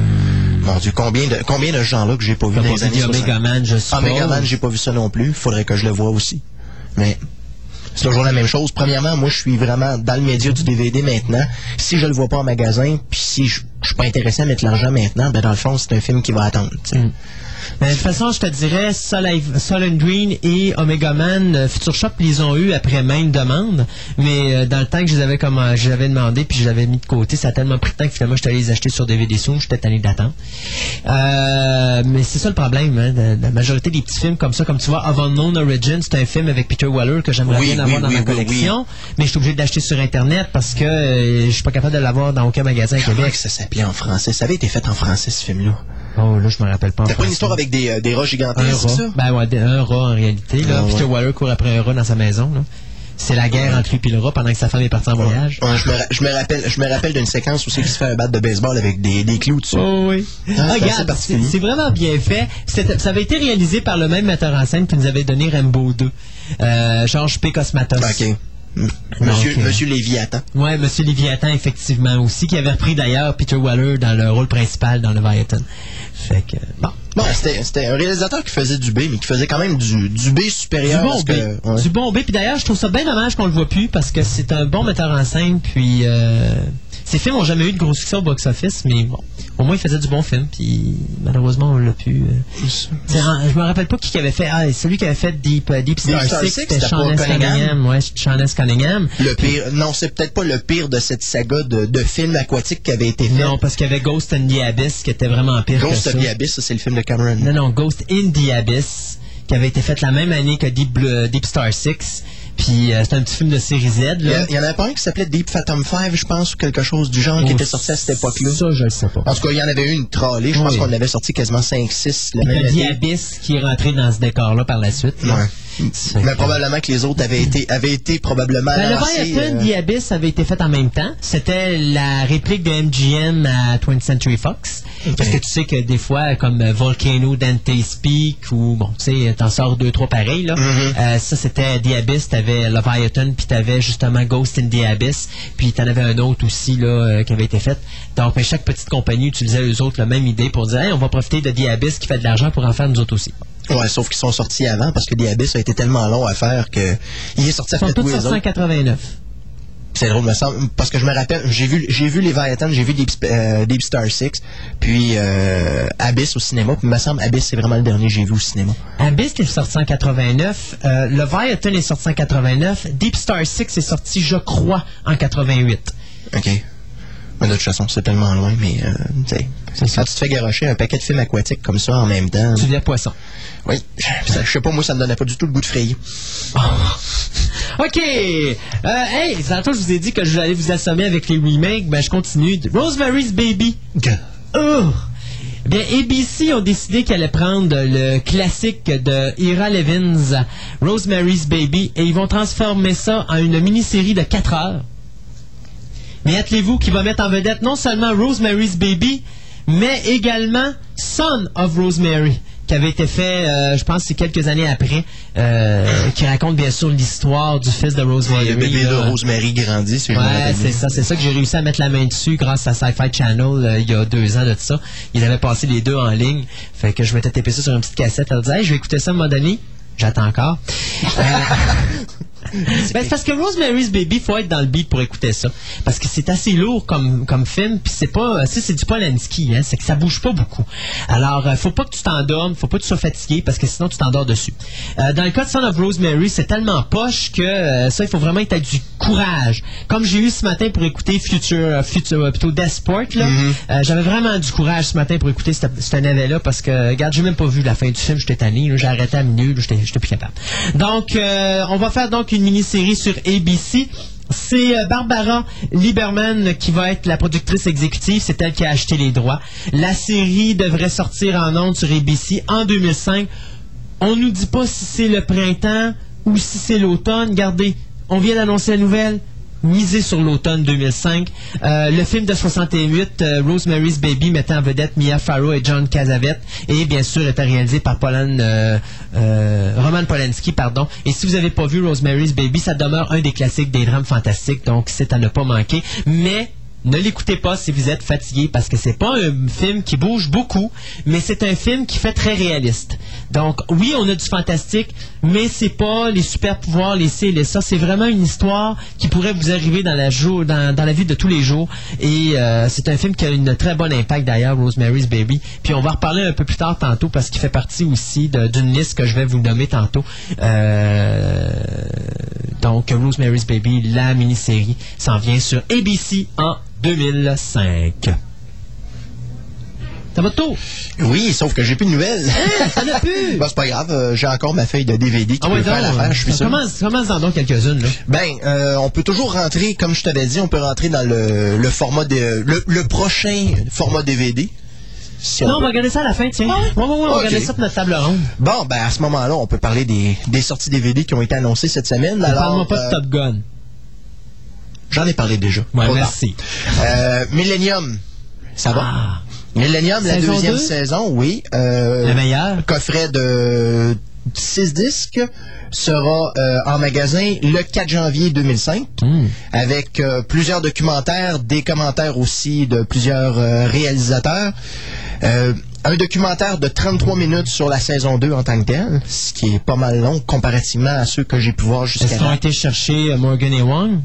mon Dieu, combien de, combien de gens-là que j'ai pas vu dans pas les années The 70. Omega Man, je suppose. Omega Man, j'ai pas vu ça non plus. Faudrait que je le voie aussi. Mais c'est toujours la même chose. Premièrement, moi, je suis vraiment dans le média du DVD maintenant. Si je le vois pas en magasin, puis si je, je suis pas intéressé à mettre l'argent maintenant, ben dans le fond, c'est un film qui va attendre. Mm. Mais de toute façon, je te dirais, Soylent Green et Omega Man, euh, Future Shop les ont eu après même demande, mais euh, dans le temps que je les avais, comme, je les avais demandé puis je les avais mis de côté, ça a tellement pris de temps que finalement je suis allé les acheter sur DVD Soon, j'étais tanné d'attendre. Euh, mais c'est ça le problème, hein, de- de la majorité des petits films comme ça, comme tu vois, Of Unknown Origin, c'est un film avec Peter Weller que j'aimerais Oui, bien oui, avoir dans oui, ma collection, mais je suis obligé de l'acheter sur Internet parce que euh, je suis pas capable de l'avoir dans aucun magasin à Comment Québec. que ça s'appelait en français? Ça avait été fait en français, ce film-là. Oh là, je me rappelle pas. T'as pas une histoire avec des, euh, des rats Un gigantesques, rat. ça? Ben ouais, des- un rat en réalité. Là. Ah, ouais. Peter Waller court après un rat dans sa maison. là. C'est la guerre entre lui et le rat pendant que sa femme est partie en voyage. Ouais, je, me, je me rappelle, je me rappelle d'une séquence aussi qui se fait un bat de baseball avec des, des clous dessus. Oh oui. Ah, c'est assez regarde, c'est c'est vraiment bien fait. C'était- Ça avait été réalisé par le même metteur en scène qui nous avait donné Rambo 2. Euh, Georges P. Cosmatos. OK. Monsieur, Monsieur Léviathan. Ouais, Monsieur Léviathan, effectivement, aussi, qui avait repris d'ailleurs Peter Waller dans le rôle principal dans Leviathan. Fait que, bon. Bon, c'était un réalisateur qui faisait du B, mais qui faisait quand même du, du B Du supérieur. bon parce B. que- ouais. Du bon B. Puis d'ailleurs, je trouve ça bien dommage qu'on le voit plus parce que c'est un bon metteur en scène. Puis euh, ces films ont jamais eu de gros succès au box-office, mais bon, au moins il faisait du bon film. Puis malheureusement, on l'a pu. euh, je me rappelle pas qui avait fait. Ah, celui qui avait fait Deep, euh, Deep Star, Deep Star 6, Six, c'était Sean S. Cunningham? Ouais, Sean S. Cunningham. Le pire, non, c'est peut-être pas le pire de cette saga de, de films aquatiques qui avait été fait. Non, parce qu'il y avait Ghost in the Abyss qui était vraiment pire Ghost ça. the Abyss, ça, c'est le film de Cameron. Non, non, Ghost in the Abyss, qui avait été fait la même année que Deep, Blue- Deep Star 6. Puis euh, c'est un petit film de série Z. Là. il y en a pas un qui s'appelait Deep Phantom 5, je pense, ou quelque chose du genre, qui était sorti à cette époque-là. Ça, je le sais pas. En tout cas, il y en avait une tralée. Je pense Oui. qu'on avait sorti quasiment 5-6 la Il y a. Abyss qui est rentré dans ce décor-là par la suite. là. Ouais. Mais probablement que les autres avaient été, avaient été probablement Ben, le lancés, Leviathan, euh, The Abyss avait été fait en même temps. C'était la réplique de MGM à 20th Century Fox. Parce que tu sais que des fois, comme euh, Volcano, Dante's Peak, ou bon, tu sais, t'en sors deux, trois pareils, là. Euh, ça, c'était The Abyss, t'avais Leviathan, puis t'avais justement Ghost in the Abyss, puis t'en avais un autre aussi, là, euh, qui avait été fait. Donc, ben, chaque petite compagnie utilisait eux autres la même idée pour dire, Hey, on va profiter de The Abyss qui fait de l'argent pour en faire nous autres aussi. Ouais, sauf qu'ils sont sortis avant parce que The Abyss a été tellement long à faire que il est sorti après tous les autres. 89. C'est drôle, me semble, parce que je me rappelle, j'ai vu, j'ai vu les Leviathan, j'ai vu Deep, euh, Deep Star 6, puis euh, Abyss au cinéma, puis me semble Abyss c'est vraiment le dernier que j'ai vu au cinéma. Abyss est sorti en 89, euh, Leviathan est sorti en 89, Deep Star 6 est sorti, je crois, en 88. Ok. Mais de toute façon, c'est tellement loin, mais euh, C'est ça. quand tu te fais garocher un paquet de films aquatiques comme ça en même temps, Tu deviens poisson. oui, ça- je sais pas, moi ça me donnait pas du tout le goût de frayer. OK. Euh, hey, tantôt, je vous ai dit que je allais vous assommer avec les remakes. Ben, je continue. Rosemary's Baby. Oh! Bien, ABC ont décidé qu'elle allait prendre le classique de Ira Levins, Rosemary's Baby, et ils vont transformer ça en une mini-série de 4 heures. Mais attelez-vous qu'il va mettre en vedette non seulement Rosemary's Baby, mais également Son of Rosemary, qui avait été fait, euh, je pense, c'est quelques années après, euh, qui raconte bien sûr l'histoire du fils de Rosemary. le bébé de. Rosemary grandit, me Ouais, c'est ça, c'est ça que j'ai réussi à mettre la main dessus grâce à Sci-Fi Channel euh, il y a deux ans de ça. Ils avaient passé les deux en ligne. Fait que je m'étais tapé ça sur une petite cassette. Elle disait, hey, je vais écouter ça à un moment donné. J'attends encore. Ben, c'est parce que Rosemary's Baby, faut être dans le beat pour écouter ça. Parce que c'est assez lourd comme, comme film, puis c'est pas, sais, c'est du Polanski, hein, c'est que ça bouge pas beaucoup. Alors, euh, faut pas que tu t'endormes, faut pas que tu sois fatigué, parce que sinon tu t'endors dessus. Euh, dans le cas de Son of Rosemary, c'est tellement poche que euh, ça, il faut vraiment que tu du courage. Comme j'ai eu ce matin pour écouter Future, Future plutôt Death Sport, là, euh, j'avais vraiment du courage ce matin pour écouter ce ce navet-là, parce que, regarde, j'ai même pas vu la fin du film, j'étais tanné, là, j'ai arrêté à minuit, là, j'étais j'étais plus capable. Donc, on va faire donc une mini-série sur ABC. C'est euh, Barbara Lieberman qui va être la productrice exécutive. C'est elle qui a acheté les droits. La série devrait sortir en ondes sur ABC en 2005. On nous dit pas si c'est le printemps ou si c'est l'automne. Regardez, on vient d'annoncer la nouvelle. Misez sur l'automne 2005. Euh, le film de 68, euh, Rosemary's Baby, mettait en vedette Mia Farrow et John Cassavetes, et bien sûr était réalisé par euh, Roman Polanski, pardon. Et si vous n'avez pas vu Rosemary's Baby, ça demeure un des classiques des drames fantastiques, donc c'est à ne pas manquer. Mais ne l'écoutez pas si vous êtes fatigué parce que c'est pas un film qui bouge beaucoup, mais c'est un film qui fait très réaliste. Donc oui, on a du fantastique, mais c'est pas les super pouvoirs, les et les ça. C'est vraiment une histoire qui pourrait vous arriver dans la jour, dans, dans la vie de tous les jours. Et euh, c'est un film qui a une très bonne impact d'ailleurs, Rosemary's Baby. Puis on va reparler un peu plus tard tantôt parce qu'il fait partie aussi d'une liste que je vais vous nommer tantôt. Euh, donc Rosemary's Baby, la mini-série, s'en vient sur ABC en 2005. Ça va tour? Oui, sauf que j'ai plus de nouvelles. Ça n'a plus! Bah, c'est pas grave, euh, j'ai encore ma feuille de DVD qui Ah peut ouais, faire donc, l'affaire, je suis sûr. commence, commence dans donc quelques-unes. là. Ben, euh, on peut toujours rentrer, comme je t'avais dit, on peut rentrer dans le, le format de, le, le prochain format DVD. Si on Non, on va regarder ça à la fin, tiens. Ouais, ouais, ouais, on va regarder ça pour notre table ronde. Bon, ben à ce moment-là, on peut parler des, des sorties DVD qui ont été annoncées cette semaine. Parle-moi pas euh, de Top Gun. J'en ai parlé déjà. Ouais, merci. Euh, Millennium, ça va? Millennium, la Saison deuxième deux? saison, oui. Euh, la meilleure? coffret de 6 disques sera euh, en magasin le 4 janvier 2005 Hmm. avec euh, plusieurs documentaires, des commentaires aussi de plusieurs euh, réalisateurs. Euh, un documentaire de 33 minutes sur la saison 2 en tant que telle, ce qui est pas mal long comparativement à ceux que j'ai pu voir jusqu'à Est-ce qu'ils ont été chercher euh, Morgan et Wong?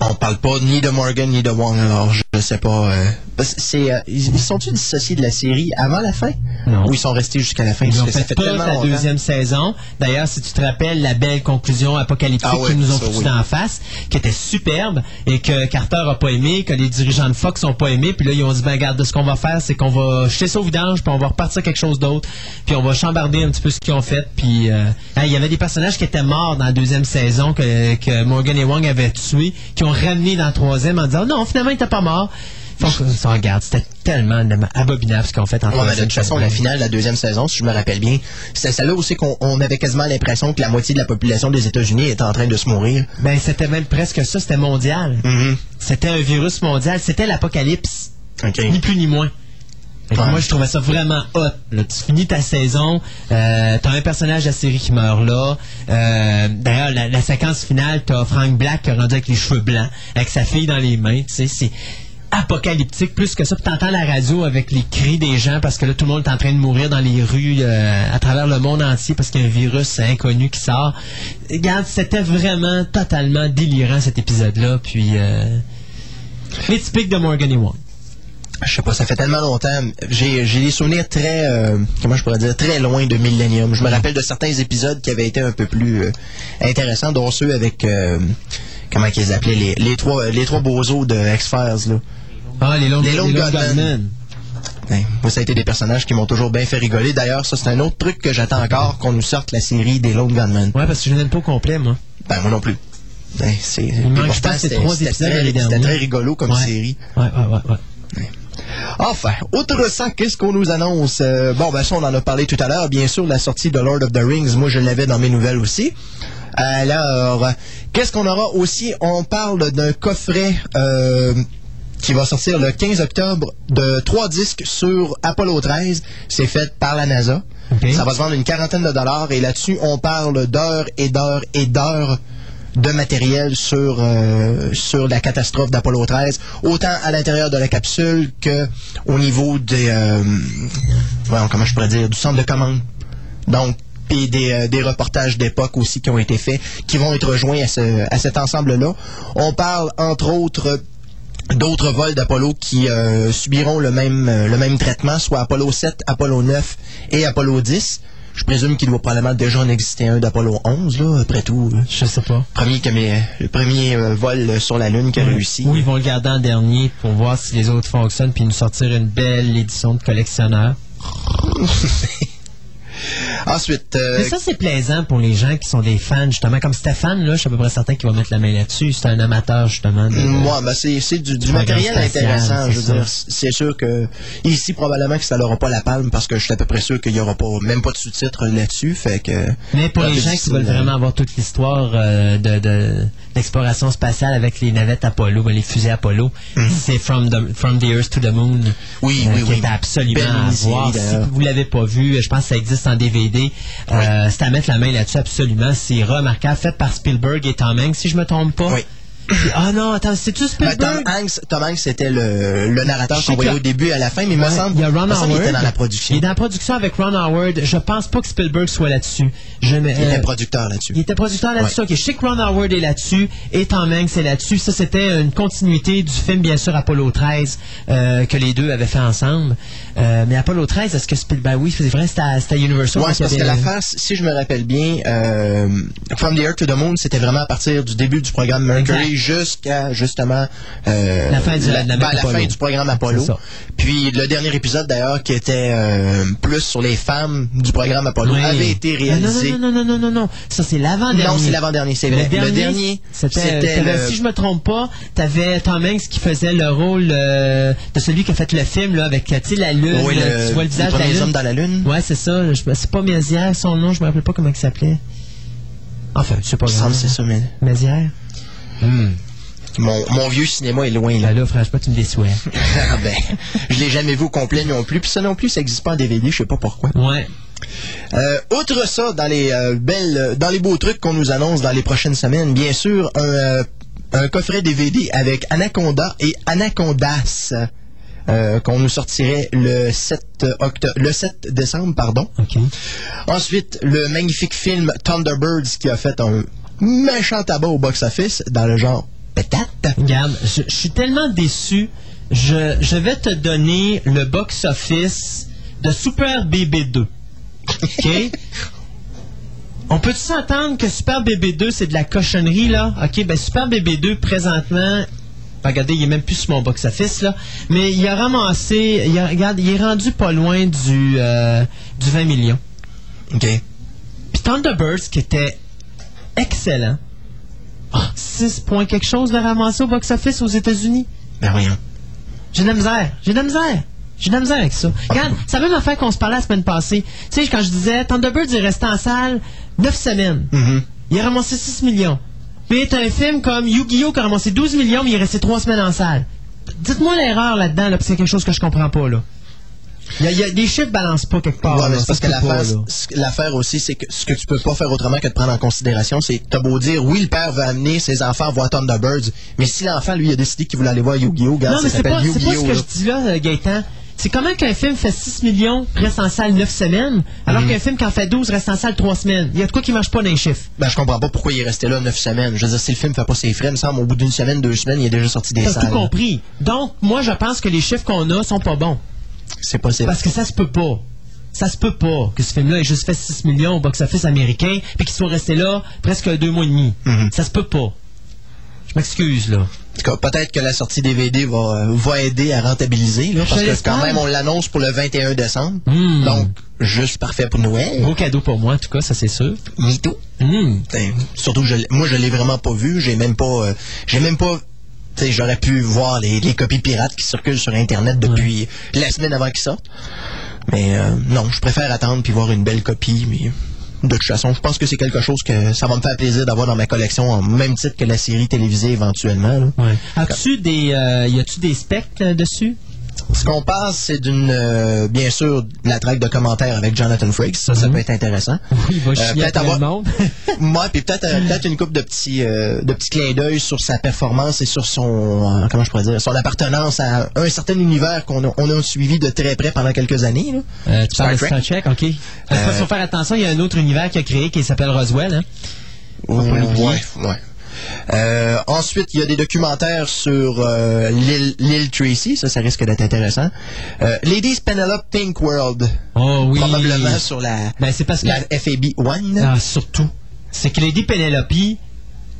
On parle pas ni de Morgan ni de Wong, alors je, je sais pas. euh, c'est, euh, ils, ils sont-ils dissociés de la série avant la fin? Non. Ou ils sont restés jusqu'à la fin? Ils ont fait, fait toute la longtemps. deuxième saison. D'ailleurs, si tu te rappelles la belle conclusion apocalyptique Ah ouais, qu'ils nous ont foutue oui. d'en face, qui était superbe et que Carter a pas aimé, que les dirigeants de Fox ont pas aimé, puis là ils ont dit ben regarde, ce qu'on va faire, c'est qu'on va jeter ça au vidange, puis on va repartir quelque chose d'autre, puis on va chambarder un petit peu ce qu'ils ont fait, puis euh, hein, il y avait des personnages qui étaient morts dans la deuxième saison que, que Morgan et Wong avaient tués, qui ont ramené dans la troisième en disant non finalement il était pas mort. Faut qu'on se regarde. C'était tellement abominable ce qu'on fait en Ouais, de toute façon, la finale de la deuxième saison, si je me rappelle bien, c'est celle-là aussi qu'on on avait quasiment l'impression que la moitié de la population des États-Unis était en train de se mourir. Ben, c'était même presque ça, c'était mondial. Mhm. C'était un virus mondial, c'était l'apocalypse. Ni plus ni moins. Ouais. Moi, je trouvais ça vraiment hot. Là, tu finis ta saison, euh, t'as un personnage de la série qui meurt là. Euh, D'ailleurs, la, la séquence finale, t'as Frank Black qui est rendu avec les cheveux blancs, avec sa fille dans les mains. Tu sais, c'est apocalyptique plus que ça. Puis t'entends la radio avec les cris des gens parce que là, tout le monde est en train de mourir dans les rues euh, à travers le monde entier parce qu'il y a un virus inconnu qui sort. Regarde, c'était vraiment totalement délirant cet épisode-là. Puis, euh, les typiques de Morgan et Wong. Je sais pas, ça fait tellement longtemps. J'ai des souvenirs très, euh, comment je pourrais dire, très loin de Millennium. Je me rappelle de certains épisodes qui avaient été un peu plus euh, intéressants, dont ceux avec, euh, comment qu'ils appelaient, les, les trois les trois bozos de X-Files, là. Ah, les Lone, Les Lone Gunmen. Gunmen. Ben, moi, ça a été des personnages qui m'ont toujours bien fait rigoler. D'ailleurs, ça, c'est un autre truc que j'attends encore, qu'on nous sorte la série des Lone Gunmen. Ouais, parce que je n'aime pas au complet, moi. Ben, moi non plus. Ben, c'est, c'était- très- rigolo comme Ouais. série. Ouais, ouais, ouais, ouais. Enfin, outre ça, qu'est-ce qu'on nous annonce? Euh, bon, ben ça, on en a parlé tout à l'heure. Bien sûr, la sortie de Lord of the Rings, moi, je l'avais dans mes nouvelles aussi. Alors, qu'est-ce qu'on aura aussi? On parle d'un coffret euh, qui va sortir le 15 octobre de trois disques sur Apollo 13. C'est fait par la NASA. Ça va se vendre une quarantaine de dollars et là-dessus, on parle d'heures et d'heures et d'heures de matériel sur euh, sur la catastrophe d'Apollo 13, autant à l'intérieur de la capsule que au niveau des euh, comment je pourrais dire du centre de commande. Donc puis des, euh, des reportages d'époque aussi qui ont été faits, qui vont être rejoints à, ce, à cet ensemble-là. On parle, entre autres, d'autres vols d'Apollo qui euh, subiront le même, euh, le même traitement, soit Apollo 7, Apollo 9 et Apollo 10. Je présume qu'il doit probablement déjà en exister un d'Apollo 11, là, après tout. là. Je sais pas. Premier, le premier euh, vol sur la Lune qui a réussi. Ou ils vont le garder en dernier pour voir si les autres fonctionnent puis nous sortir une belle édition de collectionneur. Ensuite, euh, Mais ça, c'est plaisant pour les gens qui sont des fans, justement. Comme Stéphane, là, je suis à peu près certain qu'il va mettre la main là-dessus. C'est un amateur, justement. de- Moi, ben c'est du, du Du matériel spatial, intéressant. Je veux ça. dire, c'est sûr que ici probablement que ça n'aura pas la palme parce que je suis à peu près sûr qu'il y aura pas même pas de sous-titres là-dessus. Fait que Mais pour un les gens qui veulent euh, vraiment avoir toute l'histoire euh, de, de- d'exploration spatiale avec les navettes Apollo, ben, les fusées Apollo, c'est from the, from the Earth to the Moon. Mhm. Oui, euh, oui, qui oui. est absolument Belle à voir. Si vous l'avez pas vu, je pense que ça existe en DVD. Euh, c'est à mettre la main là-dessus absolument. C'est remarquable, fait par Spielberg et Tom Hanks, si je me trompe pas. Oui. Ah non, attends, c'est-tu Ben, Spielberg? Tom Hanks, Tom Hanks c'était le, le narrateur qu'on voyait au début et à la fin, mais il me Ouais, semble, il y a Ron qu'il était dans la production. Il est dans la production avec Ron Howard. Je pense pas que Spielberg soit là-dessus. Je me- Il était euh, producteur là-dessus. Il était producteur là-dessus. Je sais que Ron Howard est là-dessus et Tom Hanks est là-dessus. Ça, c'était une continuité du film, bien sûr, Apollo 13, euh, que les deux avaient fait ensemble. Euh, mais Apollo 13, est-ce que Spielberg... Ben oui, c'est vrai, c'était Universal. Ouais, c'est parce il que la face, si je me rappelle bien, From the Earth to the Moon, c'était vraiment à partir du début du programme Mercury. Jusqu'à justement euh, La fin du- la, de la ben, la fin du programme Apollo. Puis le dernier épisode d'ailleurs qui était euh, plus sur les femmes du programme Apollo Oui. avait été Non, réalisé. Non, non, non, non, non, non, non. Ça, c'est l'avant-dernier. Non, c'est l'avant-dernier, c'est vrai. Le Le dernier, c'était, le- si je me trompe pas, t'avais Tom Hanks qui faisait le rôle euh, de celui qui a fait le film là avec la lune, Oui, le- tu vois le visage de la premiers lune. hommes dans la lune. Ouais, c'est ça. C'est pas Mézières, son nom, je me rappelle pas comment il s'appelait. Enfin, je sais pas. Il me semble que c'est ça, mais Mézières. Mon, mon vieux cinéma est loin là. Ben là, franchement, tu me déçois. Ah ben, je l'ai jamais vu au complet non plus. Puis ça non plus, ça n'existe pas en DVD, je sais pas pourquoi. Ouais. Euh, outre ça, dans les euh, belles, dans les beaux trucs qu'on nous annonce dans les prochaines semaines, bien sûr, un, euh, un coffret DVD avec Anaconda et Anacondas. euh, qu'on nous sortirait le 7 octobre, le 7 décembre, pardon. Ensuite, le magnifique film Thunderbirds qui a fait un méchant tabac au box-office dans le genre pétate. Regarde, je, je suis tellement déçu. Je, je vais te donner le box-office de Super Bébé 2. OK? On peut s'entendre que Super Bébé 2, c'est de la cochonnerie, là? OK, ben Super Bébé 2, présentement, regardez, il est même plus sur mon box-office, là, mais il a ramassé, il a- regarde, il est rendu pas loin du, euh, du 20 millions. OK. Puis Thunderbirds, qui était excellent, ah, 6 points quelque chose de ramassé au box-office aux États-Unis. Ben voyons. J'ai de la misère. J'ai de la misère. J'ai de la misère avec ça. Regarde, c'est la même affaire qu'on se parlait la semaine passée. Tu sais, quand je disais, Thunderbirds est resté en salle 9 semaines. Il a ramassé 6 millions. Puis t'as un film comme Yu-Gi-Oh! qui a ramassé 12 millions, mais il est resté 3 semaines en salle. Dites-moi l'erreur là-dedans, là, parce que c'est quelque chose que je comprends pas, là. Il y a, il y a- les chiffres balancent pas quelque part. Ouais, là. parce que l'affaire, aussi, c'est que ce que tu peux pas faire autrement que de prendre en considération, c'est t'as beau dire, oui, le père veut amener ses enfants voir Thunderbirds, mais si l'enfant, lui, a décidé qu'il voulait aller voir Yu-Gi-Oh! Non, mais ça c'est pas, s'appelle c'est pas ce que là. je dis là, euh, Gaëtan. C'est comment qu'un film fait 6 millions, reste en salle 9 semaines, alors Mhm. qu'un film qui en fait 12 reste en salle 3 semaines. Il y a de quoi qui marche pas dans les chiffres. Ben, je comprends pas pourquoi il est resté là neuf semaines. Je veux dire, si le film fait pas ses frais, il me semble, au bout d'une semaine, deux semaines, il est déjà sorti des T'as tout salles. compris. Donc, moi, je pense que les chiffres qu'on a sont pas bons. C'est possible. Parce que ça se peut pas. Ça se peut pas que ce film-là ait juste fait 6 millions au box-office américain, puis qu'il soit resté là presque deux mois et demi. Mhm. Ça se peut pas. Je m'excuse, là. En tout cas, peut-être que la sortie DVD va, va aider à rentabiliser, là, parce que quand même, on l'annonce pour le 21 décembre. Hmm. Donc, juste parfait pour Noël. Beau cadeau pour moi, en tout cas, ça c'est sûr. Me too. Hmm. Surtout je moi je l'ai vraiment pas vu j'ai même pas euh, j'ai même pas j'aurais pu voir les, les copies pirates qui circulent sur internet depuis la semaine avant qu'ils sortent mais euh, non je préfère attendre puis voir une belle copie mais de toute façon je pense que c'est quelque chose que ça va me faire plaisir d'avoir dans ma collection en même titre que la série télévisée éventuellement là. Ouais. As-tu des, euh, y a-tu des specs euh, dessus? Ce qu'on passe c'est d'une euh, bien sûr de la traque de commentaires avec Jonathan Frakes ça ça peut être intéressant Oui, il va Euh, chier avoir- le monde. Moi, puis peut-être euh, peut-être une coupe de petits euh, de petits clins d'œil sur sa performance et sur son euh, comment je pourrais dire son appartenance à un certain univers qu'on a, on a suivi de très près pendant quelques années. là. Euh, tu Star parles de. Star Trek, OK. Parce qu'il faut faire attention, il y a un autre univers qui a créé qui s'appelle Roswell. Hein? Faut l'oublier. Ouais, ouais. Euh, ensuite, il y a des documentaires sur euh, l'île Tracy, ça, ça risque d'être intéressant. Euh, Ladies Penelope Pink World, Oh oui. probablement sur la, Ben, c'est parce que... la FAB One. Ah, surtout. C'est que Lady Penelope,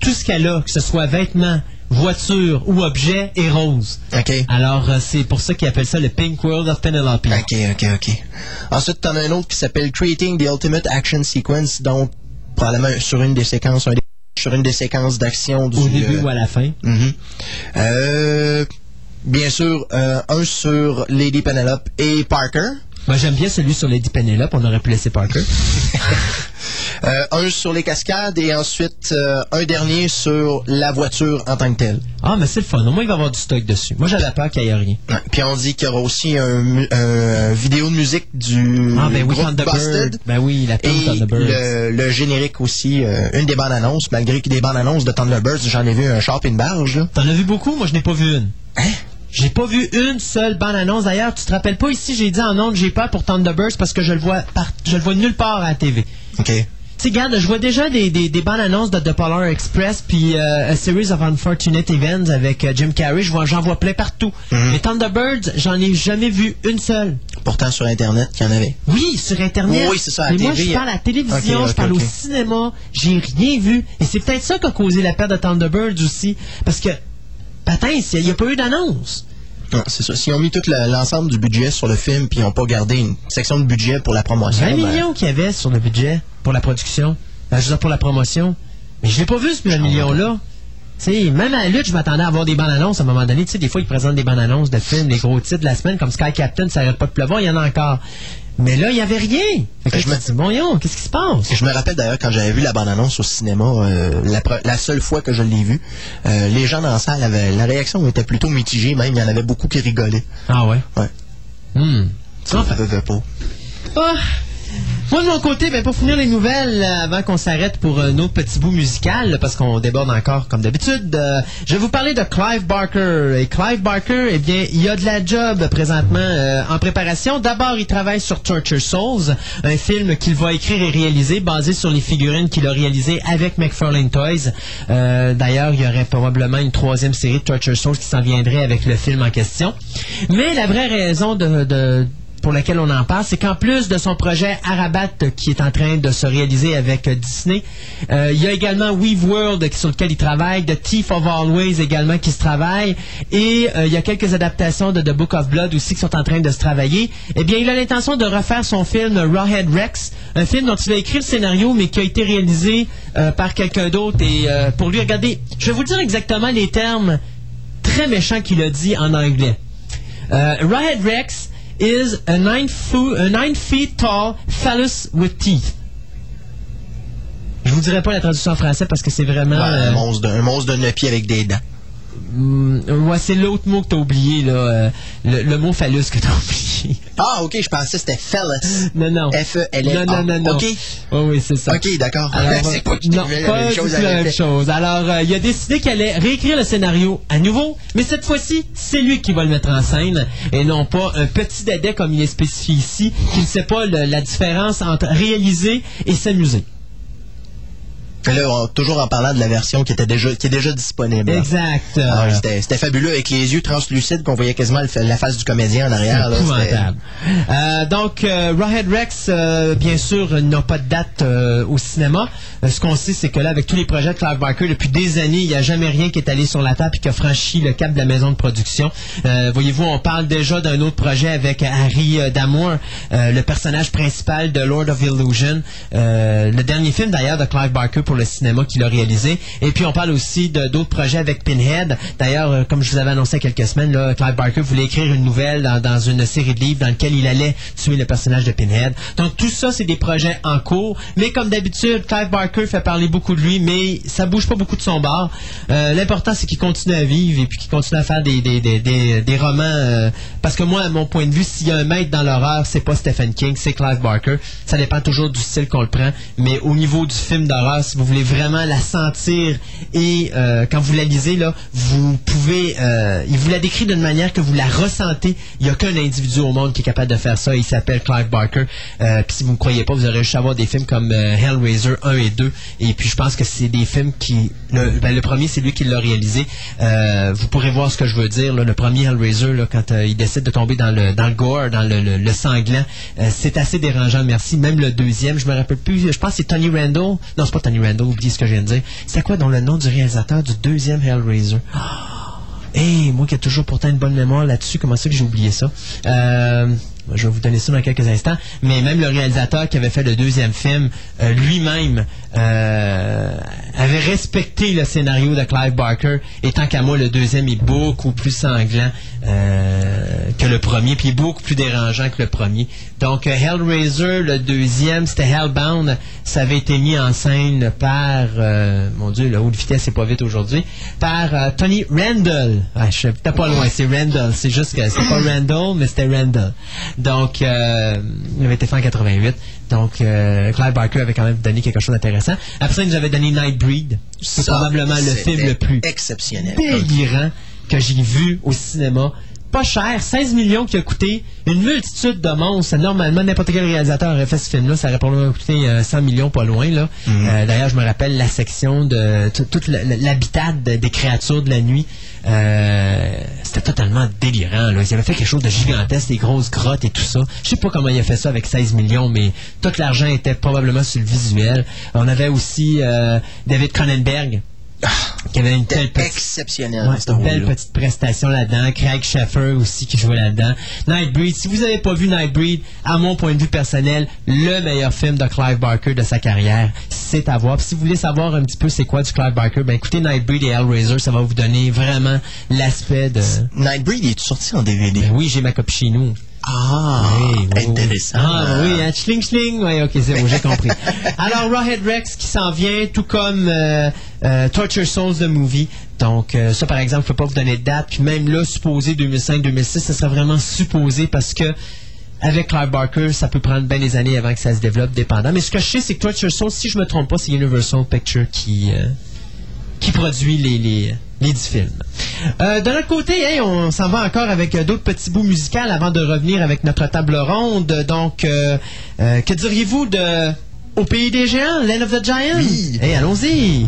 tout ce qu'elle a, que ce soit vêtements, voitures ou objets, est rose. Ok. Alors, euh, c'est pour ça qu'ils appellent ça le Pink World of Penelope. OK, OK, OK. Ensuite, t'en as un autre qui s'appelle Creating the Ultimate Action Sequence, donc probablement sur une des séquences, un des- sur une des séquences d'action du... Au début euh, ou à la fin. mhm. Euh, bien sûr, euh, un sur Lady Penelope et Parker. Moi, j'aime bien celui sur Lady Penelope. On aurait pu laisser Parker. Euh, un sur les cascades et ensuite euh, un dernier sur la voiture en tant que telle. Ah, mais c'est le fun. Au moins, il va y avoir du stock dessus. Moi, j'avais peur qu'il n'y ait rien. Ouais. Puis on dit qu'il y aura aussi un, un vidéo de musique du Ah, ben oui, groupe Thunderbird. Busted. Ben oui, la Et tune Thunderbird. le, le générique aussi, euh, une des bandes annonces, malgré que des bandes annonces de Thunderbirds, j'en ai vu un char et une barge. T'en as vu beaucoup? Moi, je n'ai pas vu une. Hein? J'ai pas vu une seule bande-annonce. D'ailleurs, tu te rappelles pas ici, j'ai dit en ondes, j'ai peur pour Thunderbirds parce que je le vois par- je le vois nulle part à la TV. OK. Tu regarde, je vois déjà des, des, des bandes annonces de The Polar Express puis euh, A Series of Unfortunate Events avec euh, Jim Carrey. Je vois, j'en vois plein partout. Mhm. Mais Thunderbirds, j'en ai jamais vu une seule. Pourtant, sur Internet, il y en avait. Oui, sur Internet. Oui, c'est ça, à Mais moi, je parle à la télévision, Ok, ok, je parle au cinéma. J'ai rien vu. Et c'est peut-être ça qui a causé la perte de Thunderbirds aussi. Parce que, patin, il n'y a pas eu d'annonce. Non, c'est ça. S'ils ont mis tout le- l'ensemble du budget sur le film, puis ils n'ont pas gardé une section de budget pour la promotion. 20 ben, millions qu'il y avait sur le budget pour la production. Euh, je veux dire, pour la promotion. Mais je l'ai pas vu, ce 20 millions-là. Tu sais, même à la lutte, je m'attendais à avoir des bandes annonces à un moment donné. Des fois, ils présentent des bandes annonces de films, les gros titres de la semaine, comme Sky Captain, ça arrête pas de pleuvoir, il y en a encore. Mais là, il n'y avait rien. Fait que je je me dis, bon, yon, qu'est-ce qui se passe? Je me rappelle d'ailleurs quand j'avais vu la bande-annonce au cinéma, euh, la, seule fois que je l'ai vue, euh, les gens dans la salle, avaient, la réaction était plutôt mitigée, même il y en avait beaucoup qui rigolaient. Ah ouais? Ouais. Hmm. Ça, veut pas. Ah! Moi, de mon côté, ben, pour finir les nouvelles, euh, avant qu'on s'arrête pour un autre petit bout musical, là, parce qu'on déborde encore comme d'habitude, euh, je vais vous parler de Clive Barker. Et Clive Barker, eh bien, il a de la job présentement euh, en préparation. D'abord, il travaille sur Torture Souls, un film qu'il va écrire et réaliser basé sur les figurines qu'il a réalisées avec McFarlane Toys. Euh, D'ailleurs, il y aurait probablement une troisième série de Torture Souls qui s'en viendrait avec le film en question. Mais la vraie raison de pour laquelle on en parle, c'est qu'en plus de son projet Arabat euh, qui est en train de se réaliser avec euh, Disney, euh, il y a également Weave World sur lequel il travaille, The Thief of Always également qui se travaille, et il y a quelques adaptations de The Book of Blood aussi qui sont en train de se travailler. Eh bien, il a l'intention de refaire son film Rawhead Rex, un film dont il a écrit le scénario mais qui a été réalisé par quelqu'un d'autre. Et pour lui, regardez, je vais vous dire exactement les termes très méchants qu'il a dit en anglais. Euh, Rawhead Rex is a nine, fo- a nine feet tall phallus with teeth. Je vous dirai pas la traduction en français parce que c'est vraiment... Ouais, euh, un, monstre de, un monstre de 9 pieds avec des dents. Hum, ouais, c'est l'autre mot que t'as oublié, là. euh, le, le mot phallus que t'as oublié. Ah, ok, je pensais que c'était phallus. non, non. F-E-L-L-A. Non, non, non, non. Ok. Oui, oui, c'est ça. Ok, d'accord. Alors, c'est pas que non, je pas la même du chose tout la même chose. Alors, euh, il a décidé qu'il allait réécrire le scénario à nouveau, mais cette fois-ci, c'est lui qui va le mettre en scène et non pas un petit dadais comme il est spécifié ici, qui ne sait pas le- la différence entre réaliser et s'amuser. Là, on- toujours en parlant de la version qui était déjà, qui est déjà disponible. Exact. Ah, c'était, c'était fabuleux avec les yeux translucides qu'on voyait quasiment le- la face du comédien en arrière. là. Euh, donc, euh, Rawhead Rex, euh, bien sûr, n'a pas de date euh, au cinéma. Ce qu'on sait, c'est que là, avec tous les projets de Clive Barker, depuis des années, il n'y a jamais rien qui est allé sur la table et qui a franchi le cap de la maison de production. Voyez-vous, on parle déjà d'un autre projet avec Harry Damour, le personnage principal de Lord of Illusion. Le dernier film, d'ailleurs, de Clive Barker pour le cinéma qu'il a réalisé. Et puis, on parle aussi d'autres projets avec Pinhead. D'ailleurs, euh, comme je vous avais annoncé il y a quelques semaines, là, Clive Barker voulait écrire une nouvelle dans, dans une série de livres dans lequel il allait tuer le personnage de Pinhead. Donc, tout ça, c'est des projets en cours. Mais comme d'habitude, Clive Barker fait parler beaucoup de lui, mais ça bouge pas beaucoup de son bord. Euh, L'important, c'est qu'il continue à vivre et puis qu'il continue à faire des, des, des, des, des romans. euh, parce que moi, à mon point de vue, s'il y a un maître dans l'horreur, c'est pas Stephen King, c'est Clive Barker. Ça dépend toujours du style qu'on le prend. Mais au niveau du film d'horreur, si vous voulez vraiment la sentir et euh, quand vous la lisez, là, vous pouvez... euh, il vous la décrit d'une manière que vous la ressentez. Il n'y a qu'un individu au monde qui est capable de faire ça. Il s'appelle Clive Barker. Euh, puis si vous ne me croyez pas, vous aurez juste à voir des films comme Hellraiser 1 et 2. Et puis je pense que c'est des films qui... Le, ben, premier, c'est lui qui l'a réalisé. Vous pourrez voir ce que je veux dire. Le premier Hellraiser, là, quand il décide de tomber dans le, dans le gore, dans le, le- sanglant, c'est assez dérangeant, merci. Même le deuxième, je me rappelle plus, je pense que c'est Tony Randall. Non, c'est pas Tony Randall, oubliez ce que je viens de dire. C'est quoi dans le nom du réalisateur du deuxième Hellraiser? Hey, moi qui ai toujours pourtant une bonne mémoire là-dessus, comment ça que j'ai oublié ça? Euh, je vais vous donner ça dans quelques instants. Mais même le réalisateur qui avait fait le deuxième film, euh, lui-même euh, avait respecté le scénario de Clive Barker. Et tant qu'à moi, le deuxième est beaucoup plus sanglant euh, que le premier, puis beaucoup plus dérangeant que le premier. Donc euh, Hellraiser, le deuxième, c'était Hellbound. Ça avait été mis en scène par, euh, mon Dieu, la haute vitesse c'est pas vite aujourd'hui, par euh, Tony Randall. Ah, je suis peut-être pas loin, c'est Randall. C'est juste que c'est pas Randall, mais c'était Randall. Donc, euh, il avait été fait en 88. Donc, euh, Clive Barker avait quand même donné quelque chose d'intéressant. Après ça, il nous avait donné Nightbreed. C'est probablement le film le plus exceptionnel. délirant que j'ai vu au cinéma. Pas cher, 16 millions qui a coûté une multitude de monstres. Normalement, n'importe quel réalisateur aurait fait ce film-là, ça aurait probablement coûté euh, 100 millions, pas loin. là. Euh, D'ailleurs, je me rappelle la section de tout- l'habitat de- des créatures de la nuit. Euh, C'était totalement délirant. Là. Il avait fait quelque chose de gigantesque, des grosses grottes et tout ça. Je sais pas comment il a fait ça avec 16 millions, mais tout l'argent était probablement sur le visuel. On avait aussi euh, David Cronenberg qui avait une telle petite exceptionnel, Ouais, une belle petite prestation là-dedans. Craig Sheffer aussi qui jouait là-dedans. Nightbreed. Si vous n'avez pas vu Nightbreed, à mon point de vue personnel, le meilleur film de Clive Barker de sa carrière, c'est à voir. Puis si vous voulez savoir un petit peu c'est quoi du Clive Barker, ben écoutez Nightbreed et Hellraiser, ça va vous donner vraiment l'aspect de. Nightbreed, il est sorti en DVD? Ben oui, j'ai ma copie chez nous. Ah, Oui, intéressant. Ah oui, hein, schling schling. Oui, ok, c'est bon, j'ai compris. Alors, Rawhead Rex qui s'en vient, tout comme euh, euh, Torture Souls the movie. Donc, euh, ça, par exemple, je peux pas vous donner de date. Puis même là, supposé 2005-2006, ça serait vraiment supposé parce que avec Clive Barker, ça peut prendre bien des années avant que ça se développe, dépendant. Mais ce que je sais, c'est que Torture Souls, si je me trompe pas, c'est Universal Pictures qui... qui produit les, les, les 10 films. Euh, de l'autre côté, on s'en va encore avec euh, d'autres petits bouts musicaux avant de revenir avec notre table ronde. Donc, euh, euh, que diriez-vous de Au pays des géants, Land of the Giants? Oui. Eh, allons-y!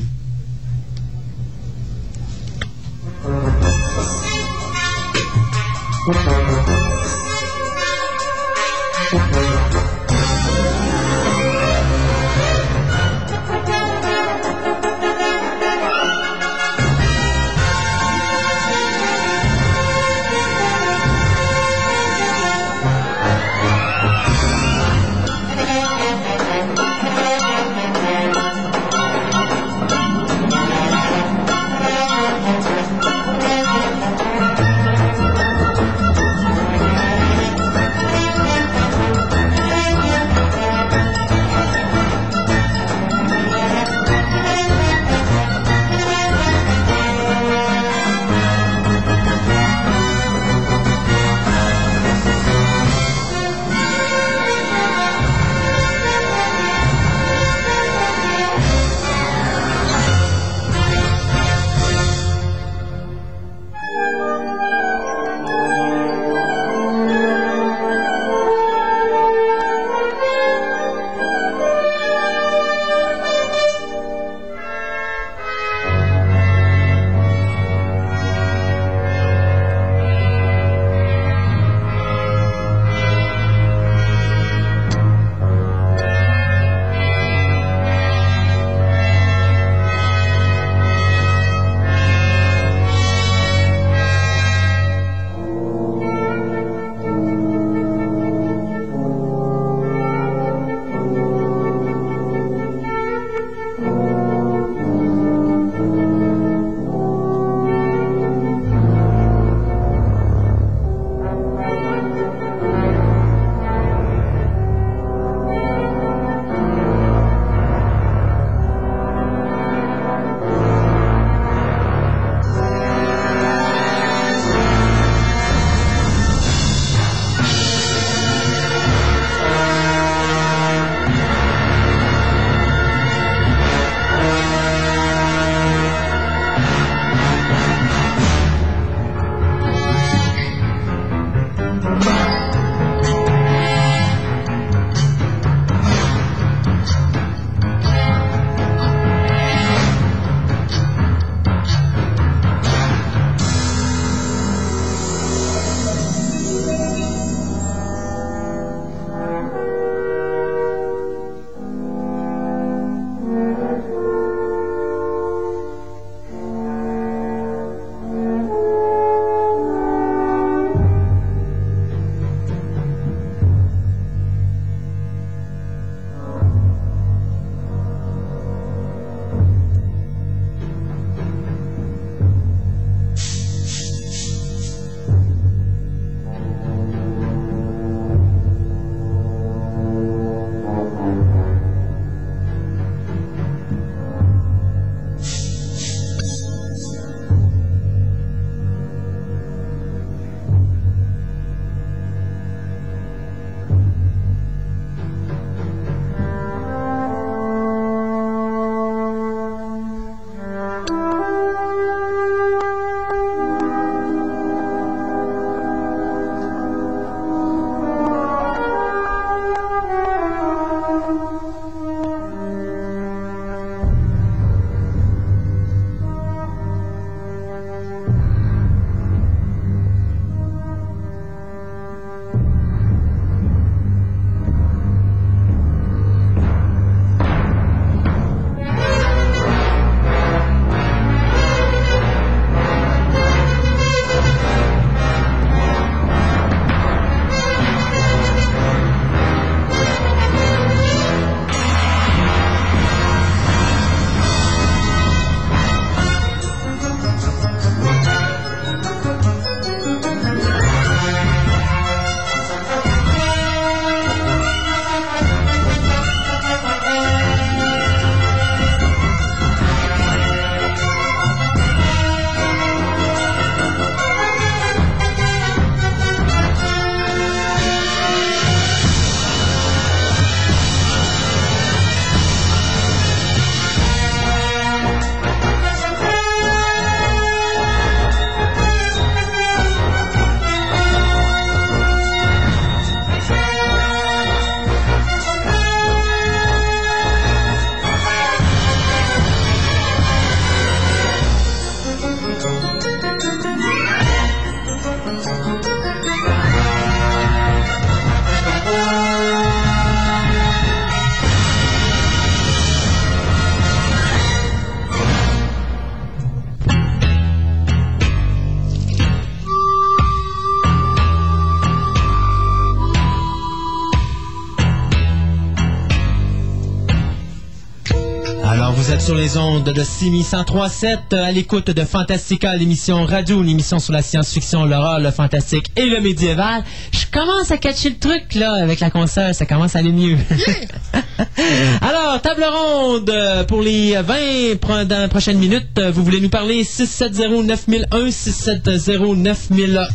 Les ondes de Simi 1037 euh, à l'écoute de Fantastica, l'émission radio, une émission sur la science-fiction, l'horreur, le fantastique et le médiéval. Je commence à catcher le truc là avec la console, ça commence à aller mieux. Table ronde pour les 20 pro- dans minutes. Euh, Vous voulez nous parler 670-9001, 670-9001.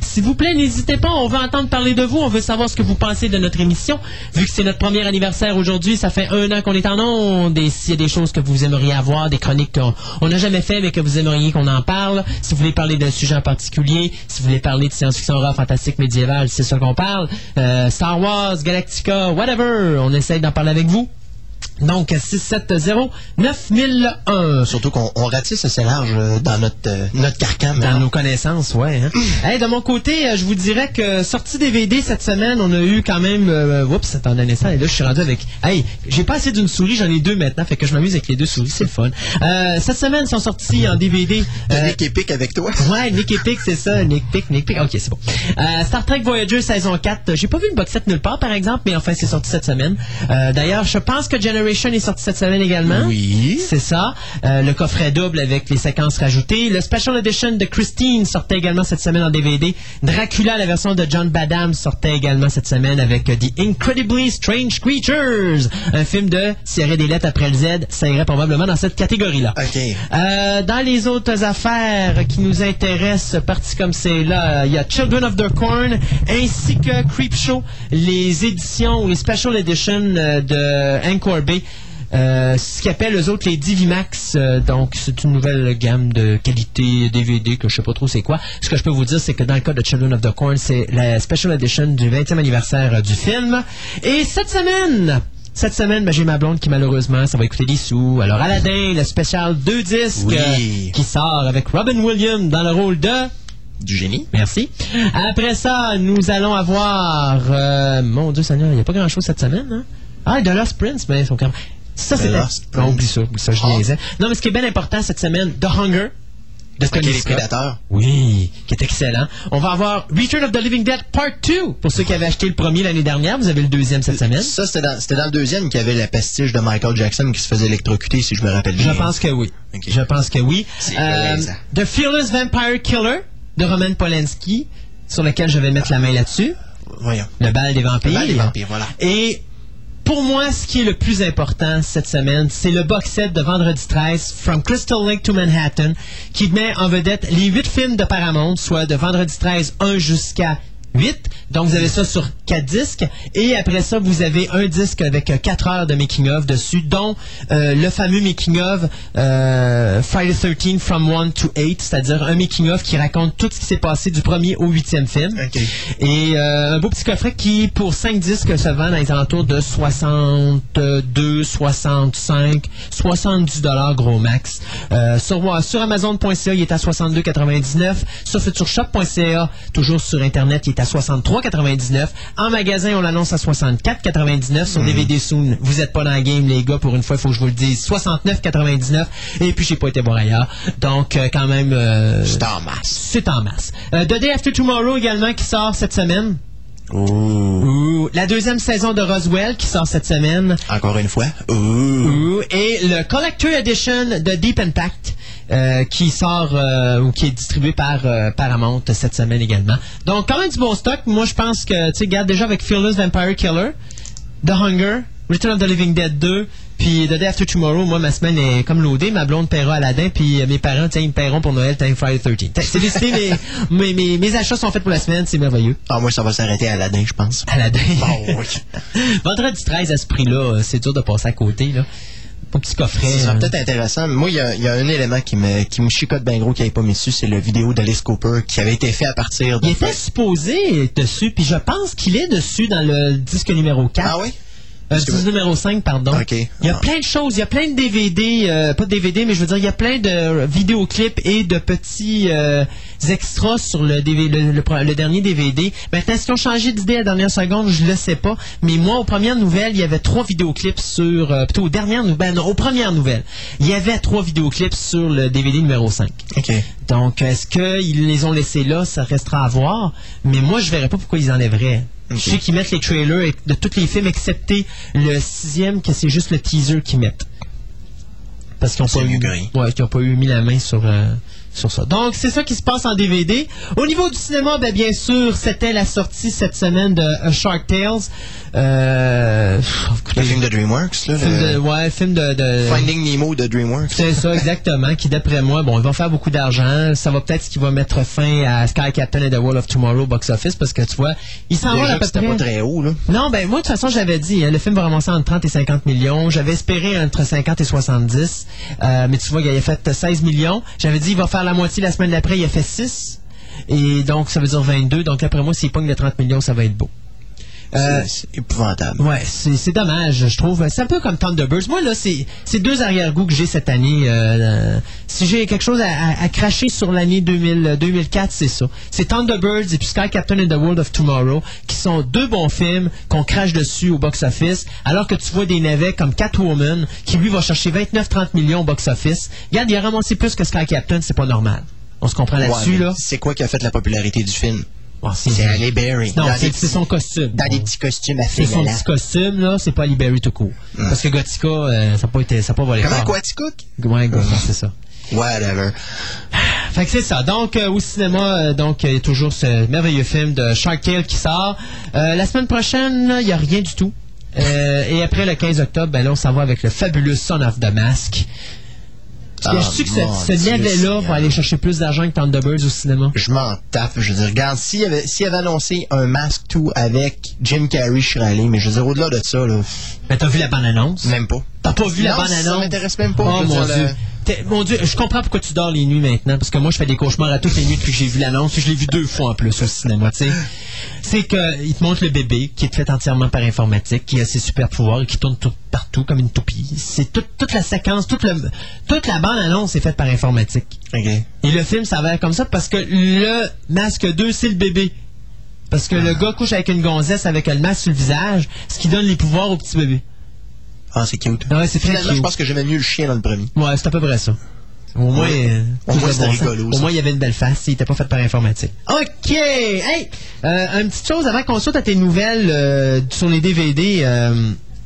S'il vous plaît, n'hésitez pas, on veut entendre parler de vous, on veut savoir ce que vous pensez de notre émission. Vu que c'est notre premier anniversaire aujourd'hui, ça fait un an qu'on est en onde et s'il y a des choses que vous aimeriez avoir, des chroniques qu'on on n'a jamais fait mais que vous aimeriez qu'on en parle, si vous voulez parler d'un sujet en particulier, si vous voulez parler de science-fiction, horreur, fantastique, médiéval, c'est ça qu'on parle. Euh, Star Wars, Galactica, whatever, on essaye d'en parler avec vous. Donc, 670-9001. Surtout qu'on on ratisse assez large euh, dans notre, euh, notre carcan. Dans nos connaissances, ouais. Hein? hey, de mon côté, euh, je vous dirais que sortie DVD cette semaine, on a eu quand même. Oups, attendez un instant. Et là, je suis rendu avec. Hey, j'ai pas assez d'une souris, j'en ai deux maintenant, fait que je m'amuse avec les deux souris, c'est le fun. Cette semaine, sont sortis en DVD. Nick Epic avec toi. Ouais, Nick Epic, c'est ça. Nick Pick, Nick Pick. Ok, c'est bon. Star Trek Voyager saison 4. euh, J'ai pas vu le box set nulle part, par exemple, mais enfin, c'est sorti cette semaine. D'ailleurs, je pense que Generation est sorti cette semaine également. Oui. C'est ça. Euh, le coffret double avec les séquences rajoutées. Le Special Edition de Christine sortait également cette semaine en DVD. Dracula, la version de John Badham, sortait également cette semaine avec euh, The Incredibly Strange Creatures. Un film de, aurait des lettres après le Z, ça irait probablement dans cette catégorie-là. OK. Euh, dans les autres affaires qui nous intéressent, parti comme c'est là, il y a Children of the Corn ainsi que Creepshow, les éditions ou les special editions euh, de Anchor Bay. Euh, ce qu'ils appellent eux autres les Divimax, euh, donc c'est une nouvelle gamme de qualité DVD que je sais pas trop c'est quoi. Ce que je peux vous dire, c'est que dans le cas de Children of the Corn, c'est la special edition du 20e anniversaire euh, du film. Et cette semaine, cette semaine, ben, j'ai ma blonde qui malheureusement, ça va écouter des sous. Alors Aladdin, le spécial deux disques Oui. qui sort avec Robin Williams dans le rôle de... Du génie. Merci. Après ça, nous allons avoir... mon Dieu Seigneur, il n'y a pas grand-chose cette semaine. Hein? Ah, The Lost Prince, mais ils sont quand même... Ça, c'était... Lost Non, Prince. oublie ça, oublie ça, je Ah. niaisais. Non, mais ce qui est bien important cette semaine, The Hunger, de Tony les prédateurs. Oui, qui est excellent. On va avoir Return of the Living Dead Part 2. Pour ceux qui avaient acheté le premier l'année dernière, vous avez le deuxième cette semaine. Ça, c'était dans, le deuxième qu'il y avait la pastiche de Michael Jackson qui se faisait électrocuter, si je me rappelle Je bien. pense que oui. Je pense que oui. C'est Euh. The Fearless Vampire Killer de Roman Polanski, sur lequel je vais mettre la main là-dessus. Voyons. Le bal des vampires. Le bal des vampires, voilà. Et pour moi, ce qui est le plus important cette semaine, c'est le box set de vendredi 13, From Crystal Lake to Manhattan, qui met en vedette les huit films de Paramount, soit de vendredi 13 1 jusqu'à 8. Donc, vous avez ça sur 4 disques. Et après ça, vous avez un disque avec 4 heures de making-of dessus, dont euh, le fameux making-of euh, Friday 13 from 1 to 8, c'est-à-dire un making-of qui raconte tout ce qui s'est passé du premier au huitième film. Et euh, un beau petit coffret qui, pour 5 disques, se vend dans les alentours de 62, 65, 70 dollars gros max. Euh, sur, sur Amazon.ca, il est à 62,99. Sur futureshop.ca, toujours sur Internet, il est à 63,99. En magasin, on l'annonce à 64,99. Sur DVD Soon, vous êtes pas dans la game, les gars, pour une fois, il faut que je vous le dise. 69,99. Et puis, j'ai pas été voir ailleurs. Donc, euh, quand même... euh, C'est en masse. c'est en masse. Euh, The Day After Tomorrow également qui sort cette semaine. Ouh. Ouh. La deuxième saison de Roswell qui sort cette semaine. Encore une fois. Ouh. Et le Collector Edition de Deep Impact euh, qui sort euh, ou qui est distribué par euh, Paramount cette semaine également. Donc quand même du bon stock. Moi je pense que tu sais regarde déjà avec Fearless Vampire Killer, The Hunger, Return of the Living Dead 2, puis The Day After Tomorrow, moi ma semaine est comme loadée, ma blonde paiera Aladdin, puis euh, mes parents tiens ils me paieront pour Noël, tiens Friday 13. Tiens, C'est décidé, mes, mes, mes, mes achats sont faits pour la semaine, c'est merveilleux. Ah, moi, ça va s'arrêter à Aladdin, je pense. Aladdin. Bon, oui. Vendredi 13 à ce prix-là, euh, c'est dur de passer à côté. Là. Mon petit coffret. Ça serait euh, peut-être intéressant. Moi, il y a, il y a un élément qui me, qui me chicote bien gros qui n'avait pas mis dessus, c'est le vidéo d'Alice Cooper qui avait été fait à partir de... Il était supposé être dessus, puis je pense qu'il est dessus dans le disque numéro 4. Ah oui? Euh, que- numéro 5, pardon. Il y a Ah. plein de choses, il y a plein de DVD, euh, pas de DVD, mais je veux dire, il y a plein de vidéoclips et de petits euh, extras sur le, DV le, le pre- le dernier DVD. Maintenant, est-ce qu'ils ont changé d'idée à la dernière seconde? Je le sais pas. Mais moi, aux premières nouvelles, il y avait trois vidéoclips sur... Euh, plutôt aux dernières nouvelles, non, aux premières nouvelles. Il y avait trois vidéoclips sur le DVD numéro 5. OK. Donc, est-ce qu'ils les ont laissés là? Ça restera à voir. Mais moi, je verrais pas pourquoi ils enlèveraient. Ok. Je sais qu'ils mettent les trailers de tous les films, excepté le sixième, que c'est juste le teaser qu'ils mettent. parce qu'ils n'ont pas, eu- ouais, qu'ils ont pas eu mis la main sur, euh, sur ça. Donc, c'est ça qui se passe en DVD. Au niveau du cinéma, ben, bien sûr, c'était la sortie cette semaine de A Shark Tales. Euh, Le film de DreamWorks, là. film le de, ouais, film de, de- Finding Nemo de DreamWorks. c'est ça, exactement, qui d'après moi, bon, il va faire beaucoup d'argent. Ça va peut-être ce qui va mettre fin à Sky Captain et The World of Tomorrow box office parce que tu vois, ils s'en vont à peu près. pas très haut, là. Non, ben moi de toute façon j'avais dit, hein, le film va ramasser entre 30 et 50 millions. J'avais espéré entre 50 et 70, euh, mais tu vois, il a fait 16 millions. J'avais dit il va faire la moitié la semaine d'après, il a fait 6. Et donc ça veut dire 22. Donc après moi, s'il pogne les 30 millions, ça va être beau. Euh, C'est épouvantable. Ouais, c'est dommage, je trouve. C'est un peu comme Thunderbirds. Moi, là, c'est deux arrière-goûts que j'ai cette année. euh, euh, si j'ai quelque chose à, à- à cracher sur l'année 2000, euh, 2004, c'est ça. C'est Thunderbirds et puis Sky Captain and the World of Tomorrow, qui sont deux bons films qu'on crache dessus au box-office, alors que tu vois des navets comme Catwoman, qui lui va chercher 29-30 millions au box-office. Regarde, il a ramassé plus que Sky Captain, c'est pas normal. On se comprend là-dessus, là. C'est quoi qui a fait la popularité du film? Bon, C'est Halle Berry. Non, c'est son costume. Dans des petits costumes à C'est son petit costume, là, c'est pas Liberty tout court. Parce que Gothica, euh, ça n'a pas été, ça a pas volé Comment fort. quoi, tu cook? Ouais, Gothica, c'est ça. Whatever. Fait que c'est ça. Donc, euh, au cinéma, euh, donc, il y a toujours ce merveilleux film de Shark Tale qui sort. Euh, la semaine prochaine, il n'y a rien du tout. Et après le 15 octobre, ben là, on s'en va avec le fabuleux Son of the Mask. Ah, je suis que mon ce, ce Seigneur. va aller chercher plus d'argent que Thunderbirds au cinéma. Je m'en tape. Je veux dire, regarde, s'il avait, s'il avait annoncé un Mask 2 avec Jim Carrey, je serais allé. Mais je veux dire, au-delà de ça, là, Mais t'as vu la bande-annonce? même pas. T'as pas vu la Non, bande-annonce? ça m'intéresse même pas. Oh mon dieu. le- Mon dieu, je comprends pourquoi tu dors les nuits maintenant, parce que moi je fais des cauchemars à toutes les nuits depuis que j'ai vu l'annonce, je l'ai vu deux fois en plus au cinéma, tu sais. C'est que il te montre le bébé qui est fait entièrement par informatique, qui a ses super pouvoirs et qui tourne tout partout comme une toupie. C'est toute, toute la séquence, toute, le, toute la bande annonce est faite par informatique. Et le film s'avère comme ça parce que le masque 2, c'est le bébé. Parce que le gars couche avec une gonzesse avec le masque sur le visage, ce qui donne les pouvoirs au petit bébé. Ah, c'est cute. Ouais, c'est très Finalement, cute. je pense que j'aimais mieux le chien dans le premier. Ouais, c'est à peu près ça. Au moins, Ouais. euh, Au moins, bon rigolo, Au moins, il y avait une belle face. Il n'était pas fait par informatique. OK! Hey! Euh, une petite chose avant qu'on saute à tes nouvelles euh, sur les DVD.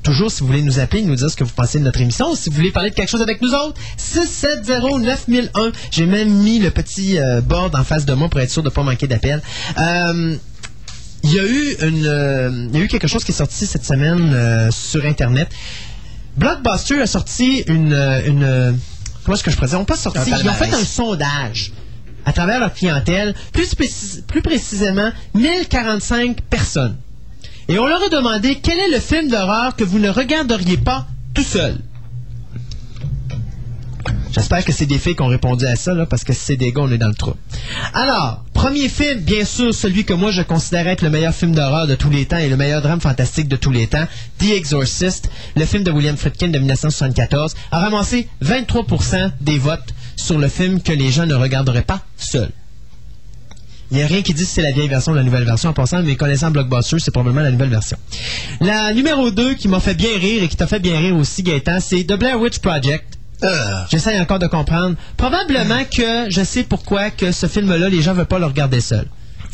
Toujours, si vous voulez nous appeler, nous dire ce que vous pensez de notre émission, si vous voulez parler de quelque chose avec nous autres, 670-9001. J'ai même mis le petit board en face de moi pour être sûr de ne pas manquer d'appel. Il y a eu une, il y a eu quelque chose qui est sorti cette semaine sur Internet. Blockbuster a sorti une, euh, une euh, comment est-ce que je pourrais dire? On pas sorti, Un ils ont fait un sondage à travers leur clientèle, plus, précis- plus précisément 1045 personnes. Et on leur a demandé quel est le film d'horreur que vous ne regarderiez pas tout seul. J'espère que c'est des filles qui ont répondu à ça, parce que si c'est des gars, on est dans le trou. Alors, premier film, bien sûr, celui que moi je considère être le meilleur film d'horreur de tous les temps et le meilleur drame fantastique de tous les temps, The Exorcist, le film de William Friedkin de 1974, a ramassé 23% des votes sur le film que les gens ne regarderaient pas seuls. Il n'y a rien qui dit si c'est la vieille version ou la nouvelle version. En passant, mais connaissant Blockbuster, c'est probablement la nouvelle version. La numéro 2 qui m'a fait bien rire et qui t'a fait bien rire aussi, Gaëtan, c'est The Blair Witch Project. Euh, J'essaie encore de comprendre. Probablement que je sais pourquoi que ce film-là, les gens veulent pas le regarder seul.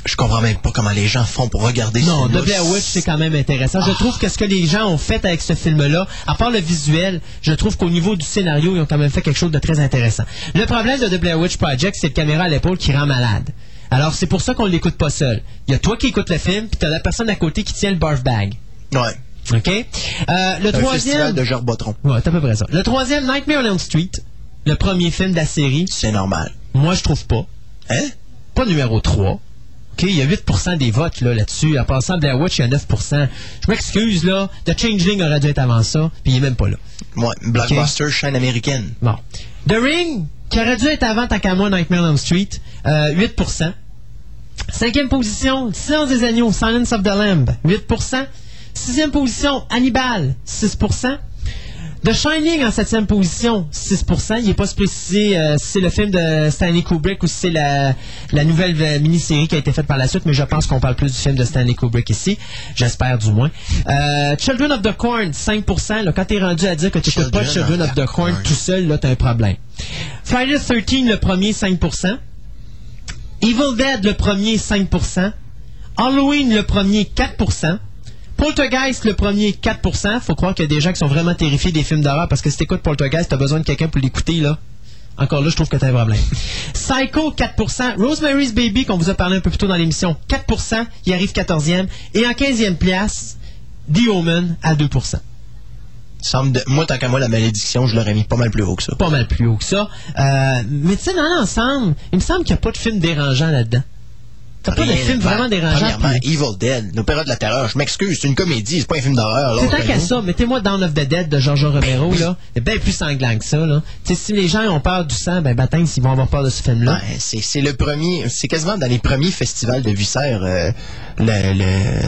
je comprends même pas comment les gens font pour regarder Non, ce The film-là. Blair Witch, c'est quand même intéressant. Je trouve que ce que les gens ont fait avec ce film-là, à part le visuel, je trouve qu'au niveau du scénario, ils ont quand même fait quelque chose de très intéressant. Le problème de The Blair Witch Project, c'est le caméra à l'épaule qui rend malade. Alors, c'est pour ça qu'on l'écoute pas seul. Il y a toi qui écoutes le film, puis t'as la personne à côté qui tient le barf bag. Ouais. OK? Euh, le festival troisième... de Gerbotron. Ouais, c'est à peu près ça. Le troisième, Nightmare on Elm Street, le premier film de la série, C'est normal. moi, je trouve pas. Hein? pas numéro 3. OK, il y a 8% des votes là, là-dessus. En passant, Blair Witch, il y a 9%. Je m'excuse, là. The Changeling aurait dû être avant ça, puis il est même pas là. Ouais. Blockbuster, chaîne américaine. Bon. The Ring, qui aurait dû être avant, moi, Nightmare on Elm Street, euh, 8%. Cinquième position, Silence des agneaux, Silence of the Lamb, 8%. Sixième position, Hannibal, 6%. The Shining en septième position, 6%. Il n'est pas spécifié euh, si c'est le film de Stanley Kubrick ou si c'est la, la nouvelle euh, mini-série qui a été faite par la suite, mais je pense qu'on parle plus du film de Stanley Kubrick ici. J'espère du moins. Euh, Children of the Corn, 5%. Là, quand t'es rendu à dire que tu n'écoutes pas Children of the Corn. tout seul, là, t'as un problème. Friday the 13, le premier, 5%. Evil Dead, le premier, 5%. Halloween, le premier, 4%. Poltergeist, le premier, 4%. Faut croire qu'il y a des gens qui sont vraiment terrifiés des films d'horreur parce que si t'écoutes Poltergeist, t'as besoin de quelqu'un pour l'écouter, là. Encore là, je trouve que t'as un problème. Psycho, 4%. Rosemary's Baby, qu'on vous a parlé un peu plus tôt dans l'émission, 4%. Il arrive 14e. Et en 15e place, The Omen, à 2%. Semble de- Moi, tant qu'à moi, la malédiction, je l'aurais mis pas mal plus haut que ça. Pas mal plus haut que ça. Euh, mais tu sais, dans l'ensemble, il me semble qu'il n'y a pas de film dérangeant là-dedans. T'as pas de film ben, vraiment dérangeant. Premièrement, puis- Evil Dead, l'opéra de la terreur. Je m'excuse, c'est une comédie, c'est pas un film d'horreur. là, C'est tant qu'à ça, mettez-moi Dawn of the Dead de George Romero, oui. là. C'est bien plus sanglant que ça, là. Tu sais, si les gens ont peur du sang, ben, baptême, s'ils vont avoir peur de ce film-là. Ouais, c'est le premier, c'est quasiment dans les premiers festivals de viscères, euh, le,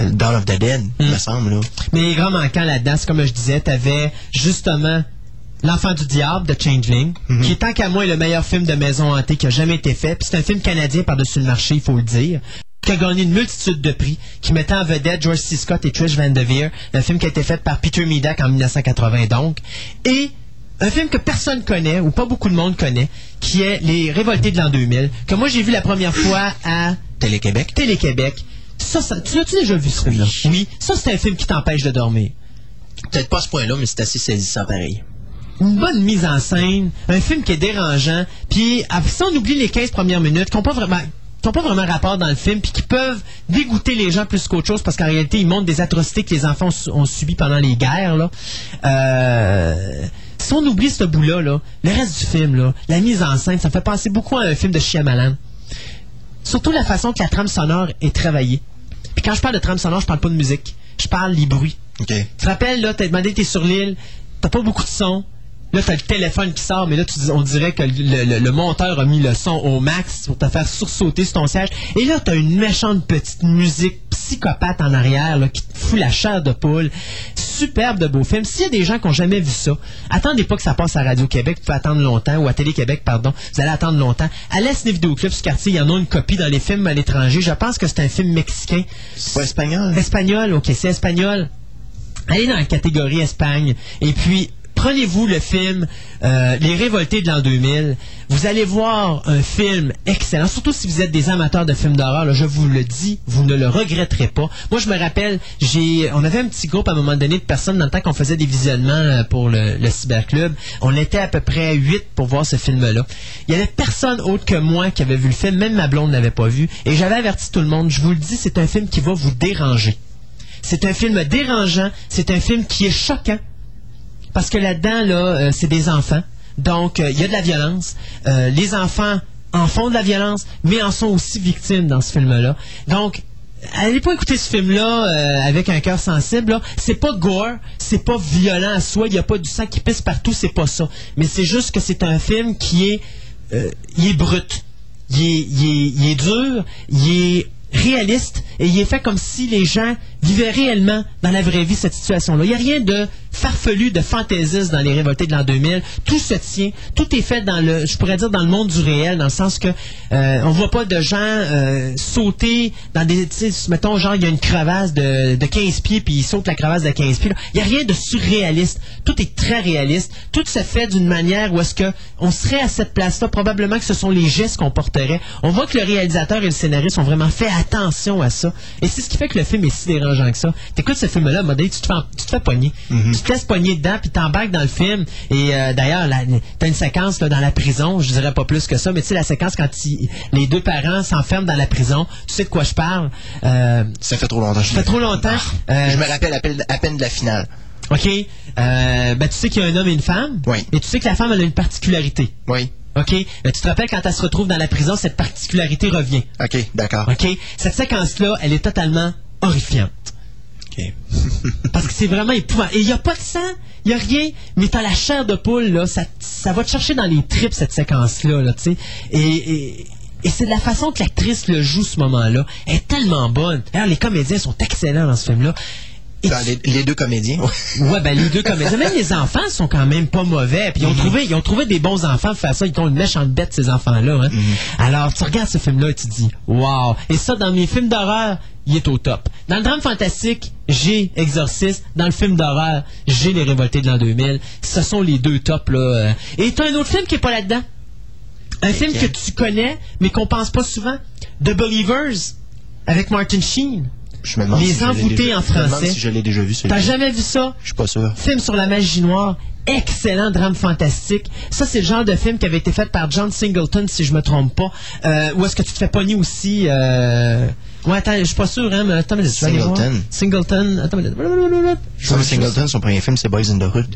le Dawn of the Dead, Hmm. me semble. Là. Mais les grands manquants là-dedans, comme je disais, t'avais justement L'Enfant du Diable de Changeling, qui est tant qu'à moi est le meilleur film de maison hantée qui a jamais été fait. Puis c'est un film canadien par-dessus le marché, il faut le dire qui a gagné une multitude de prix, qui mettait en vedette George C. Scott et Trish Van Devere, un film qui a été fait par Peter Medak en 1980 donc, et un film que personne connaît, ou pas beaucoup de monde connaît, qui est Les Révoltés de l'an 2000, que moi j'ai vu la première fois à Télé-Québec. Télé-Québec. Ça, ça, tu l'as-tu déjà vu ce film-là? Oui. Ça, c'est un film qui t'empêche de dormir. Peut-être pas à ce point-là, mais c'est assez saisissant pareil. Une bonne mise en scène, un film qui est dérangeant, puis après ça, on oublie les 15 premières minutes, qui n'ont pas vraiment qui pas vraiment rapport dans le film, puis qui peuvent dégoûter les gens plus qu'autre chose, parce qu'en réalité, ils montrent des atrocités que les enfants ont, su- ont subies pendant les guerres. Là. Euh, si on oublie ce bout-là, là, le reste du film, là, la mise en scène, ça me fait penser beaucoup à un film de Shyamalan. Surtout la façon que la trame sonore est travaillée. Puis quand je parle de trame sonore, je parle pas de musique. Je parle des bruits. Tu te rappelles, là, t'as demandé, t'es sur l'île, t'as pas beaucoup de son. Là, t'as le téléphone qui sort, mais là, tu dis- on dirait que le, le- le monteur a mis le son au max pour te faire sursauter sur ton siège. Et là, t'as une méchante petite musique psychopathe en arrière, là, qui te fout la chair de poule. Superbe de beau film. S'il y a des gens qui ont jamais vu ça, attendez pas que ça passe à Radio-Québec, vous pouvez attendre longtemps, ou à Télé-Québec, pardon. Vous allez attendre longtemps. Allez à Sniff Vidéoclub ce quartier, il y en a une copie dans les films à l'étranger. Je pense que c'est un film mexicain. C'est pas espagnol? Espagnol, ok, c'est espagnol. Allez dans la catégorie Espagne. Et puis, prenez-vous le film euh, Les Révoltés de l'an 2000. Vous allez voir un film excellent, surtout si vous êtes des amateurs de films d'horreur. Je vous le dis, vous ne le regretterez pas. Moi, je me rappelle, on avait un petit groupe à un moment donné de personnes dans le temps qu'on faisait des visionnements euh, pour le, le cyberclub. On était à peu près huit pour voir ce film-là. Il y avait personne autre que moi qui avait vu le film, même ma blonde n'avait pas vu. Et j'avais averti tout le monde. Je vous le dis, c'est un film qui va vous déranger. C'est un film dérangeant, c'est un film qui est choquant. Parce que là-dedans, là, euh, c'est des enfants. Donc, euh, il y a de la violence. Euh, les enfants en font de la violence, mais en sont aussi victimes dans ce film-là. Donc, allez pas écouter ce film-là avec un cœur sensible. C'est pas gore, c'est pas violent à soi, il n'y a pas du sang qui pisse partout, c'est pas ça. Mais c'est juste que c'est un film qui est, est brut, est, il est- il est dur, il est réaliste et il est fait comme si les gens vivaient réellement dans la vraie vie cette situation-là. Il n'y a rien de farfelu, de fantaisiste dans les révoltés de l'an 2000. Tout se tient, tout est fait dans le, je pourrais dire dans le monde du réel, dans le sens que euh, on voit pas de gens euh, sauter dans des, mettons genre il y a une crevasse de, de 15 pieds puis ils sautent la crevasse de 15 pieds. Il n'y a rien de surréaliste. Tout est très réaliste. Tout se fait d'une manière où est-ce que on serait à cette place-là, probablement que ce sont les gestes qu'on porterait. On voit que le réalisateur et le scénariste ont vraiment fait attention à ça. Et c'est ce qui fait que le film est si dérangeant que ça. T'écoutes ce film-là, modèle, tu te fais, tu te fais pogner. Tu te laisses pogner dedans, puis t'embarques dans le film. Et euh, d'ailleurs, t'as une séquence là, dans la prison, je dirais pas plus que ça, mais tu sais, la séquence quand les deux parents s'enferment dans la prison, tu sais de quoi je parle? Euh, Ça fait trop longtemps. ça fait trop longtemps. Euh, Je me rappelle à peine, à peine de la finale. OK. Euh, ben, tu sais qu'il y a un homme et une femme. Oui. Et tu sais que la femme, elle a une particularité. Oui. OK? Ben, tu te rappelles quand elle se retrouve dans la prison, cette particularité revient. OK, d'accord. OK? Cette séquence-là, elle est totalement horrifiante. Parce que c'est vraiment épouvantable. Et il n'y a pas de sang, il n'y a rien, mais t'as la chair de poule, là, ça, ça va te chercher dans les tripes, cette séquence-là, là, tu sais. Et, et, et c'est de la façon que l'actrice le joue, ce moment-là. Elle est tellement bonne. Les comédiens sont excellents dans ce film-là. Dans les, les deux comédiens. Ouais, ben les deux comédiens. Même les enfants sont quand même pas mauvais. Puis ils ont trouvé, ils ont trouvé des bons enfants pour faire ça. Ils ont une méchante bête ces enfants-là. Hein. Alors tu regardes ce film-là et tu te dis, wow. Et ça dans mes films d'horreur, il est au top. Dans le drame fantastique, j'ai Exorcist. Dans le film d'horreur, j'ai Les Révoltés de l'an 2000. Ce sont les deux tops là. euh. Et t'as un autre film qui est pas là-dedans. Un film que tu connais, mais qu'on pense pas souvent. The Believers avec Martin Sheen. Je me demande Les si Envoûtés en Je me demande français. si je l'ai déjà vu, T'as jamais vu ça? Je suis pas sûr. Film sur la magie noire. Excellent drame fantastique. Ça, c'est le genre de film qui avait été fait par John Singleton, si je me trompe pas. Euh, ou est-ce que tu te fais pogner aussi... Euh... Ouais, attends, je suis pas sûr, hein, mais attends, voir. Singleton. Singleton. Attends, vais- Singleton, son premier film, c'est Boys in the Hood.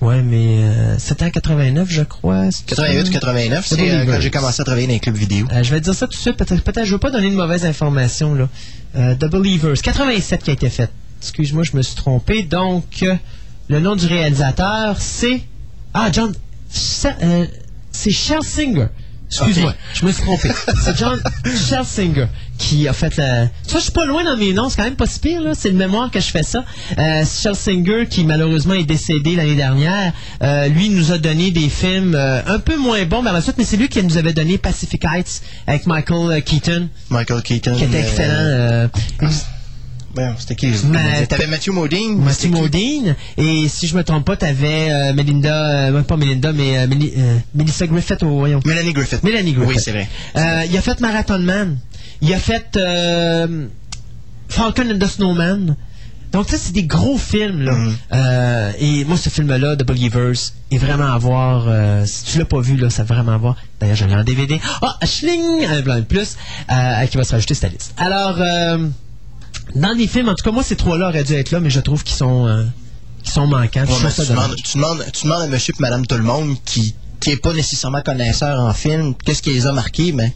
Ouais, mais euh, c'était en 89, je crois. C'est- 88 89, C'est euh, quand j'ai commencé à travailler dans les clubs vidéo. Euh, je vais te dire ça tout de suite. Peut-être, peut-être, je veux pas donner de mauvaises informations là. Euh, The Believers, 87 qui a été fait. Excuse-moi, je me suis trompé. Donc, euh, le nom du réalisateur, c'est ah John, c'est Singer. Excuse-moi, je me suis trompé. C'est John Singer qui a fait la. Tu vois, je suis pas loin dans mes noms, c'est quand même pas si pire, là. C'est de mémoire que je fais ça. Euh, qui malheureusement est décédé l'année dernière, euh, lui nous a donné des films euh, un peu moins bons par la suite, mais c'est lui qui nous avait donné Pacific Heights avec Michael euh, Keaton, Michael Keaton. qui était euh, excellent. Ben, c'était qui? T'avais Matthew Modine. Qui? Modine. Et si je me trompe pas, t'avais euh, Melinda, euh, pas Melinda, mais euh, Meli- euh, Melissa Griffith au voyons. Mélanie Griffith. Mélanie Griffith. Oui, c'est vrai. Il a fait Marathon Man. Il a fait Falcon and the Snowman. Donc ça, c'est des gros films. Là. Mhm. Euh, et moi, ce film-là, The Believers, est vraiment à voir. euh, si tu l'as pas vu, là, c'est vraiment à voir. D'ailleurs, j'en ai en DVD. Ah, schling! Un blanc de plus euh, qui va se rajouter sur ta liste. Alors, dans les films, en tout cas, moi, ces trois-là auraient dû être là, mais je trouve qu'ils sont, euh, sont manquants. Ouais, tu, demandes, tu, demandes, tu demandes à monsieur et madame tout le monde qui qui est pas nécessairement connaisseur en film, qu'est-ce qui les a marqués, mais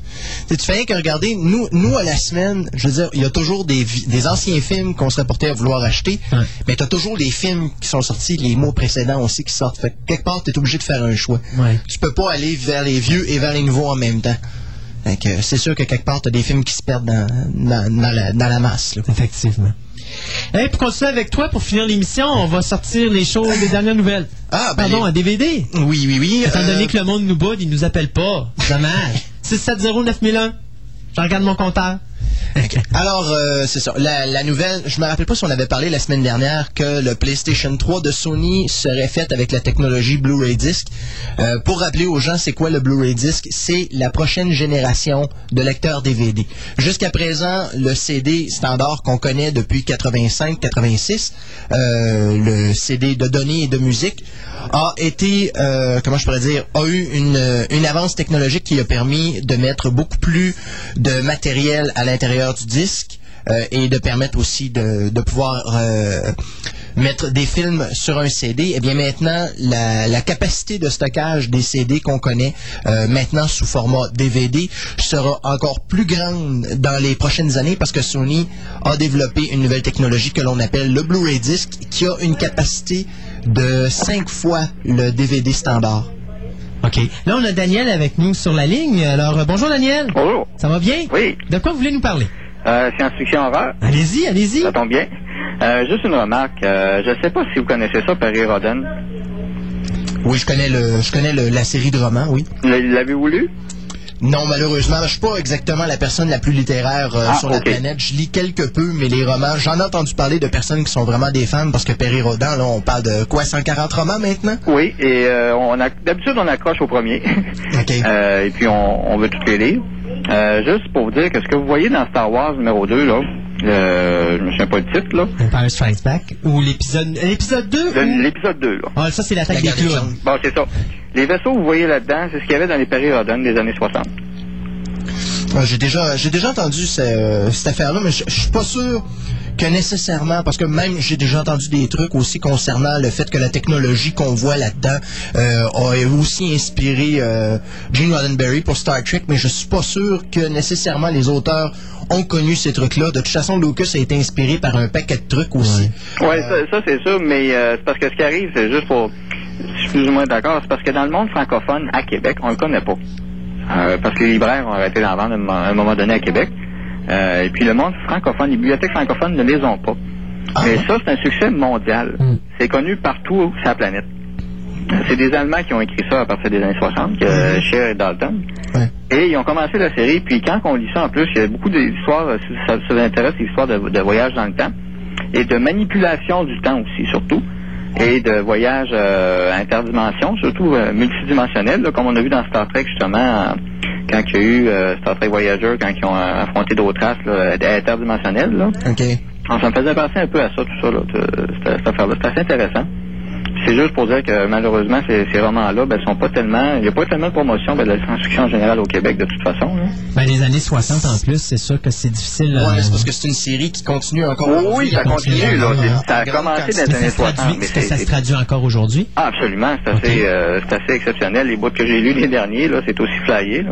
tu fais rien que regarder, nous, nous à la semaine, je veux dire, il y a toujours des, des anciens films qu'on serait porté à vouloir acheter, Ouais. mais tu as toujours les films qui sont sortis, les mots précédents aussi qui sortent. Fait que quelque part, tu es obligé de faire un choix. Ouais. Tu peux pas aller vers les vieux et vers les nouveaux en même temps. C'est sûr que quelque part, tu as des films qui se perdent dans, dans, dans la, dans la masse. là. Effectivement. Et pour continuer avec toi, pour finir l'émission, on va sortir les choses, les dernières nouvelles. Ah, ben, Pardon, les- un DVD. Oui, oui, oui. Étant euh, donné que le monde nous boude, il nous appelle pas. Dommage. 670-9001. Je regarde mon compteur. Alors, euh, c'est ça. La, nouvelle, je me rappelle pas si on avait parlé la semaine dernière que le PlayStation 3 de Sony serait fait avec la technologie Blu-ray Disc. Euh, pour rappeler aux gens, c'est quoi le Blu-ray Disc? C'est la prochaine génération de lecteurs DVD. Jusqu'à présent, le CD standard qu'on connaît depuis 85-86, euh, le CD de données et de musique, a été, comment je pourrais dire, a eu une, une avance technologique qui a permis de mettre beaucoup plus de matériel à l'intérieur du disque euh, et de permettre aussi de, pouvoir euh, mettre des films sur un CD. Eh bien maintenant, la, la capacité de stockage des CD qu'on connaît euh, maintenant sous format DVD sera encore plus grande dans les prochaines années parce que Sony a développé une nouvelle technologie que l'on appelle le Blu-ray Disc qui a une capacité de 5 fois le DVD standard. OK. Là, on a Daniel avec nous sur la ligne. Alors, euh, bonjour Daniel. Bonjour. Ça va bien? Oui. De quoi vous voulez nous parler? Euh, science-fiction horreur. Allez-y, allez-y. Ça tombe bien. Euh, juste une remarque. Euh, je sais pas si vous connaissez ça, Perry Rodden. Oui, je connais le, je connais le- la série de romans, oui. L'avez-vous lu? Non, malheureusement, je suis pas exactement la personne la plus littéraire euh, Ah, sur la planète. Je lis quelque peu, mais les romans, j'en ai entendu parler de personnes qui sont vraiment des fans parce que Perry Rodan, là, on parle de quoi, 140 romans maintenant? Oui, et euh, on a d'habitude on accroche au premier. OK. Euh, et puis on, on veut toutes les lire. Euh, juste pour vous dire que ce que vous voyez dans Star Wars numéro 2, là, euh, je me souviens pas le titre, là. Empire Strikes Back. Ou l'épisode... L'épisode 2? Le- ou- L'épisode 2, là. Ah, ça, c'est l'attaque La des clowns. Bon, c'est ça. Les vaisseaux que vous voyez là-dedans, c'est ce qu'il y avait dans les Perry Rodden des années 60. Ouais, j'ai déjà, j'ai déjà entendu ce- euh, cette affaire-là, mais je je suis pas sûr que nécessairement, parce que même j'ai déjà entendu des trucs aussi concernant le fait que la technologie qu'on voit là-dedans euh, a aussi inspiré euh, Gene Roddenberry pour Star Trek, mais je suis pas sûr que nécessairement les auteurs ont connu ces trucs-là. De toute façon, Lucas a été inspiré par un paquet de trucs aussi. Ouais, ça, c'est sûr, mais euh, c'est parce que ce qui arrive, c'est juste pour. Je suis plus ou moins d'accord, c'est parce que dans le monde francophone, à Québec, on le connaît pas. Euh, parce que les libraires ont arrêté d'en vendre à un moment donné à Québec. Euh, et puis le monde francophone, les bibliothèques francophones ne les ont pas. Ah Mais ça, c'est un succès mondial. Mm. C'est connu partout sur la planète. C'est des Allemands qui ont écrit ça à partir des années 60, que Cher et Dalton. Ouais. Et ils ont commencé la série, puis quand on lit ça en plus, il y a beaucoup d'histoires, euh, si ça, ça vous intéresse, des histoires de, de voyage dans le temps, et de manipulation du temps aussi, surtout, et de voyage euh, interdimension, surtout euh, multidimensionnel, là, comme on a vu dans Star Trek justement, euh, quand il y a eu euh, Star Trek Voyager, quand ils ont euh, affronté d'autres races là, interdimensionnelles. Là. OK. Ça me faisait penser un peu à ça, tout ça, là, cette, cette affaire-là. C'est assez intéressant. C'est juste pour dire que malheureusement, ces, ces romans-là, ben, sont pas tellement. Il n'y a pas tellement de promotion ben, de la science-fiction en général au Québec de toute façon. Ben, les années 60 en plus, c'est sûr que c'est difficile. euh, Ouais, c'est parce que c'est une série qui continue encore. Oui, aujourd'hui. oui, ça continue, là. Ça a grande commencé dans les est-ce que années ça se 60. traduit, mais est-ce que ça se traduit encore aujourd'hui? Ah, absolument, c'est assez, euh, c'est assez exceptionnel. Les bouts que j'ai lus les derniers, là, c'est aussi flyé.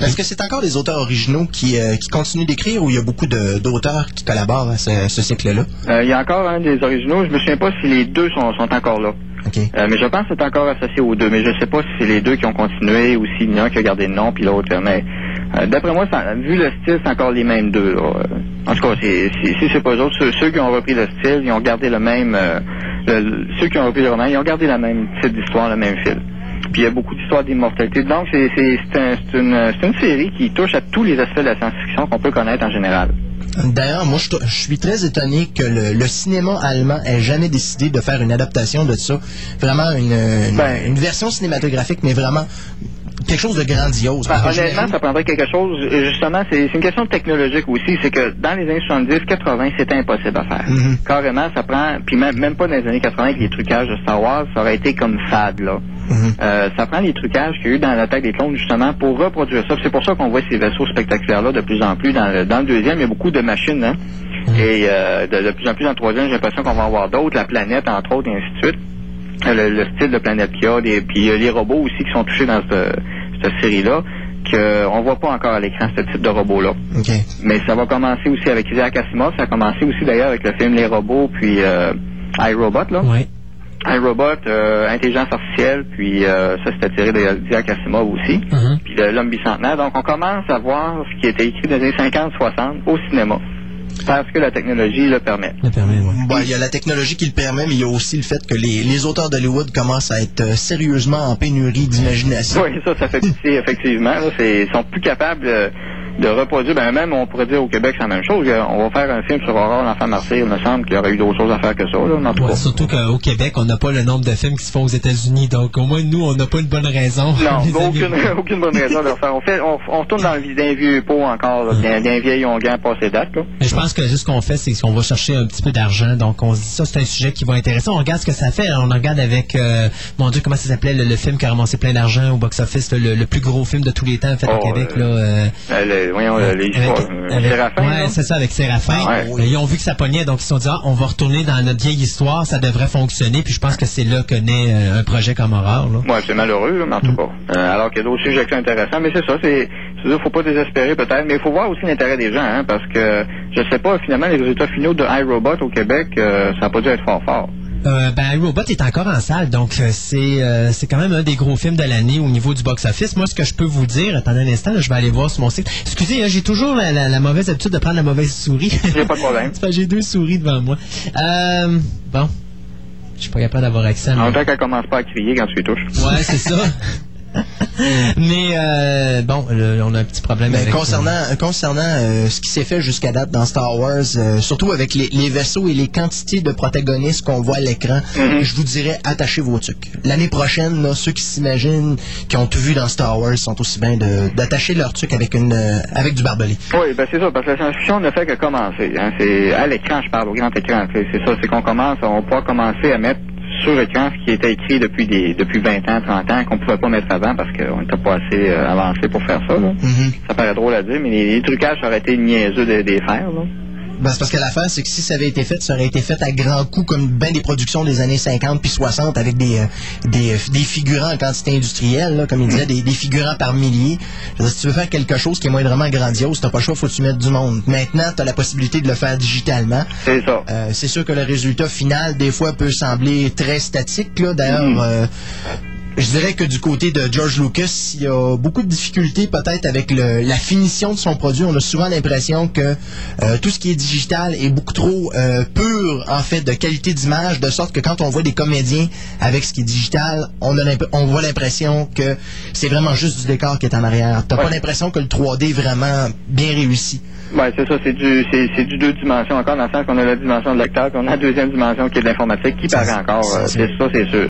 Est-ce que c'est encore des auteurs originaux qui, euh, qui continuent d'écrire ou il y a beaucoup de- d'auteurs qui collaborent à ce, ce cycle-là? Euh, Il y a encore un des originaux. Je me souviens pas si les deux sont, sont encore là. Euh, mais je pense que c'est encore associé aux deux. Mais je sais pas si c'est les deux qui ont continué ou s'il y en a un qui a gardé le nom puis l'autre. Mais euh, d'après moi, vu le style, c'est encore les mêmes deux. Euh, En tout cas, si c'est pas eux autres, ceux, qui ont repris le style, ils ont gardé le même. euh, ceux qui ont repris le roman, ils ont gardé la même type d'histoire, le même fil. Puis il y a beaucoup d'histoires d'immortalité. Donc c'est un- une, c'est une série qui touche à tous les aspects de la science-fiction qu'on peut connaître en général. D'ailleurs, moi, je, suis très étonné que le, le cinéma allemand ait jamais décidé de faire une adaptation de ça. Vraiment une, une, Ben- une version cinématographique, mais vraiment quelque chose de grandiose. Ben, honnêtement, j'imagine- ça prendrait quelque chose. euh, Justement, c'est une question technologique aussi. C'est que dans les années 70, 80, c'était impossible à faire. Mhm. Carrément, ça prend. Puis même, même pas dans les années 80 avec les trucages de Star Wars, ça aurait été comme fade là. Mhm. Euh, ça prend les trucages qu'il y a eu dans l'attaque des clones justement pour reproduire ça. C'est pour ça qu'on voit ces vaisseaux spectaculaires là de plus en plus. Dans le, dans le deuxième, il y a beaucoup de machines. Hein? Et euh, de, de plus en plus dans le troisième, j'ai l'impression qu'on va en avoir d'autres, la planète entre autres, et ainsi de suite. Le, le style de planète qu'il y a, puis euh, les robots aussi qui sont touchés dans cette, cette série-là, qu'on voit pas encore à l'écran ce type de robot-là. Mais ça va commencer aussi avec Isaac Asimov, ça a commencé aussi d'ailleurs avec le film Les robots, puis euh, iRobot, là. Oui. iRobot, euh, intelligence artificielle, puis euh, ça c'était tiré d'Isaac Asimov aussi, Mhm. puis de l'homme bicentenaire. Donc on commence à voir ce qui était écrit dans les années 50-60 au cinéma, parce que la technologie le permet. Le permet, ouais. Bon, il y a la technologie qui le permet, mais il y a aussi le fait que les, les auteurs d'Hollywood commencent à être euh, sérieusement en pénurie d'imagination. Oui, ça, ça fait pitié, effectivement. Là, c'est, ils sont plus capables euh, de reproduire. Ben, même, on pourrait dire au Québec, c'est la même chose. On va faire un film sur Aurore, l'enfant martyr. Il me semble qu'il y aurait eu d'autres choses à faire que ça, là, en tout Ouais, cas. surtout qu'au Québec, on n'a pas le nombre de films qui se font aux États-Unis. Donc, au moins, nous, on n'a pas une bonne raison. Non, aucune, aucune bonne raison de le faire. On, fait, on, on retourne dans le vi- d'un vieux pot encore, d'un, d'un vieil onguent passé date. Là. Mais je pense que juste ce qu'on fait, c'est qu'on va chercher un petit peu d'argent. Donc, on se dit ça, c'est un sujet qui va intéresser. On regarde ce que ça fait. On regarde avec, euh, mon Dieu, comment ça s'appelait, le, le film qui a ramassé plein d'argent au box-office, le, le plus gros film de tous les temps fait au Oh, Québec. euh, Là, euh, voyons, euh, les euh, Séraphin, ouais, c'est ça, avec Séraphin. Ah ouais. Ils ont vu que ça pognait, donc ils se sont dit, ah, on va retourner dans notre vieille histoire, ça devrait fonctionner. Puis je pense que c'est là que naît euh, un projet comme Horreur. Ouais, c'est malheureux, mais en tout cas. Euh, alors qu'il y a d'autres sujets qui sont intéressants. Mais c'est ça, c'est. Il faut pas désespérer peut-être, mais il faut voir aussi l'intérêt des gens, hein, parce que je sais pas, finalement, les résultats finaux de iRobot au Québec, euh, ça n'a pas dû être fort fort. Euh, ben, Robot est encore en salle, donc euh, c'est euh, c'est quand même un des gros films de l'année au niveau du box-office. Moi, ce que je peux vous dire, attendez un instant, là, je vais aller voir sur mon site. Excusez, hein, j'ai toujours la, la- la mauvaise habitude de prendre la mauvaise souris. J'ai pas de problème. J'ai deux souris devant moi. Euh, bon, je suis pas capable d'avoir accès à En temps qu'elle commence pas à crier quand tu les touches. Ouais, c'est ça. Mais euh, bon, le- on a un petit problème Mais avec concernant concernant euh, ce qui s'est fait jusqu'à date dans Star Wars, euh, surtout avec les, les vaisseaux et les quantités de protagonistes qu'on voit à l'écran, Mhm. je vous dirais attachez vos trucs. L'année prochaine, là, ceux qui s'imaginent, qui ont tout vu dans Star Wars, sont aussi bien de- d'attacher leur truc avec une euh, avec du barbelé. Oui, ben c'est ça, parce que la science-fiction ne fait que commencer. Hein. C'est à l'écran, je parle, au grand écran. C'est c'est ça, c'est qu'on commence, on pourra commencer à mettre sur écran ce qui était écrit depuis des depuis 20 ans, 30 ans, qu'on pouvait pas mettre avant parce qu'on n'était pas assez euh, avancé pour faire ça. Là. Mhm. Ça paraît drôle à dire, mais les, les trucages ça aurait été niaiseux de, de les faire. Là. Ben, c'est parce que l'affaire, c'est que si ça avait été fait, ça aurait été fait à grands coups, comme bien des productions des années 50 puis 60, avec des, euh, des, euh, des figurants en quantité industrielle, là, comme il disait, des, des figurants par milliers. Je veux dire, si tu veux faire quelque chose qui est moindrement grandiose, t'as pas le choix, faut que tu mettes du monde. Maintenant, t'as la possibilité de le faire digitalement. C'est ça. Euh, c'est sûr que le résultat final, des fois, peut sembler très statique. Là. D'ailleurs, Mhm. euh, je dirais que du côté de George Lucas, il y a beaucoup de difficultés peut-être avec le- la finition de son produit. On a souvent l'impression que euh, tout ce qui est digital est beaucoup trop euh, pur, en fait, de qualité d'image, de sorte que quand on voit des comédiens avec ce qui est digital, on, a on voit l'impression que c'est vraiment juste du décor qui est en arrière. T'as pas l'impression que le 3D est vraiment bien réussi. Ouais, c'est ça, c'est du c'est, du deux dimensions encore, dans le sens qu'on a la dimension de l'acteur, qu'on a la deuxième dimension qui est de l'informatique, qui paraît encore. euh, c'est ça, c'est sûr.